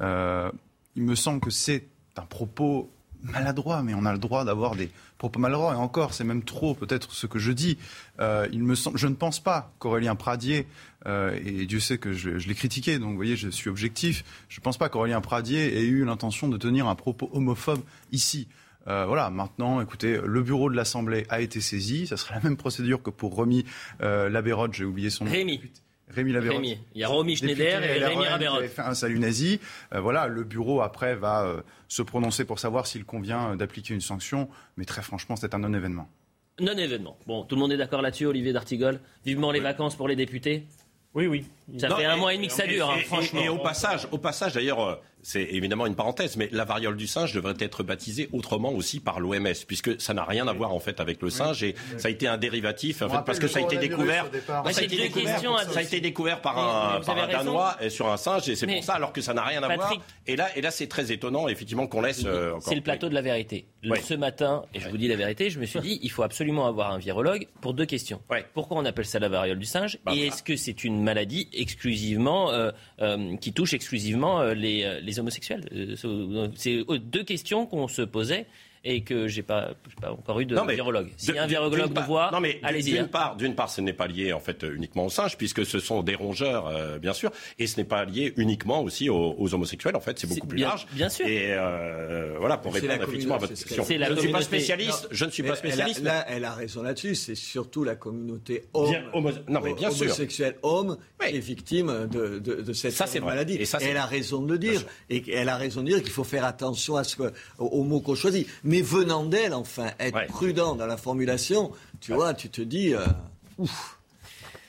[SPEAKER 3] Euh, il me semble que c'est un propos maladroit, mais on a le droit d'avoir des propos maladroits. Et encore, c'est même trop peut-être ce que je dis. Euh, il me semble, je ne pense pas qu'Aurélien Pradier, euh, et Dieu sait que je, l'ai critiqué, donc vous voyez, je suis objectif, je ne pense pas qu'Aurélien Pradier ait eu l'intention de tenir un propos homophobe ici. Euh, voilà, maintenant, écoutez, le bureau de l'Assemblée a été saisi. Ça sera la même procédure que pour Rémi euh, Labérode, j'ai oublié son nom.
[SPEAKER 2] Rémi.
[SPEAKER 3] Rémi Labérode.
[SPEAKER 2] Il y a Romy Schneider et Rémi Labérode.
[SPEAKER 3] fait un salut nazi. Euh, voilà, le bureau après va euh, se prononcer pour savoir s'il convient d'appliquer une sanction. Mais très franchement, c'est un non-événement.
[SPEAKER 2] Non-événement. Bon, tout le monde est d'accord là-dessus, Olivier D'Artigol? Vivement les vacances pour les députés.
[SPEAKER 8] Oui, oui.
[SPEAKER 2] Ça fait un mois et demi que ça dure, hein, franchement.
[SPEAKER 7] Et, au passage, au passage d'ailleurs, c'est évidemment une parenthèse, mais la variole du singe devrait être baptisée autrement aussi par l'OMS, puisque ça n'a rien à voir en fait avec le singe et ça a été un dérivatif en fait, parce que ça a été découvert. ça, a été découvert par un, Danois sur un singe et c'est pour ça alors que ça n'a rien à voir. Et là, et là, c'est très étonnant effectivement qu'on laisse. Euh,
[SPEAKER 2] c'est le plateau de la vérité. Ce matin, et je vous dis la vérité, je me suis dit, il faut absolument avoir un virologue pour deux questions. Pourquoi on appelle ça la variole du singe bah, Et est-ce que c'est une maladie exclusivement euh, euh, qui touche exclusivement les les homosexuels? Euh, C'est deux questions qu'on se posait et que j'ai pas, pas encore eu de virologue. Si un virologue nous voit, allez-y.
[SPEAKER 7] D'une part, d'une part, ce n'est pas lié en fait uniquement aux singes, puisque ce sont des rongeurs, euh, bien sûr, et ce n'est pas lié uniquement aussi aux, homosexuels. En fait, c'est beaucoup plus large.
[SPEAKER 2] Bien sûr.
[SPEAKER 7] Et euh, voilà, pour répondre effectivement à votre question. Je ne suis pas spécialiste. je ne suis pas spécialiste.
[SPEAKER 10] Elle a, là, elle a raison là-dessus. C'est surtout la communauté homme,
[SPEAKER 7] non, mais bien
[SPEAKER 10] homosexuelle homme est victime de, de, de cette
[SPEAKER 7] ça, maladie.
[SPEAKER 10] Et, ça, elle a raison de le dire. Et elle a raison de dire qu'il faut faire attention à ce que, aux mots qu'on choisit mais venant d'elle, enfin, être prudent dans la formulation, tu vois, tu te dis, euh, ouf,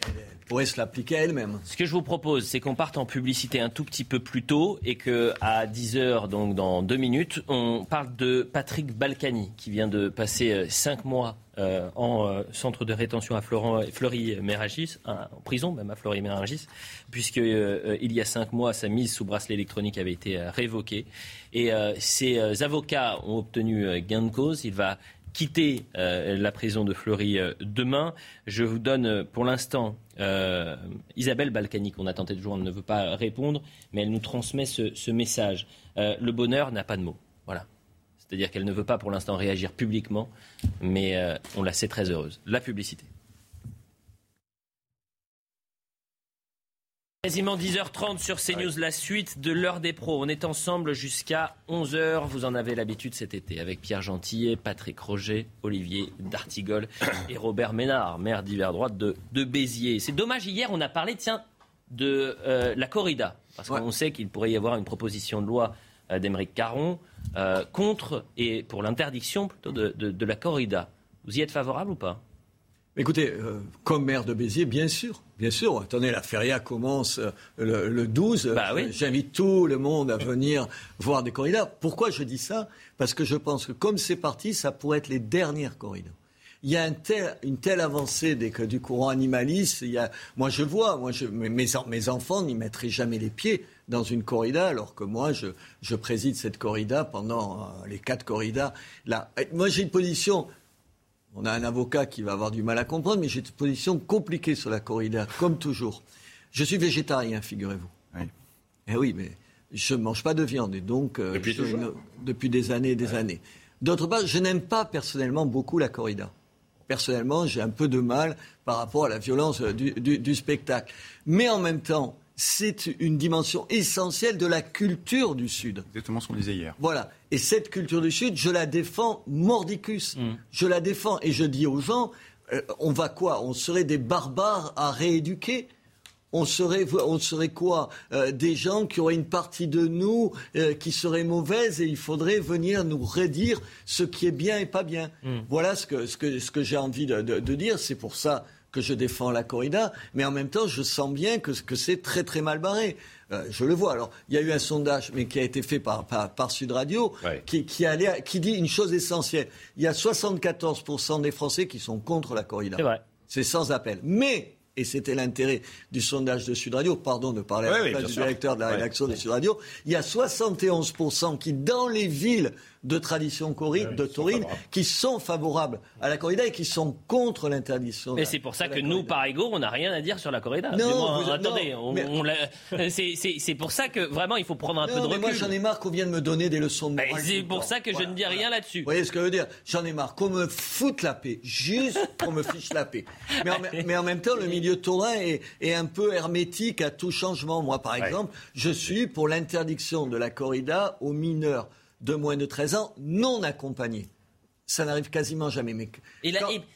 [SPEAKER 10] elle pourrait se l'appliquer à elle-même.
[SPEAKER 2] Ce que je vous propose, c'est qu'on parte en publicité un tout petit peu plus tôt et que à 10h, donc dans deux minutes, on parle de Patrick Balkany, qui vient de passer euh, cinq mois euh, en centre de rétention à Fleury-Méragis, en prison même à Fleury-Méragis, puisque il y a cinq mois, sa mise sous bracelet électronique avait été révoquée. Et euh, ses euh, avocats ont obtenu euh, gain de cause. Il va quitter la prison de Fleury demain. Je vous donne pour l'instant Isabelle Balkany, qu'on a tenté de joindre, ne veut pas répondre, mais elle nous transmet ce, ce message. le bonheur n'a pas de mots. Voilà. C'est-à-dire qu'elle ne veut pas pour l'instant réagir publiquement, mais on la sait très heureuse. La publicité. Quasiment 10h30 sur CNews, la suite de l'heure des pros. On est ensemble jusqu'à 11h. Vous en avez l'habitude cet été avec Pierre Gentillet, Patrick Roger, Olivier D'Artigol et Robert Ménard, maire d'hiver droite de, de Béziers. C'est dommage, hier on a parlé, tiens, de euh, la corrida. Parce qu'on sait qu'il pourrait y avoir une proposition de loi euh, d'Émeric Caron euh, contre et pour l'interdiction plutôt de, de la corrida. Vous y êtes favorable ou pas?
[SPEAKER 10] Écoutez, euh, comme maire de Béziers, bien sûr, bien sûr. Attendez, la feria commence euh, le, 12. Bah j'invite tout le monde à venir voir des corridas. Pourquoi je dis ça? Parce que je pense que comme c'est parti, ça pourrait être les dernières corridas. Il y a une telle avancée des, du courant animaliste. Il y a, moi, je vois, moi, je, mes, mes enfants n'y mettraient jamais les pieds dans une corrida, alors que moi, je, je préside cette corrida pendant euh, les quatre corridas. Là, moi, j'ai une position on a un avocat qui va avoir du mal à comprendre, mais j'ai une position compliquée sur la corrida, comme toujours. Je suis végétarien, figurez-vous. Oui. Eh oui, mais je ne mange pas de viande, et donc
[SPEAKER 7] euh, depuis,
[SPEAKER 10] depuis, des années et des années. D'autre part, je n'aime pas personnellement beaucoup la corrida. Personnellement, j'ai un peu de mal par rapport à la violence euh, du spectacle. Mais en même temps, c'est une dimension essentielle de la culture du Sud.
[SPEAKER 3] Exactement ce qu'on disait hier.
[SPEAKER 10] Voilà. Et cette culture du Sud, je la défends mordicus. Mm. Je la défends et je dis aux gens, euh, on va quoi? On serait des barbares à rééduquer? On serait, on serait quoi? Euh, Des gens qui auraient une partie de nous euh, qui serait mauvaise et il faudrait venir nous redire ce qui est bien et pas bien. Mm. Voilà ce que, ce que, ce que j'ai envie de, de dire. C'est pour ça que je défends la corrida, mais en même temps, je sens bien que, que c'est très très mal barré. Euh, je le vois. Alors, il y a eu un sondage, mais qui a été fait par, par, Sud Radio, qui, qui, allait, qui dit une chose essentielle. Il y a 74% des Français qui sont contre la corrida.
[SPEAKER 2] C'est vrai.
[SPEAKER 10] C'est sans appel. Mais et c'était l'intérêt du sondage de Sud Radio, pardon de parler à la du directeur de la rédaction de Sud Radio, il y a 71% qui, dans les villes de tradition de taurine qui sont favorables à la corrida et qui sont contre l'interdiction.
[SPEAKER 2] Mais c'est pour ça que nous, par ego, on n'a rien à dire sur la corrida. Non, attendez, c'est pour ça que vraiment il faut prendre un peu de recul.
[SPEAKER 10] Moi, j'en ai marre qu'on vienne me donner des leçons de morale.
[SPEAKER 2] C'est pour ça que je ne dis rien là-dessus. Vous
[SPEAKER 10] voyez ce que je veux dire? J'en ai marre qu'on me foute la paix, juste qu'on me fiche la paix. Mais en, même temps, le milieu taurin est, est, un peu hermétique à tout changement. Moi, par exemple, je suis pour l'interdiction de la corrida aux mineurs de moins de 13 ans non accompagnés ça n'arrive quasiment jamais. Mais
[SPEAKER 2] et,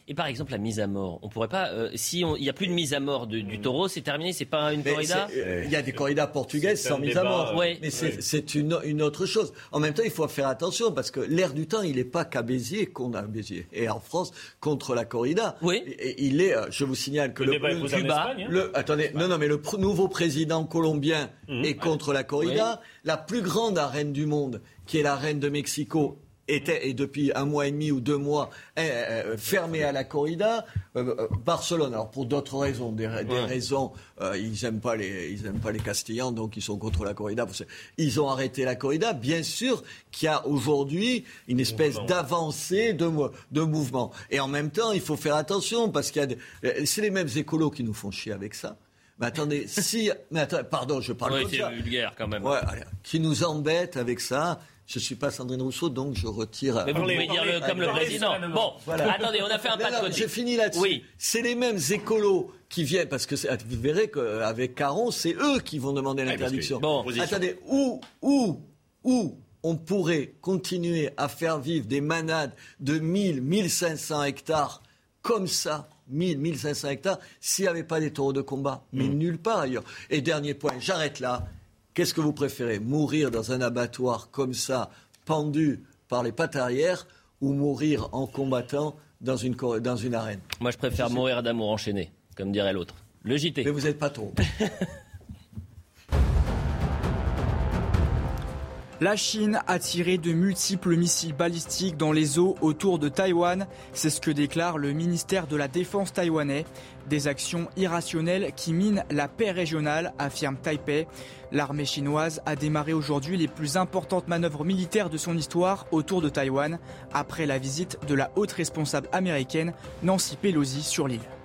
[SPEAKER 2] et, par exemple, la mise à mort, on pourrait pas. Euh, si il n'y a plus de mise à mort du taureau, c'est terminé, c'est pas une corrida
[SPEAKER 10] euh, Il y a des corridas portugaises sans mise à mort. Mais c'est une, une, autre chose. En même temps, il faut faire attention parce que l'air du temps, il n'est pas qu'à Béziers qu'on a Béziers. Et en France, contre la corrida.
[SPEAKER 2] Oui.
[SPEAKER 10] Et, il est, euh, je vous signale que
[SPEAKER 4] le. le Cuba, hein.
[SPEAKER 10] le, attendez, non, non, mais le nouveau président colombien mhm. est contre la corrida. La plus grande arène du monde, qui est la reine de Mexico, était, et depuis un mois et demi ou deux mois, euh, fermé à la corrida. Euh, euh, Barcelone, alors pour d'autres raisons, des, raisons, ils n'aiment pas les, ils aiment pas les Castillans, donc ils sont contre la corrida. Ils ont arrêté la corrida. Bien sûr qu'il y a aujourd'hui une espèce d'avancée de, de mouvement. Et en même temps, il faut faire attention parce qu'il y a, c'est les mêmes écolos qui nous font chier avec ça. Mais attendez, si, mais attends, pardon, je parle
[SPEAKER 2] oui, c'est vulgaire quand même.
[SPEAKER 10] Ouais, qui nous embête avec ça. Je ne suis pas Sandrine Rousseau, donc je retire.
[SPEAKER 2] Mais vous pouvez dire comme le président. Bon, attendez, on a fait un pas de côté.
[SPEAKER 10] J'ai fini là-dessus. Oui. C'est les mêmes écolos qui viennent, parce que vous verrez qu'avec Caron, c'est eux qui vont demander l'interdiction. Bon, attendez, où, où, où on pourrait continuer à faire vivre des manades de 1000, 1500 hectares comme ça 1000, 1500 hectares s'il n'y avait pas des taureaux de combat? Mais hmm. nulle part ailleurs. Et dernier point, j'arrête là. Qu'est-ce que vous préférez Mourir dans un abattoir comme ça, pendu par les pattes arrière, ou mourir en combattant dans une, dans une arène?
[SPEAKER 2] Moi, je préfère mourir d'amour enchaîné, comme dirait l'autre. Le JT.
[SPEAKER 10] Mais vous n'êtes pas trop.
[SPEAKER 5] La Chine a tiré de multiples missiles balistiques dans les eaux autour de Taïwan. C'est ce que déclare le ministère de la Défense taïwanais. Des actions irrationnelles qui minent la paix régionale, affirme Taipei. L'armée chinoise a démarré aujourd'hui les plus importantes manœuvres militaires de son histoire autour de Taïwan, après la visite de la haute responsable américaine Nancy Pelosi sur l'île.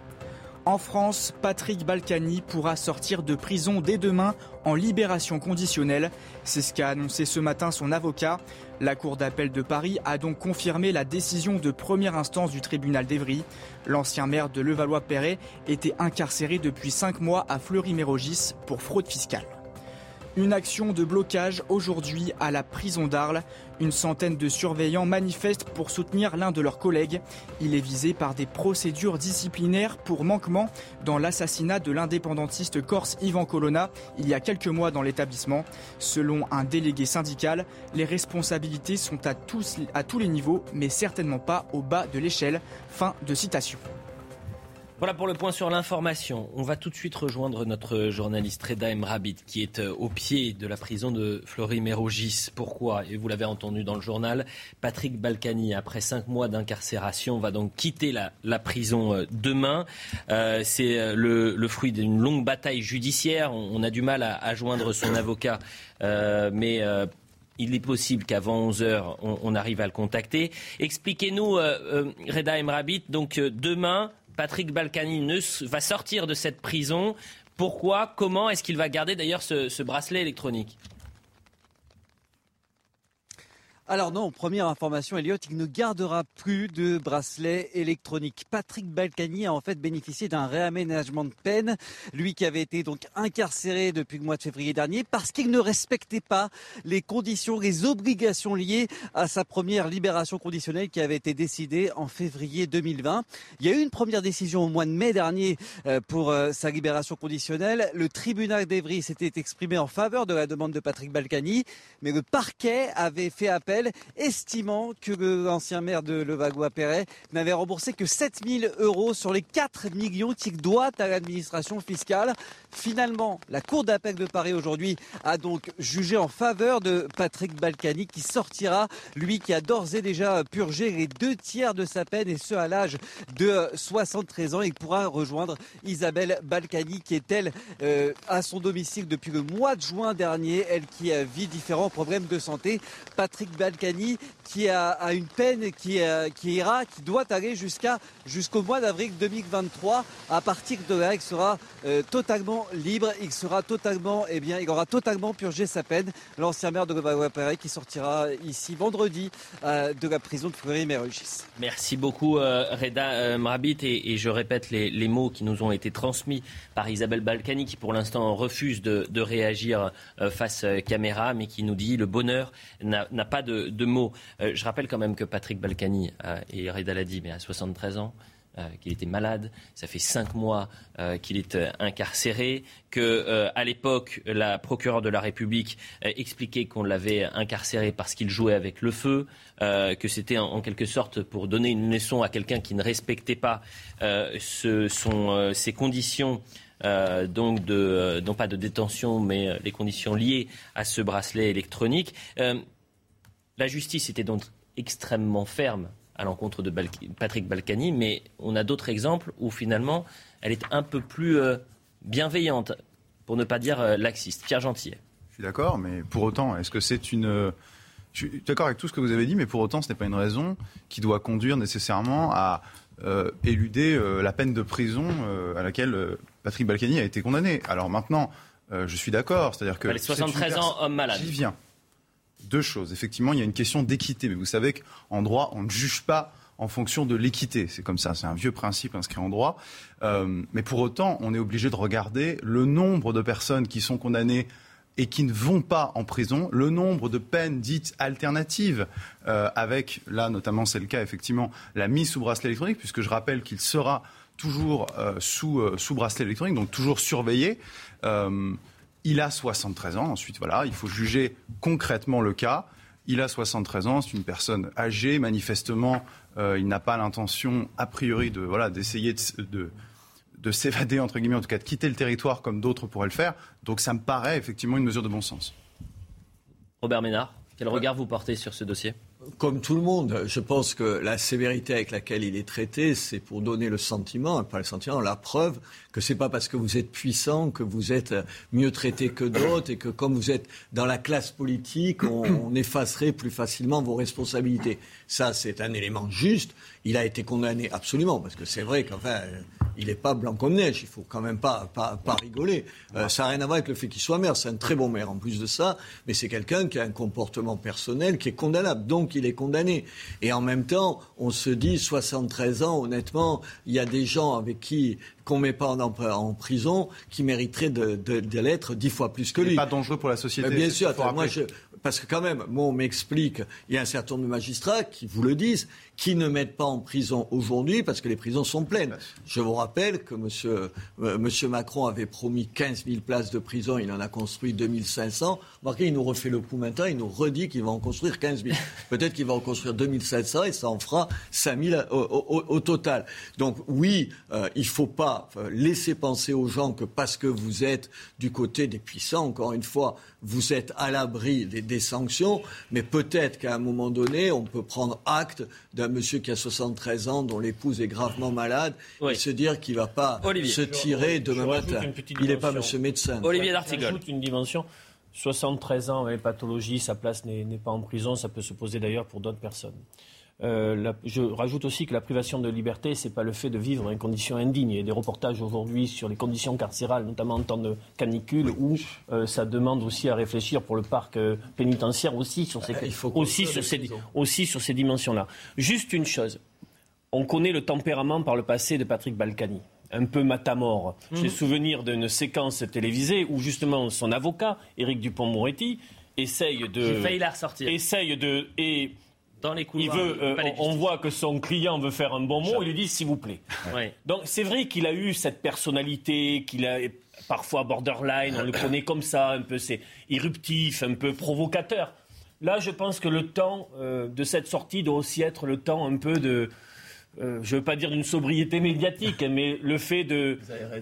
[SPEAKER 5] En France, Patrick Balkany pourra sortir de prison dès demain en libération conditionnelle. C'est ce qu'a annoncé ce matin son avocat. La Cour d'appel de Paris a donc confirmé la décision de première instance du tribunal d'Evry. L'ancien maire de Levallois-Perret était incarcéré depuis cinq mois à Fleury-Mérogis pour fraude fiscale. Une action de blocage aujourd'hui à la prison d'Arles. Une centaine de surveillants manifestent pour soutenir l'un de leurs collègues. Il est visé par des procédures disciplinaires pour manquement dans l'assassinat de l'indépendantiste corse Ivan Colonna il y a quelques mois dans l'établissement. Selon un délégué syndical, les responsabilités sont à tous, à tous les niveaux, mais certainement pas au bas de l'échelle. Fin de citation.
[SPEAKER 2] Voilà pour le point sur l'information. On va tout de suite rejoindre notre journaliste Reda Emrabit qui est euh, au pied de la prison de Flory-Mérogis. Pourquoi? Et vous l'avez entendu dans le journal, Patrick Balkany, après cinq mois d'incarcération, va donc quitter la, prison euh, demain. Euh, c'est le, fruit d'une longue bataille judiciaire. On, a du mal à, joindre son avocat, mais il est possible qu'avant 11 heures, on, arrive à le contacter. Expliquez-nous, Reda Emrabit, donc demain, Patrick Balkany va sortir de cette prison. Pourquoi Comment est-ce qu'il va garder d'ailleurs ce bracelet électronique?
[SPEAKER 14] Alors non, première information, Elliot, il ne gardera plus de bracelet électronique. Patrick Balkany a en fait bénéficié d'un réaménagement de peine, lui qui avait été donc incarcéré depuis le mois de février dernier parce qu'il ne respectait pas les conditions, les obligations liées à sa première libération conditionnelle qui avait été décidée en février 2020. Il y a eu une première décision au mois de mai dernier euh, pour euh, sa libération conditionnelle. Le tribunal d'Evry s'était exprimé en faveur de la demande de Patrick Balkany, mais le parquet avait fait appel estimant que l'ancien maire de Levallois-Perret n'avait remboursé que 7000 euros sur les 4 millions qu'il doit à l'administration fiscale. Finalement, la Cour d'appel de Paris aujourd'hui a donc jugé en faveur de Patrick Balkany qui sortira, lui qui a d'ores et déjà purgé les deux tiers de sa peine et ce à l'âge de 73 ans. Il pourra rejoindre Isabelle Balkany qui est elle euh, à son domicile depuis le mois de juin dernier, elle qui vit différents problèmes de santé. Patrick Balkany qui a, une peine qui, qui ira, qui doit aller jusqu'à jusqu'au mois d'avril 2023. À partir de là, il sera totalement libre, il sera totalement, eh bien, il aura totalement purgé sa peine. L'ancien maire de Levallois-Perret qui sortira ici vendredi de la prison de Fleury-Mérogis.
[SPEAKER 2] Merci beaucoup Reda Mrabit et, je répète les, mots qui nous ont été transmis par Isabelle Balkany qui pour l'instant refuse de, réagir face caméra mais qui nous dit le bonheur n'a pas de, Euh, je rappelle quand même que Patrick Balkany, euh, et Reda l'a dit, mais à 73 ans, euh, qu'il était malade. Ça fait cinq mois qu'il est incarcéré. Que à l'époque, la procureure de la République expliquait qu'on l'avait incarcéré parce qu'il jouait avec le feu. que c'était en, quelque sorte pour donner une leçon à quelqu'un qui ne respectait pas ses conditions donc non pas de détention, mais les conditions liées à ce bracelet électronique. La justice était donc extrêmement ferme à l'encontre de Patrick Balkany, mais on a d'autres exemples où finalement elle est un peu plus bienveillante, pour ne pas dire laxiste. Pierre Gentillet.
[SPEAKER 3] Je suis d'accord, mais pour autant, est-ce que c'est une... Je suis d'accord avec tout ce que vous avez dit, mais pour autant, ce n'est pas une raison qui doit conduire nécessairement à éluder la peine de prison à laquelle Patrick Balkany a été condamné. Alors maintenant, euh, je suis d'accord, c'est-à-dire que...
[SPEAKER 2] Les 73 ans, homme malade.
[SPEAKER 3] J'y viens. Deux choses. Effectivement, il y a une question d'équité, mais vous savez qu'en droit, on ne juge pas en fonction de l'équité. C'est comme ça, c'est un vieux principe inscrit en droit. Euh, mais pour autant, on est obligé de regarder le nombre de personnes qui sont condamnées et qui ne vont pas en prison, le nombre de peines dites alternatives, euh, avec, là notamment c'est le cas effectivement, la mise sous bracelet électronique, puisque je rappelle qu'il sera toujours euh, sous, sous bracelet électronique, donc toujours surveillé. Euh, il a 73 ans. Ensuite, voilà, il faut juger concrètement le cas. Il a 73 ans, c'est une personne âgée. Manifestement, il n'a pas l'intention, a priori, de voilà d'essayer de, de, s'évader entre guillemets, en tout cas de quitter le territoire comme d'autres pourraient le faire. Donc, ça me paraît effectivement une mesure de bon sens.
[SPEAKER 2] Robert Ménard, quel regard vous portez sur ce dossier?
[SPEAKER 10] Comme tout le monde, je pense que la sévérité avec laquelle il est traité, c'est pour donner le sentiment, pas le sentiment, la preuve que c'est pas parce que vous êtes puissant que vous êtes mieux traité que d'autres et que comme vous êtes dans la classe politique, on, effacerait plus facilement vos responsabilités. Ça, c'est un élément juste. Il a été condamné absolument parce que c'est vrai qu'enfin, il n'est pas blanc comme neige. Il faut quand même pas, pas, rigoler. Euh, ça n'a rien à voir avec le fait qu'il soit maire. C'est un très bon maire en plus de ça, mais c'est quelqu'un qui a un comportement personnel qui est condamnable. Donc il est condamné. Et en même temps, on se dit 73 ans, honnêtement, il y a des gens avec qui qu'on met pas en, prison qui mériteraient de, l'être dix fois plus que lui.
[SPEAKER 3] pas dangereux pour la société.
[SPEAKER 10] bien sûr. moi, je, parce que quand même, moi, on m'explique, il y a un certain nombre de magistrats qui vous le disent, qui ne mettent pas en prison aujourd'hui parce que les prisons sont pleines. Je vous rappelle que M. Euh, monsieur, Macron avait promis 15 000 places de prison, il en a construit 2500. Remarquez, il nous refait le coup maintenant, il nous redit qu'il va en construire 15 000. Peut-être qu'il va en construire 2500 et ça en fera 5 000 au, total. Donc oui, euh, il ne faut pas euh, laisser penser aux gens que parce que vous êtes du côté des puissants, encore une fois, vous êtes à l'abri des, sanctions, mais peut-être qu'à un moment donné, on peut prendre acte d'un monsieur qui a 73 ans, dont l'épouse est gravement malade, et se dire qu'il ne va pas se tirer demain matin. Il n'est pas monsieur médecin.
[SPEAKER 2] Olivier D'Artigol.
[SPEAKER 4] Ajoute une dimension. 73 ans, avec pathologie, sa place n'est pas en prison, ça peut se poser d'ailleurs pour d'autres personnes. Euh, je rajoute aussi que la privation de liberté, ce n'est pas le fait de vivre dans des conditions indignes. Il y a des reportages aujourd'hui sur les conditions carcérales, notamment en temps de canicule, où euh, ça demande aussi à réfléchir pour le parc euh, pénitentiaire aussi sur ces, aussi, sur ces aussi sur ces dimensions-là. Juste une chose, on connaît le tempérament par le passé de Patrick Balkany un peu matamore. J'ai mhm. souvenir d'une séquence télévisée où justement son avocat, Éric Dupont-Moretti, essaye de.
[SPEAKER 2] J'ai failli la ressortir.
[SPEAKER 4] Essaye de. Et
[SPEAKER 2] dans les couloirs.
[SPEAKER 4] Il veut, euh, on voit que son client veut faire un bon mot, il lui dit s'il vous plaît. Donc c'est vrai qu'il a eu cette personnalité, qu'il a parfois borderline, on le connaît comme ça, un peu c'est irruptif, un peu provocateur. Là, je pense que le temps euh, de cette sortie doit aussi être le temps un peu de euh, je ne veux pas dire d'une sobriété médiatique, mais le fait de,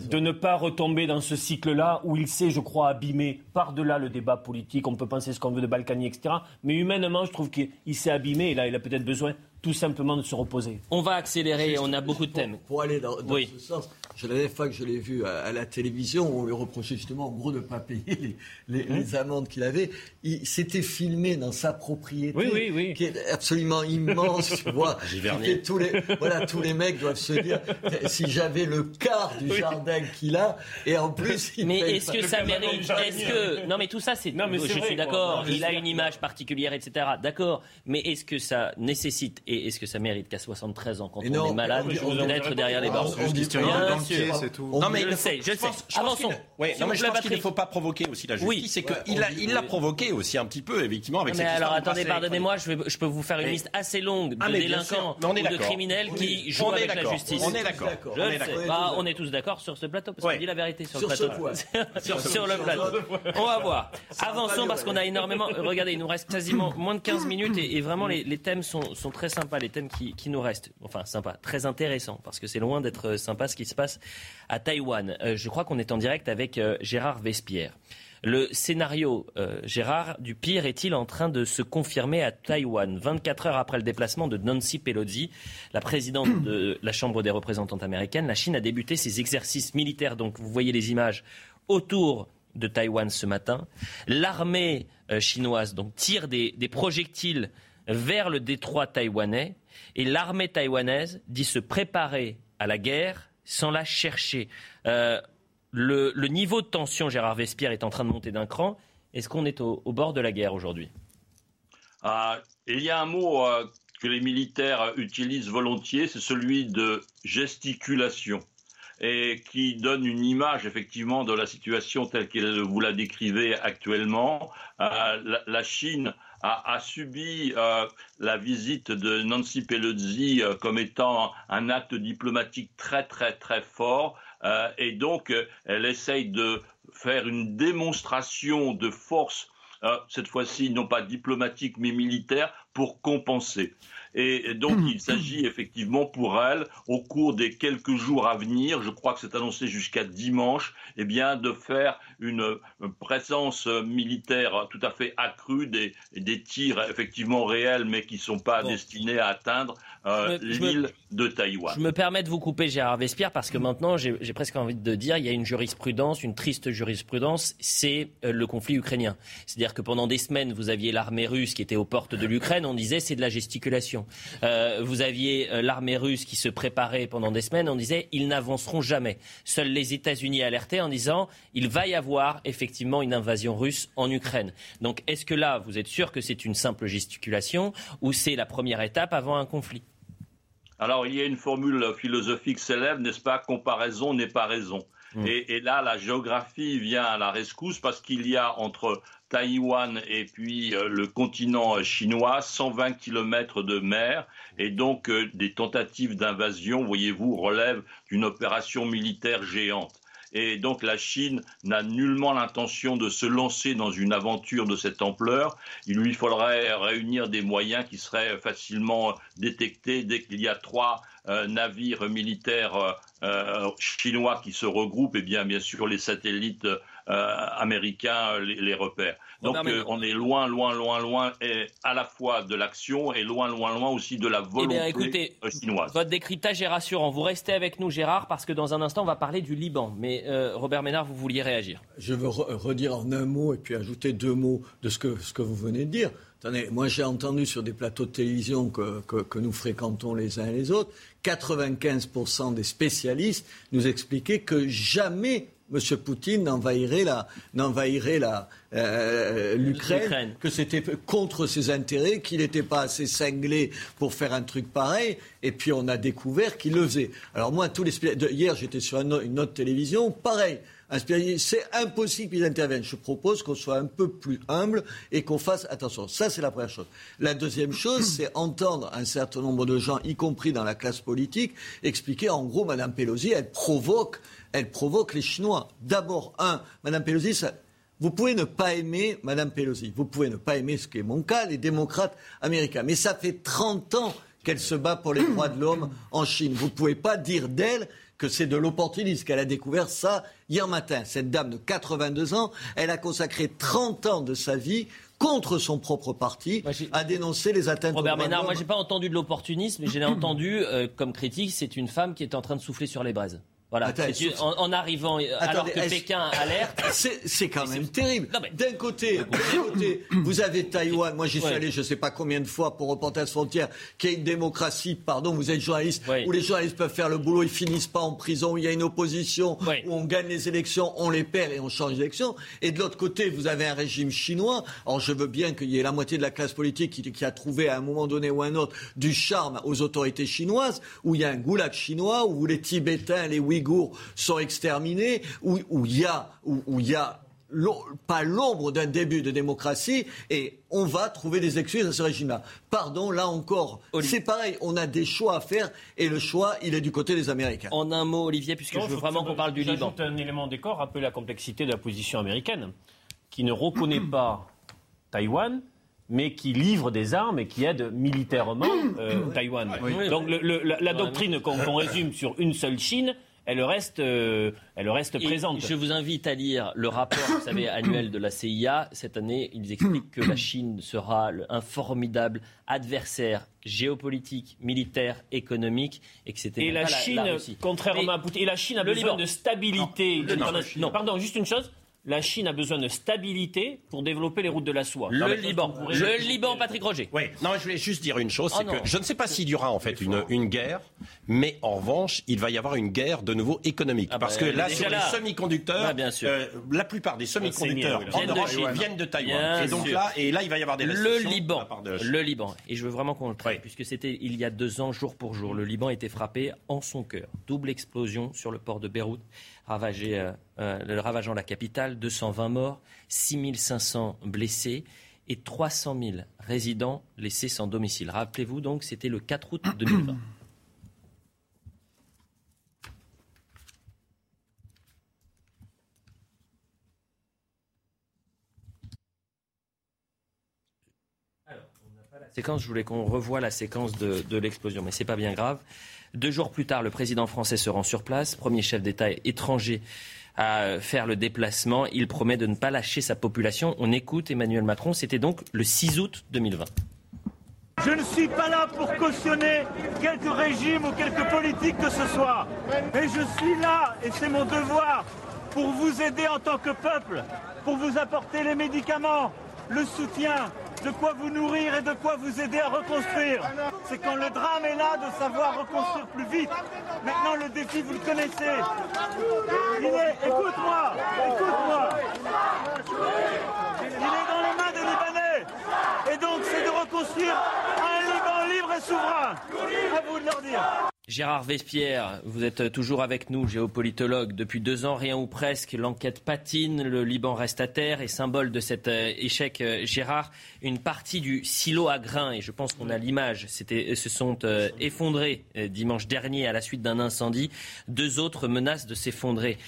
[SPEAKER 4] de ne pas retomber dans ce cycle-là où il s'est, je crois, abîmé par-delà le débat politique. On peut penser ce qu'on veut de Balkany, etc. Mais humainement, je trouve qu'il s'est abîmé et là, il a peut-être besoin tout simplement de se reposer.
[SPEAKER 2] On va accélérer, on a beaucoup de thèmes.
[SPEAKER 10] Pour, aller dans, ce sens, la dernière fois que je l'ai vu à, la télévision, on lui reprochait justement en gros de ne pas payer les, les, amendes qu'il avait. Il s'était filmé dans sa propriété, qui est absolument immense, tu vois. tous les, voilà, tous les mecs doivent se dire, si j'avais le quart du jardin qu'il a, et en plus, il
[SPEAKER 2] Mais est-ce que ça mérite Est-ce que non, mais tout ça, c'est. Je suis d'accord. Il a une image particulière, etc. D'accord. Mais est-ce que ça nécessite et est-ce que ça mérite qu'à 73 ans, quand on est malade, d'être derrière les barreaux
[SPEAKER 7] c'est tout. Non, mais je le sais, je le sais. Avançons. Oui, non, mais je pense qu'il ne faut pas provoquer aussi la justice. C'est qu'il l'a provoqué aussi un petit peu, effectivement, avec
[SPEAKER 2] Mais alors, attendez, pardonnez-moi, je peux vous faire une liste assez longue de ah, délinquants ou de criminels qui jouent avec la justice.
[SPEAKER 7] On est d'accord.
[SPEAKER 2] Bah, on est tous d'accord sur ce plateau, parce qu'on dit la vérité sur le plateau. Sur le plateau. On va voir. Avançons, parce qu'on a énormément. Regardez, il nous reste quasiment moins de 15 minutes et vraiment, les thèmes sont très sympas, les thèmes qui nous restent. Enfin, sympas, très intéressants, parce que c'est loin d'être sympa ce qui se passe à Taïwan. Euh, je crois qu'on est en direct avec euh, Gérard Vespierre. Le scénario, euh, Gérard, du pire est-il en train de se confirmer à Taïwan? 24 heures après le déplacement de Nancy Pelosi, la présidente de la Chambre des représentants américaine, la Chine a débuté ses exercices militaires. Donc vous voyez les images autour de Taïwan ce matin. L'armée chinoise donc, tire des projectiles vers le détroit taïwanais et l'armée taïwanaise dit se préparer à la guerre sans la chercher. Euh, le, niveau de tension, Gérard Vespierre, est en train de monter d'un cran. Est-ce qu'on est au, bord de la guerre aujourd'hui?
[SPEAKER 15] Ah, Il y a un mot euh, que les militaires utilisent volontiers, c'est celui de gesticulation et qui donne une image effectivement de la situation telle que vous la décrivez actuellement. Euh, la, Chine a, subi euh, la visite de Nancy Pelosi euh, comme étant un acte diplomatique très très très fort euh, et donc elle essaye de faire une démonstration de force cette fois-ci non pas diplomatique mais militaire pour compenser. Et donc, il s'agit effectivement pour elle, au cours des quelques jours à venir, je crois que c'est annoncé jusqu'à dimanche, eh bien, de faire une présence militaire tout à fait accrue, des, des tirs effectivement réels, mais qui ne sont pas destinés à atteindre euh, l'île de Taïwan.
[SPEAKER 2] Je me permets de vous couper, Gérard Vespierre, parce que maintenant, j'ai presque envie de dire, il y a une jurisprudence, une triste jurisprudence, c'est euh, le conflit ukrainien. C'est-à-dire que pendant des semaines, vous aviez l'armée russe qui était aux portes de l'Ukraine, on disait c'est de la gesticulation. Euh, vous aviez l'armée russe qui se préparait pendant des semaines. On disait ils n'avanceront jamais. Seuls les États-Unis alertaient en disant il va y avoir effectivement une invasion russe en Ukraine. Donc est-ce que là, vous êtes sûr que c'est une simple gesticulation ou c'est la première étape avant un conflit?
[SPEAKER 15] Alors, il y a une formule philosophique célèbre, n'est-ce pas? Comparaison n'est pas raison. Mm. et, là, la géographie vient à la rescousse parce qu'il y a entre Taïwan et puis euh, le continent chinois, 120 km de mer, et donc euh, des tentatives d'invasion, voyez-vous, relèvent d'une opération militaire géante. Et donc la Chine n'a nullement l'intention de se lancer dans une aventure de cette ampleur. Il lui faudrait réunir des moyens qui seraient facilement détectés dès qu'il y a trois navires militaires chinois qui se regroupent. Et bien, bien sûr, les satellites américains les, les repèrent. Donc euh, on est loin, loin, loin, loin, et à la fois de l'action et loin, loin, loin aussi de la volonté eh écoutez, euh, chinoise.
[SPEAKER 2] Votre décryptage est rassurant. Vous restez avec nous, Gérard, parce que dans un instant, on va parler du Liban. Mais euh, Robert Ménard, vous vouliez réagir
[SPEAKER 10] Je veux redire en un mot et puis ajouter deux mots de ce que, ce que vous venez de dire. Attendez, moi j'ai entendu sur des plateaux de télévision que, que, que, nous fréquentons les uns et les autres, 95% des spécialistes nous expliquaient que jamais M. Poutine n'envahirait la, n'envahirait la, euh, l'Ukraine, que c'était contre ses intérêts, qu'il n'était pas assez cinglé pour faire un truc pareil. Et puis on a découvert qu'il le faisait. Alors moi, tous les hier, j'étais sur une autre télévision, pareil. C'est impossible qu'ils interviennent. Je propose qu'on soit un peu plus humble et qu'on fasse attention. Ça, c'est la première chose. La deuxième chose, c'est entendre un certain nombre de gens, y compris dans la classe politique, expliquer en gros, Mme Pelosi, elle provoque elle provoque les Chinois. D'abord, un, Mme Pelosi, vous pouvez ne pas aimer Mme Pelosi, vous pouvez ne pas aimer, ce qui est mon cas, les démocrates américains. Mais ça fait 30 ans qu'elle se bat pour les droits de l'homme en Chine. Vous ne pouvez pas dire d'elle que c'est de l'opportunisme, qu'elle a découvert ça hier matin. Cette dame de 82 ans, elle a consacré 30 ans de sa vie contre son propre parti, a dénoncé les atteintes
[SPEAKER 2] Robert Ménard, moi j'ai pas entendu de l'opportunisme, mais j'ai entendu euh, comme critique, c'est une femme qui est en train de souffler sur les braises. Voilà, en, arrivant alors que Pékin alerte.
[SPEAKER 10] C'est quand même terrible. D'un côté, côté, vous avez Taïwan. Moi, j'y suis allé, je ne sais pas combien de fois pour Reporters Frontières, qui est une démocratie. Pardon, vous êtes journaliste, où les journalistes peuvent faire le boulot, ils finissent pas en prison, où il y a une opposition, où on gagne les élections, on les perd et on change d'élection. Et de l'autre côté, vous avez un régime chinois. Alors, je veux bien qu'il y ait la moitié de la classe politique qui, qui, a trouvé à un moment donné ou un autre du charme aux autorités chinoises, où il y a un goulag chinois, où les Tibétains, les Ouïghours sont exterminés, où il y a, où, y a pas l'ombre d'un début de démocratie et on va trouver des excuses à ce régime-là. Pardon, là encore, c'est pareil, on a des choix à faire et le choix, il est du côté des Américains.
[SPEAKER 2] En un mot, Olivier, puisque je veux vraiment qu'on parle du Liban.
[SPEAKER 4] un élément décor, rappeler la complexité de la position américaine, qui ne reconnaît pas Taïwan, mais qui livre des armes et qui aide militairement euh, Taïwan. Donc la, doctrine qu'on résume sur une seule Chine, elle reste, euh, elle reste présente.
[SPEAKER 2] Je vous invite à lire le rapport, vous savez, annuel de la CIA. Cette année, ils expliquent que la Chine sera un formidable adversaire géopolitique, militaire, économique, etc.
[SPEAKER 4] Et la Chine, contrairement à Poutine, et la Chine a besoin de stabilité. non, pardon, juste une chose la Chine a besoin de stabilité pour développer les routes de la soie.
[SPEAKER 2] Le Liban. Le Liban, Patrick Roger.
[SPEAKER 7] Oui, non, je voulais juste dire une chose, c'est oh que je ne sais pas s'il y aura en fait une, une, guerre, mais en revanche, il va y avoir une guerre de nouveau économique. Ah parce bah, que là, sur les semi-conducteurs, ah, euh, la plupart des semi-conducteurs viennent, de Taïwan. et donc là, et là, il va y avoir des
[SPEAKER 2] restrictions. Le Liban. Le Liban. Et je veux vraiment qu'on le traite, puisque c'était il y a deux ans, jour pour jour. Le Liban a été frappé en son cœur. Double explosion sur le port de Beyrouth euh, euh, ravageant la capitale, 220 morts, 6500 blessés et 300 000 résidents laissés sans domicile. Rappelez-vous donc, c'était le 4 août 2020. séquence, je voulais qu'on revoie la séquence de, de l'explosion, mais c'est pas bien grave. Deux jours plus tard, le président français se rend sur place, premier chef d'État étranger à faire le déplacement. Il promet de ne pas lâcher sa population. On écoute Emmanuel Macron. C'était donc le 6 août 2020.
[SPEAKER 16] Je ne suis pas là pour cautionner quelque régime ou quelque politique que ce soit. Mais je suis là, et c'est mon devoir, pour vous aider en tant que peuple, pour vous apporter les médicaments, le soutien, de quoi vous nourrir et de quoi vous aider à reconstruire. C'est quand le drame est là de savoir reconstruire plus vite. Maintenant, le défi, vous le connaissez. écoute-moi, écoute-moi. Il est dans les mains des Libanais. Et donc, c'est de reconstruire
[SPEAKER 2] Gérard Vespierre, vous êtes toujours avec nous, géopolitologue. Depuis deux ans, rien ou presque, l'enquête patine, le Liban reste à terre et symbole de cet euh, échec, euh, Gérard, une partie du silo à grains, et je pense qu'on a l'image, se sont euh, effondrés dimanche dernier à la suite d'un incendie. Deux autres menacent de s'effondrer.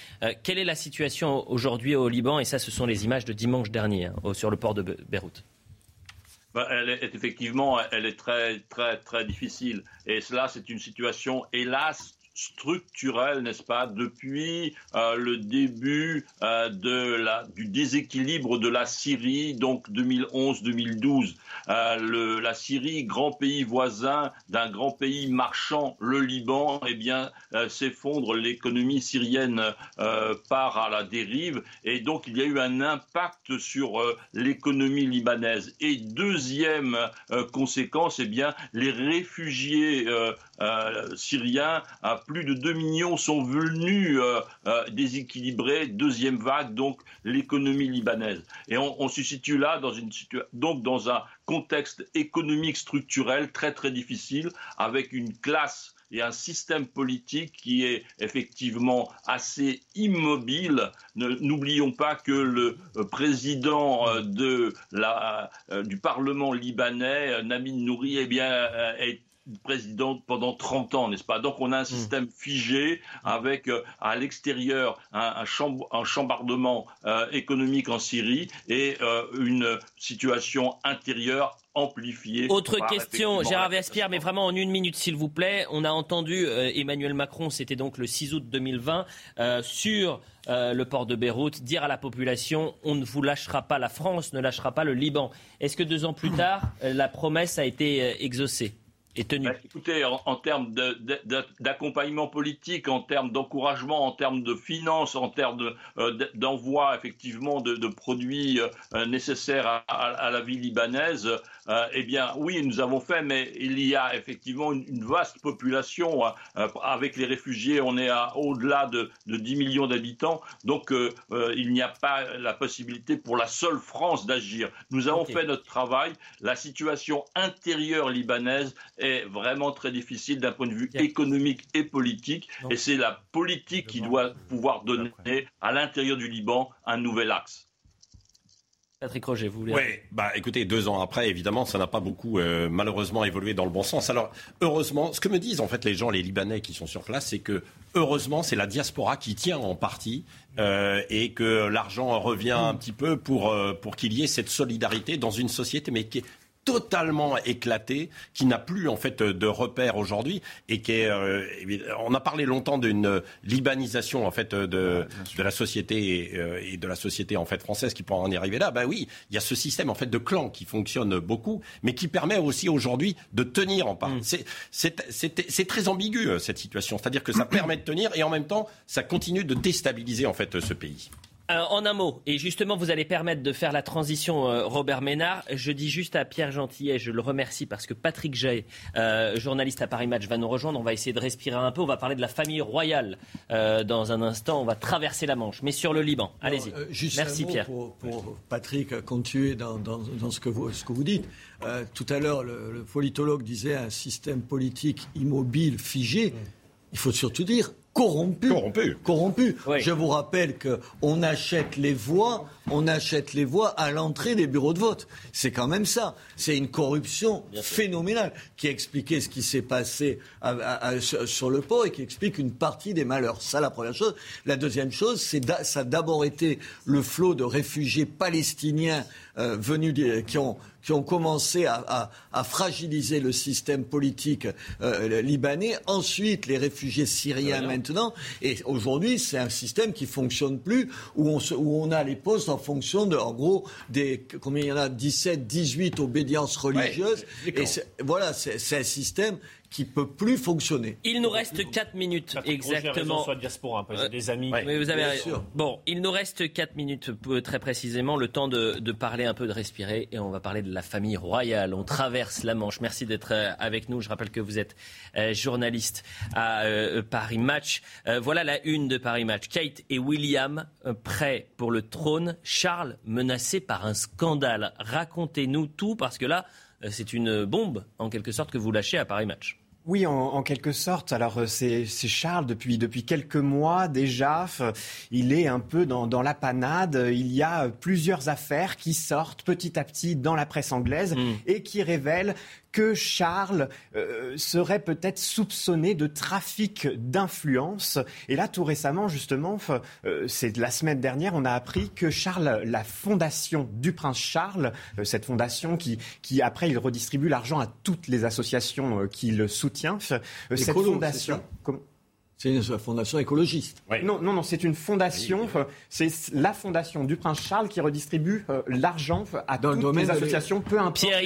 [SPEAKER 2] quelle est la situation aujourd'hui au Liban? Et ça, ce sont les images de dimanche dernier hein, sur le port de Beyrouth.
[SPEAKER 15] Bah, elle est effectivement, elle est très, très, très difficile. Et cela, c'est une situation, hélas, structurelle, n'est-ce pas, depuis euh, le début euh, du déséquilibre de la Syrie, donc 2011-2012. Euh, la Syrie, grand pays voisin d'un grand pays marchand, le Liban, eh bien, s'effondre, l'économie syrienne part à la dérive, et donc il y a eu un impact sur l'économie libanaise. Et deuxième conséquence, eh bien, les réfugiés syriens plus de 2 millions sont venus euh, euh, déséquilibrer, deuxième vague, donc l'économie libanaise. Et on, se situe là dans, une donc dans un contexte économique structurel très très difficile, avec une classe et un système politique qui est effectivement assez immobile. N'oublions pas que le euh, président de la, du Parlement libanais, Namin Nouri, eh bien, est président pendant 30 ans, n'est-ce pas? Donc on a un mm. système figé avec euh, à l'extérieur un, chambardement euh, économique en Syrie et euh, une situation intérieure amplifiée.
[SPEAKER 2] Autre question, Gérard Vespierre, mais vraiment en une minute s'il vous plaît. On a entendu Emmanuel Macron, c'était donc le 6 août 2020, sur le port de Beyrouth, dire à la population on ne vous lâchera pas, la France ne lâchera pas le Liban. Est-ce que deux ans plus tard, la promesse a été exaucée? Tenu bah,
[SPEAKER 15] Écoutez, en, termes d'accompagnement politique, en termes d'encouragement, en termes de finances, en termes euh, d'envoi effectivement de, produits euh, nécessaires à, la vie libanaise, euh, eh bien oui, nous avons fait, mais il y a effectivement une, vaste population. avec les réfugiés, on est au-delà de, 10 millions d'habitants, donc il n'y a pas la possibilité pour la seule France d'agir. Nous avons fait notre travail. La situation intérieure libanaise est vraiment très difficile d'un point de vue économique et politique. Et c'est la politique qui doit pouvoir donner à l'intérieur du Liban un nouvel axe.
[SPEAKER 2] Patrick Roger, vous voulez
[SPEAKER 7] Oui, bah écoutez, deux ans après, évidemment, ça n'a pas beaucoup euh, malheureusement évolué dans le bon sens. Alors, heureusement, ce que me disent en fait les gens, les Libanais qui sont sur place, c'est que heureusement, c'est la diaspora qui tient en partie euh, et que l'argent revient un petit peu pour, euh, pour qu'il y ait cette solidarité dans une société, mais qui est totalement éclaté, qui n'a plus en fait de repères aujourd'hui et qui est. Euh, on a parlé longtemps d'une libanisation en fait de, de la société euh, et, de la société en fait française qui pourrait en y arriver là. Ben oui, il y a ce système en fait de clan qui fonctionne beaucoup, mais qui permet aussi aujourd'hui de tenir en part. Mm. C'est très ambigu cette situation, c'est-à-dire que ça permet de tenir et en même temps ça continue de déstabiliser en fait ce pays.
[SPEAKER 2] Euh, en un mot, et justement, vous allez permettre de faire la transition, euh, Robert Ménard. Je dis juste à Pierre Gentillet, je le remercie parce que Patrick Jay, euh, journaliste à Paris Match, va nous rejoindre. On va essayer de respirer un peu. On va parler de la famille royale dans un instant. On va traverser la Manche, mais sur le Liban. Allez-y. Merci, Pierre.
[SPEAKER 10] Pour, Patrick, continuer dans, ce, que vous, ce que vous dites. tout à l'heure, le, politologue disait un système politique immobile, figé. Il faut surtout dire corrompu.
[SPEAKER 7] Corrompu.
[SPEAKER 10] Corrompu. Je vous rappelle qu'on achète les voix, on achète les voix à l'entrée des bureaux de vote. C'est quand même ça. C'est une corruption phénoménale qui expliquait ce qui s'est passé sur le port et qui explique une partie des malheurs. Ça, la première chose. La deuxième chose, c'est ça a d'abord été le flot de réfugiés palestiniens euh, venus qui ont qui ont commencé à, fragiliser le système politique euh, libanais. Ensuite, les réfugiés syriens maintenant. Et aujourd'hui, c'est un système qui fonctionne plus, où on, où on a les postes en fonction de, en gros, des, combien il y en a, 17, 18 obédiences religieuses. et voilà, c'est un système qui peut plus fonctionner.
[SPEAKER 2] Il nous reste 4 minutes exactement.
[SPEAKER 4] Soit diaspora, hein, des amis.
[SPEAKER 2] mais vous avez Bon, il nous reste 4 minutes euh, très précisément, le temps de, de, parler un peu, de respirer, et on va parler de la famille royale. On traverse la Manche. Merci d'être euh, avec nous. Je rappelle que vous êtes euh, journaliste à Paris Match. voilà la une de Paris Match. Kate et William prêts pour le trône. Charles menacé par un scandale. Racontez-nous tout parce que là, c'est une bombe en quelque sorte que vous lâchez à Paris Match.
[SPEAKER 17] Oui, en, quelque sorte. Alors euh, c'est Charles depuis depuis quelques mois déjà. Il est un peu dans, dans la panade. Il y a plusieurs affaires qui sortent petit à petit dans la presse anglaise mm. et qui révèlent que Charles euh, serait peut-être soupçonné de trafic d'influence. Et là, tout récemment, justement, euh, c'est la semaine dernière, on a appris que Charles, la fondation du prince Charles, euh, cette fondation qui, qui après, il redistribue l'argent à toutes les associations qui le soutiennent, cette fondation.
[SPEAKER 10] C'est une fondation écologiste.
[SPEAKER 17] Non, non, non, c'est une fondation. C'est la fondation du prince Charles qui redistribue euh, l'argent à Dans toutes les associations, peu importe.
[SPEAKER 2] Pierre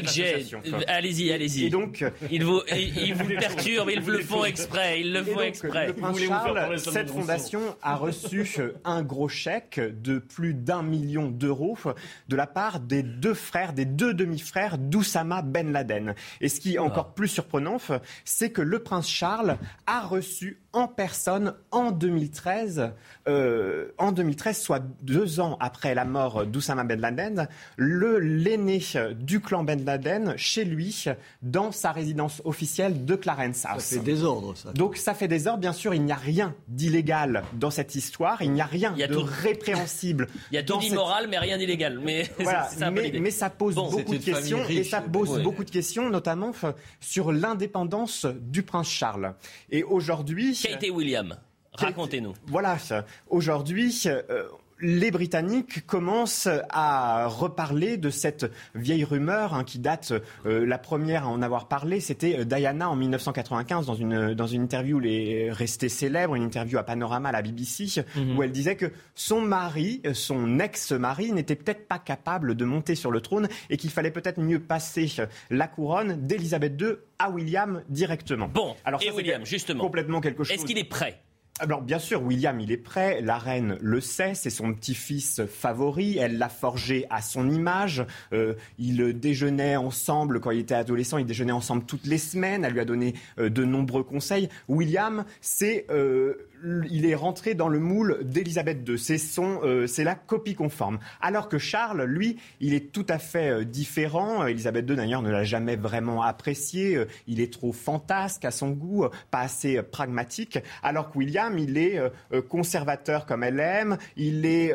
[SPEAKER 2] allez-y, allez-y. Et donc, ils vous, ils, vous perturbent, ils le font exprès, ils le font exprès.
[SPEAKER 17] Le prince Charles, cette fondation a reçu euh, un gros chèque de plus d'un million d'euros de la part des deux frères, des deux demi-frères d'Oussama Ben Laden. Et ce qui est encore plus surprenant, c'est que le prince Charles a reçu en personne en 2013, euh, en 2013, soit deux ans après la mort d'Oussama Ben Laden, le l'aîné du clan Ben Laden chez lui dans sa résidence officielle de Clarence House.
[SPEAKER 10] Ça fait désordre, ça.
[SPEAKER 17] Donc ça fait désordre. Bien sûr, il n'y a rien d'illégal dans cette histoire. Il n'y a rien de répréhensible.
[SPEAKER 2] Il y a tout d'immoral, mais rien d'illégal. Mais,
[SPEAKER 17] voilà, mais, mais, ça pose beaucoup de questions et ça pose beaucoup de questions, notamment sur l'indépendance du prince Charles. Et aujourd'hui,
[SPEAKER 2] a été William? Racontez-nous.
[SPEAKER 17] Voilà, aujourd'hui, euh, les Britanniques commencent à reparler de cette vieille rumeur hein, qui date, euh, la première à en avoir parlé, c'était euh, Diana en 1995 dans une, dans une interview les, restée célèbre, une interview à Panorama à la BBC, mhm. où elle disait que son mari, son ex-mari, n'était peut-être pas capable de monter sur le trône et qu'il fallait peut-être mieux passer la couronne d'Elisabeth II à William directement.
[SPEAKER 2] Bon, alors et William, justement.
[SPEAKER 17] Complètement quelque chose.
[SPEAKER 2] Est-ce qu'il est prêt
[SPEAKER 17] alors bien sûr, William, il est prêt. La reine le sait, c'est son petit-fils favori. Elle l'a forgé à son image. Euh, il déjeunait ensemble quand il était adolescent. Il déjeunait ensemble toutes les semaines. Elle lui a donné euh, de nombreux conseils. William, c'est euh, il est rentré dans le moule d'Élisabeth II. C'est son, euh, c'est la copie conforme. Alors que Charles, lui, il est tout à fait euh, différent. Élisabeth II, d'ailleurs, ne l'a jamais vraiment apprécié. Euh, il est trop fantasque à son goût, pas assez pragmatique. Alors que William, il est conservateur comme elle aime, il est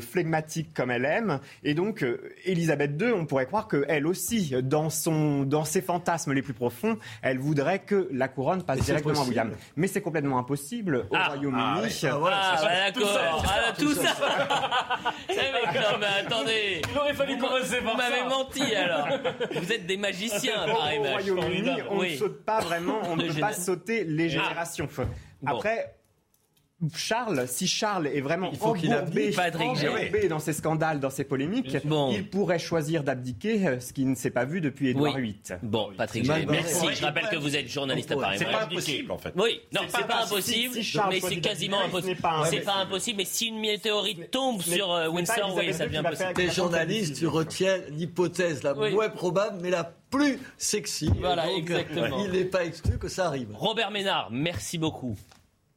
[SPEAKER 17] flegmatique comme elle aime. Et donc, Élisabeth II, on pourrait croire qu'elle aussi, dans, son, dans ses fantasmes les plus profonds, elle voudrait que la couronne passe directement à William. Mais c'est complètement impossible au ah. Royaume-Uni.
[SPEAKER 2] Ah, ouais. ah, bah, d'accord. Ah, tout ça. Eh, non, mais attendez.
[SPEAKER 4] Il aurait fallu commencer par
[SPEAKER 2] Vous m'avez menti alors. Vous êtes des magiciens, par
[SPEAKER 17] Au Royaume-Uni, on ne saute pas vraiment, on ne peut pas sauter les générations. Après, Charles, si Charles est vraiment il faut qu'il embourbé dans ses scandales, dans ses polémiques, il pourrait choisir d'abdiquer, euh, ce qui ne s'est pas vu depuis Édouard VIII.
[SPEAKER 2] Bon, Patrick, merci. Je rappelle que vous êtes journaliste à Paris.
[SPEAKER 7] C'est pas impossible, en fait.
[SPEAKER 2] Oui, non, c'est pas, impossible, mais c'est quasiment impossible. C'est pas impossible, mais si une météorite tombe sur euh, Windsor, oui, ça devient possible.
[SPEAKER 10] T'es journaliste, tu retiens l'hypothèse la moins probable, mais la plus sexy.
[SPEAKER 2] Voilà, exactement.
[SPEAKER 10] Il n'est pas exclu que ça arrive.
[SPEAKER 2] Robert Ménard, merci beaucoup.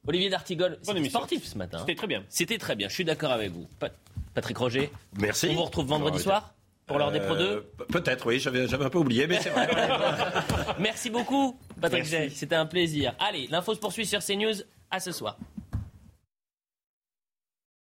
[SPEAKER 2] Olivier D'Artigol, c'était sportif ce matin.
[SPEAKER 4] C'était très bien.
[SPEAKER 2] C'était très bien, je suis d'accord avec vous. Patrick Roger,
[SPEAKER 7] merci.
[SPEAKER 2] On vous retrouve vendredi soir pour l'heure des Pro 2 euh,
[SPEAKER 7] Peut-être, oui, j'avais un peu oublié, mais c'est vrai.
[SPEAKER 2] Merci beaucoup, Patrick C'était un plaisir. Allez, l'info se poursuit sur CNews. À ce soir.